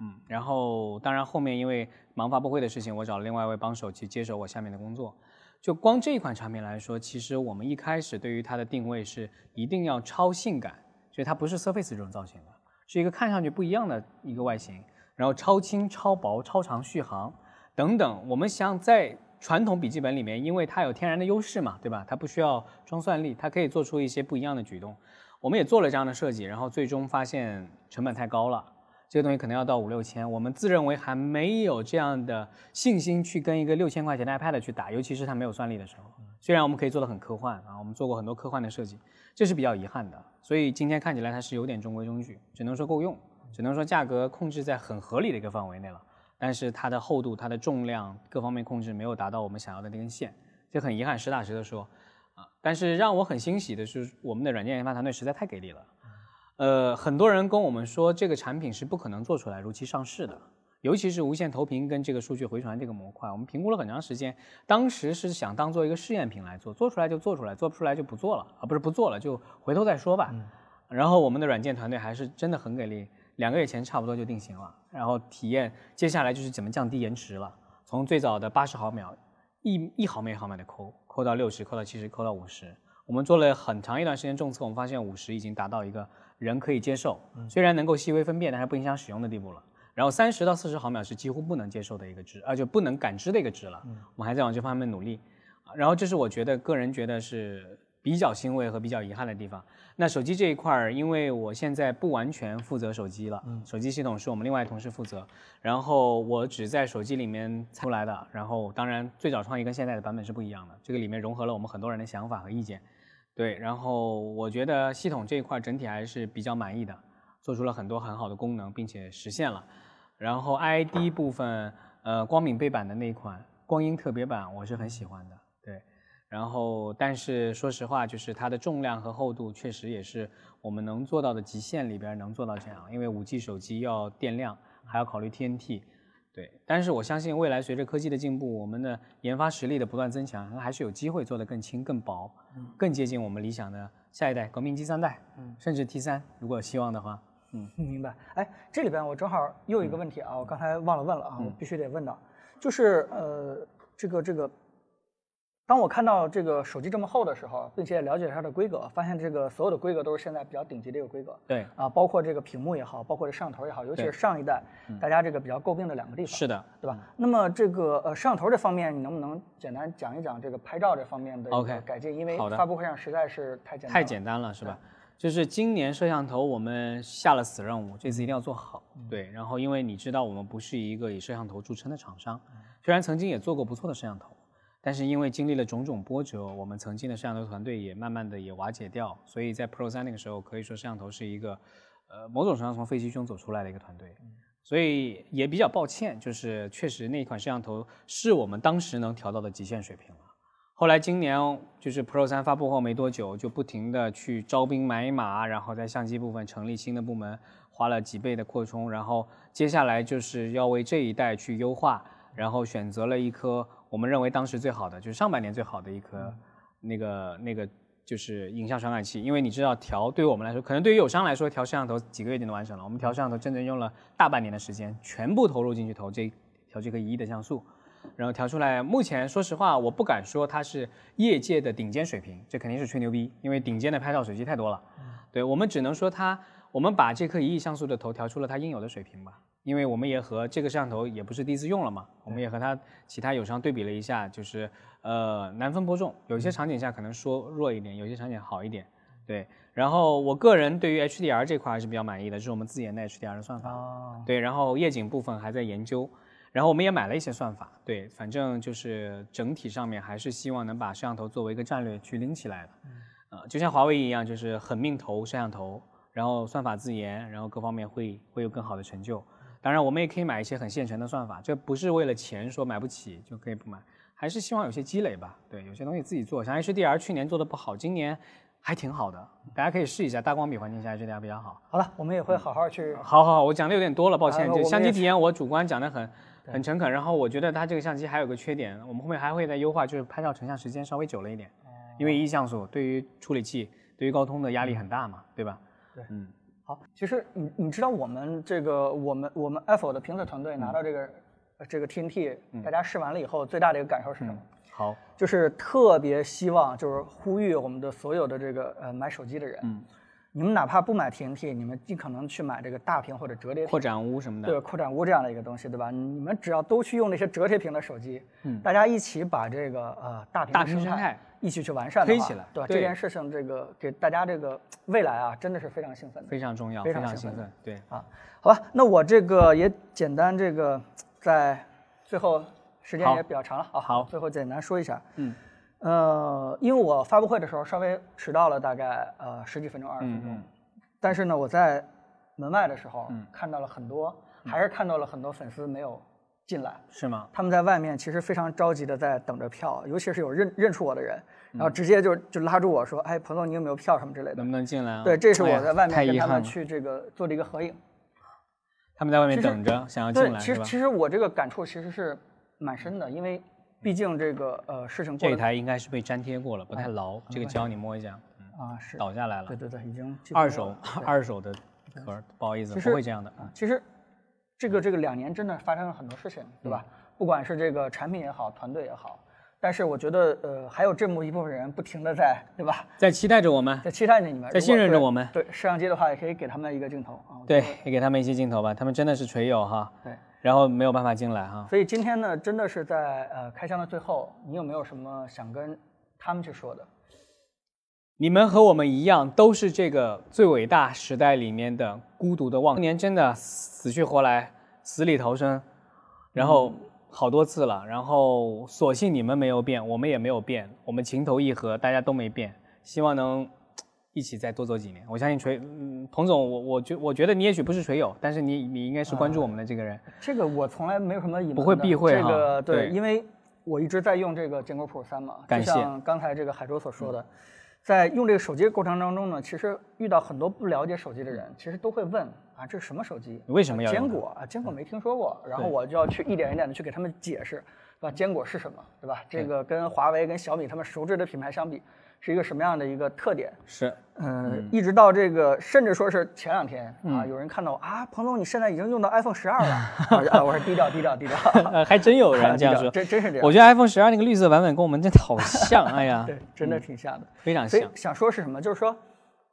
B: 嗯，然后当然后面因为忙发布会的事情，我找了另外一位帮手去接手我下面的工作。就光这一款产品来说，其实我们一开始对于它的定位是一定要超性感，所以它不是 Surface 这种造型的，是一个看上去不一样的一个外形，然后超轻、超薄、超长续航等等。我们想在传统笔记本里面，因为它有天然的优势嘛，对吧？它不需要装算力，它可以做出一些不一样的举动。我们也做了这样的设计，然后最终发现成本太高了。这个东西可能要到五六千，我们自认为还没有这样的信心去跟一个六千块钱的 iPad 去打，尤其是它没有算力的时候。虽然我们可以做的很科幻啊，我们做过很多科幻的设计，这是比较遗憾的。所以今天看起来它是有点中规中矩，只能说够用，只能说价格控制在很合理的一个范围内了。但是它的厚度、它的重量各方面控制没有达到我们想要的那根线，这很遗憾。实打实的说，但是让我很欣喜的是，我们的软件研发团队实在太给力了。呃，很多人跟我们说这个产品是不可能做出来如期上市的，尤其是无线投屏跟这个数据回传这个模块，我们评估了很长时间，当时是想当做一个试验品来做，做出来就做出来，做不出来就不做了，啊，不是不做了，就回头再说吧。然后我们的软件团队还是真的很给力，两个月前差不多就定型了，然后体验接下来就是怎么降低延迟了，从最早的八十毫秒，一一毫秒一毫秒的抠，抠到六十，抠到七十，抠到五十，我们做了很长一段时间重测，我们发现五十已经达到一个。人可以接受，虽然能够细微分辨，但是不影响使用的地步了。然后三十到四十毫秒是几乎不能接受的一个值，而且不能感知的一个值了。我们还在往这方面努力。然后这是我觉得个人觉得是比较欣慰和比较遗憾的地方。那手机这一块儿，因为我现在不完全负责手机了，嗯手机系统是我们另外同事负责。然后我只在手机里面出来的。然后当然最早创意跟现在的版本是不一样的，这个里面融合了我们很多人的想法和意见。对，然后我觉得系统这一块整体还是比较满意的，做出了很多很好的功能，并且实现了。然后 IID 部分，呃，光敏背板的那一款光阴特别版，我是很喜欢的。对，然后但是说实话，就是它的重量和厚度确实也是我们能做到的极限里边能做到这样，因为五 G 手机要电量，还要考虑 TNT。对，但是我相信未来随着科技的进步，我们的研发实力的不断增强，还是有机会做得更轻、更薄，更接近我们理想的下一代革命机三代，甚至 T 三，如果有希望的话。
A: 嗯，明白。哎，这里边我正好又有一个问题啊，我刚才忘了问了啊，我必须得问到，就是呃，这个这个。当我看到这个手机这么厚的时候，并且了解它的规格，发现这个所有的规格都是现在比较顶级的一个规格。
B: 对
A: 啊，包括这个屏幕也好，包括这摄像头也好，尤其是上一代，大家这个比较诟病的两个地方。
B: 是的，
A: 对吧？那么这个呃摄像头这方面，你能不能简单讲一讲这个拍照这方面的一个改进？因为发布会上实在是太简单
B: 太简单了，是吧？就是今年摄像头我们下了死任务，这次一定要做好。对，然后因为你知道我们不是一个以摄像头著称的厂商，虽然曾经也做过不错的摄像头。但是因为经历了种种波折，我们曾经的摄像头团队也慢慢的也瓦解掉，所以在 Pro 三那个时候，可以说摄像头是一个，呃，某种程度上从废墟中走出来的一个团队，所以也比较抱歉，就是确实那款摄像头是我们当时能调到的极限水平了。后来今年就是 Pro 三发布后没多久，就不停的去招兵买马，然后在相机部分成立新的部门，花了几倍的扩充，然后接下来就是要为这一代去优化，然后选择了一颗。我们认为当时最好的就是上半年最好的一颗，那个那个就是影像传感器，因为你知道调对于我们来说，可能对于友商来说调摄像头几个月就能完成了，我们调摄像头真正用了大半年的时间，全部投入进去投这调这颗一亿的像素，然后调出来，目前说实话我不敢说它是业界的顶尖水平，这肯定是吹牛逼，因为顶尖的拍照手机太多了，对我们只能说它，我们把这颗一亿像素的头调出了它应有的水平吧。因为我们也和这个摄像头也不是第一次用了嘛，我们也和它其他友商对比了一下，就是呃难分伯仲，有些场景下可能说弱一点，有些场景好一点，对。然后我个人对于 HDR 这块还是比较满意的，这是我们自研的 HDR 的算法，对。然后夜景部分还在研究，然后我们也买了一些算法，对。反正就是整体上面还是希望能把摄像头作为一个战略去拎起来的，呃，就像华为一样，就是狠命投摄像头，然后算法自研，然后各方面会会有更好的成就。当然，我们也可以买一些很现成的算法，这不是为了钱说买不起就可以不买，还是希望有些积累吧。对，有些东西自己做，像 HDR 去年做的不好，今年还挺好的，大家可以试一下。大光比环境下 HDR 比较好。
A: 好了，我们也会好好去。
B: 好好好，我讲的有点多了，抱歉。就相机体验，我主观讲的很很诚恳。然后我觉得它这个相机还有个缺点，我们后面还会再优化，就是拍照成像时间稍微久了一点，因为一像素对于处理器、对于高通的压力很大嘛，对吧？
A: 对，嗯。好，其实你你知道我们这个我们我们 Apple 的评测团队拿到这个这个 TNT，大家试完了以后最大的一个感受是什么？
B: 好，
A: 就是特别希望就是呼吁我们的所有的这个呃买手机的人，嗯，你们哪怕不买 TNT，你们尽可能去买这个大屏或者折叠屏
B: 扩展坞什么的，
A: 对，扩展坞这样的一个东西，对吧？你们只要都去用那些折叠屏的手机，嗯，大家一起把这个呃大屏
B: 大屏生态。
A: 一起去完善
B: 推起来，
A: 对吧？这件事情，这个给大家这个未来啊，真的是非常兴奋，
B: 非常重要，
A: 非
B: 常兴奋。对。
A: 啊，好吧，那我这个也简单这个在最后时间也比较长了啊，
B: 好，
A: 最后简单说一下，嗯，呃，因为我发布会的时候稍微迟到了大概呃十几分钟、二十分钟，但是呢，我在门外的时候看到了很多，还是看到了很多粉丝没有。进来
B: 是吗？
A: 他们在外面其实非常着急的在等着票，尤其是有认认出我的人，然后直接就就拉住我说：“哎，彭总，你有没有票什么之类的？
B: 能不能进来？”
A: 对，这是我在外面跟他们去这个做了一个合影。
B: 他们在外面等着，想要进来
A: 其实其实我这个感触其实是蛮深的，因为毕竟这个呃事情。
B: 这一台应该是被粘贴过了，不太牢。这个胶你摸一下，
A: 啊是
B: 倒下来了。
A: 对对对，已经
B: 二手二手的壳，不好意思，不会这样的
A: 啊。其实。这个这个两年真的发生了很多事情，对吧？不管是这个产品也好，团队也好，但是我觉得呃，还有这么一部分人不停的在，对吧？
B: 在期待着我们，
A: 在期待着你们，
B: 在信任着我们。
A: 对，摄像机的话也可以给他们一个镜头啊。
B: 对，也给他们一些镜头吧，他们真的是锤友哈。
A: 对。
B: 然后没有办法进来哈。
A: 所以今天呢，真的是在呃开箱的最后，你有没有什么想跟他们去说的？
B: 你们和我们一样，都是这个最伟大时代里面的孤独的望年，真的死去活来。死里逃生，然后好多次了，然后所幸你们没有变，我们也没有变，我们情投意合，大家都没变。希望能一起再多走几年。我相信锤，嗯，彭总，我我觉我觉得你也许不是锤友，但是你你应该是关注我们的这个人。
A: 这个我从来没有什么隐瞒，
B: 不会避讳哈
A: 这个对，
B: 对
A: 因为我一直在用这个坚果 Pro 三嘛，
B: 感谢
A: 就像刚才这个海州所说的，在用这个手机的过程当中呢，其实遇到很多不了解手机的人，其实都会问啊，这是什么手机？
B: 你为什么要
A: 坚果啊？坚果没听说过，然后我就要去一点一点的去给他们解释，对吧？坚果是什么，对吧？这个跟华为、跟小米他们熟知的品牌相比，是一个什么样的一个特点？
B: 是，
A: 嗯，一直到这个，甚至说是前两天啊，有人看到我啊，彭总，你现在已经用到 iPhone 十二了 啊，我说低调低调低调，
B: 呃，还真有人 这样说。
A: 真真是这样，
B: 我觉得 iPhone 十二那个绿色版本跟我们真的好像，哎呀，
A: 对，真的挺像的。
B: 非常像。
A: 所以想说是什么？就是说，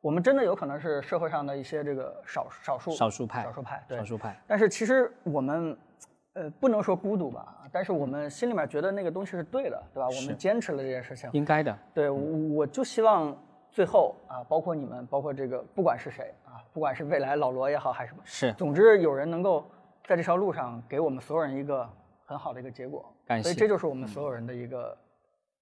A: 我们真的有可能是社会上的一些这个少少数
B: 少数派
A: 少数派，对
B: 少。数派，
A: 但是其实我们，呃，不能说孤独吧，但是我们心里面觉得那个东西是对的，对吧？我们坚持了这件事情，
B: 应该的。
A: 对，我我就希望最后啊，包括你们，包括这个，不管是谁啊，不管是未来老罗也好，还是什么，
B: 是，
A: 总之有人能够在这条路上给我们所有人一个很好的一个结果，
B: 感谢
A: 所以这就是我们所有人的一个、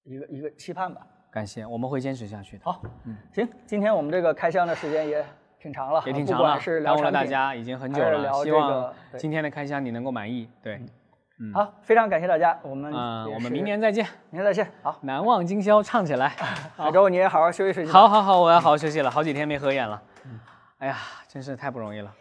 A: 一个一个期盼吧。
B: 感谢，我们会坚持下去的。
A: 好，嗯行，今天我们这个开箱的时间也挺长了，
B: 也挺长了
A: 不管是，聊
B: 耽误了大家已经很久了。希望今天的开箱你能够满意。对，
A: 好，非常感谢大家，我们
B: 嗯，我们明年再见。
A: 明年再见。好，
B: 难忘今宵，唱起来。
A: 海州你也好好休息休息。
B: 好好好，我要好好休息了，好几天没合眼了。哎呀，真是太不容易了。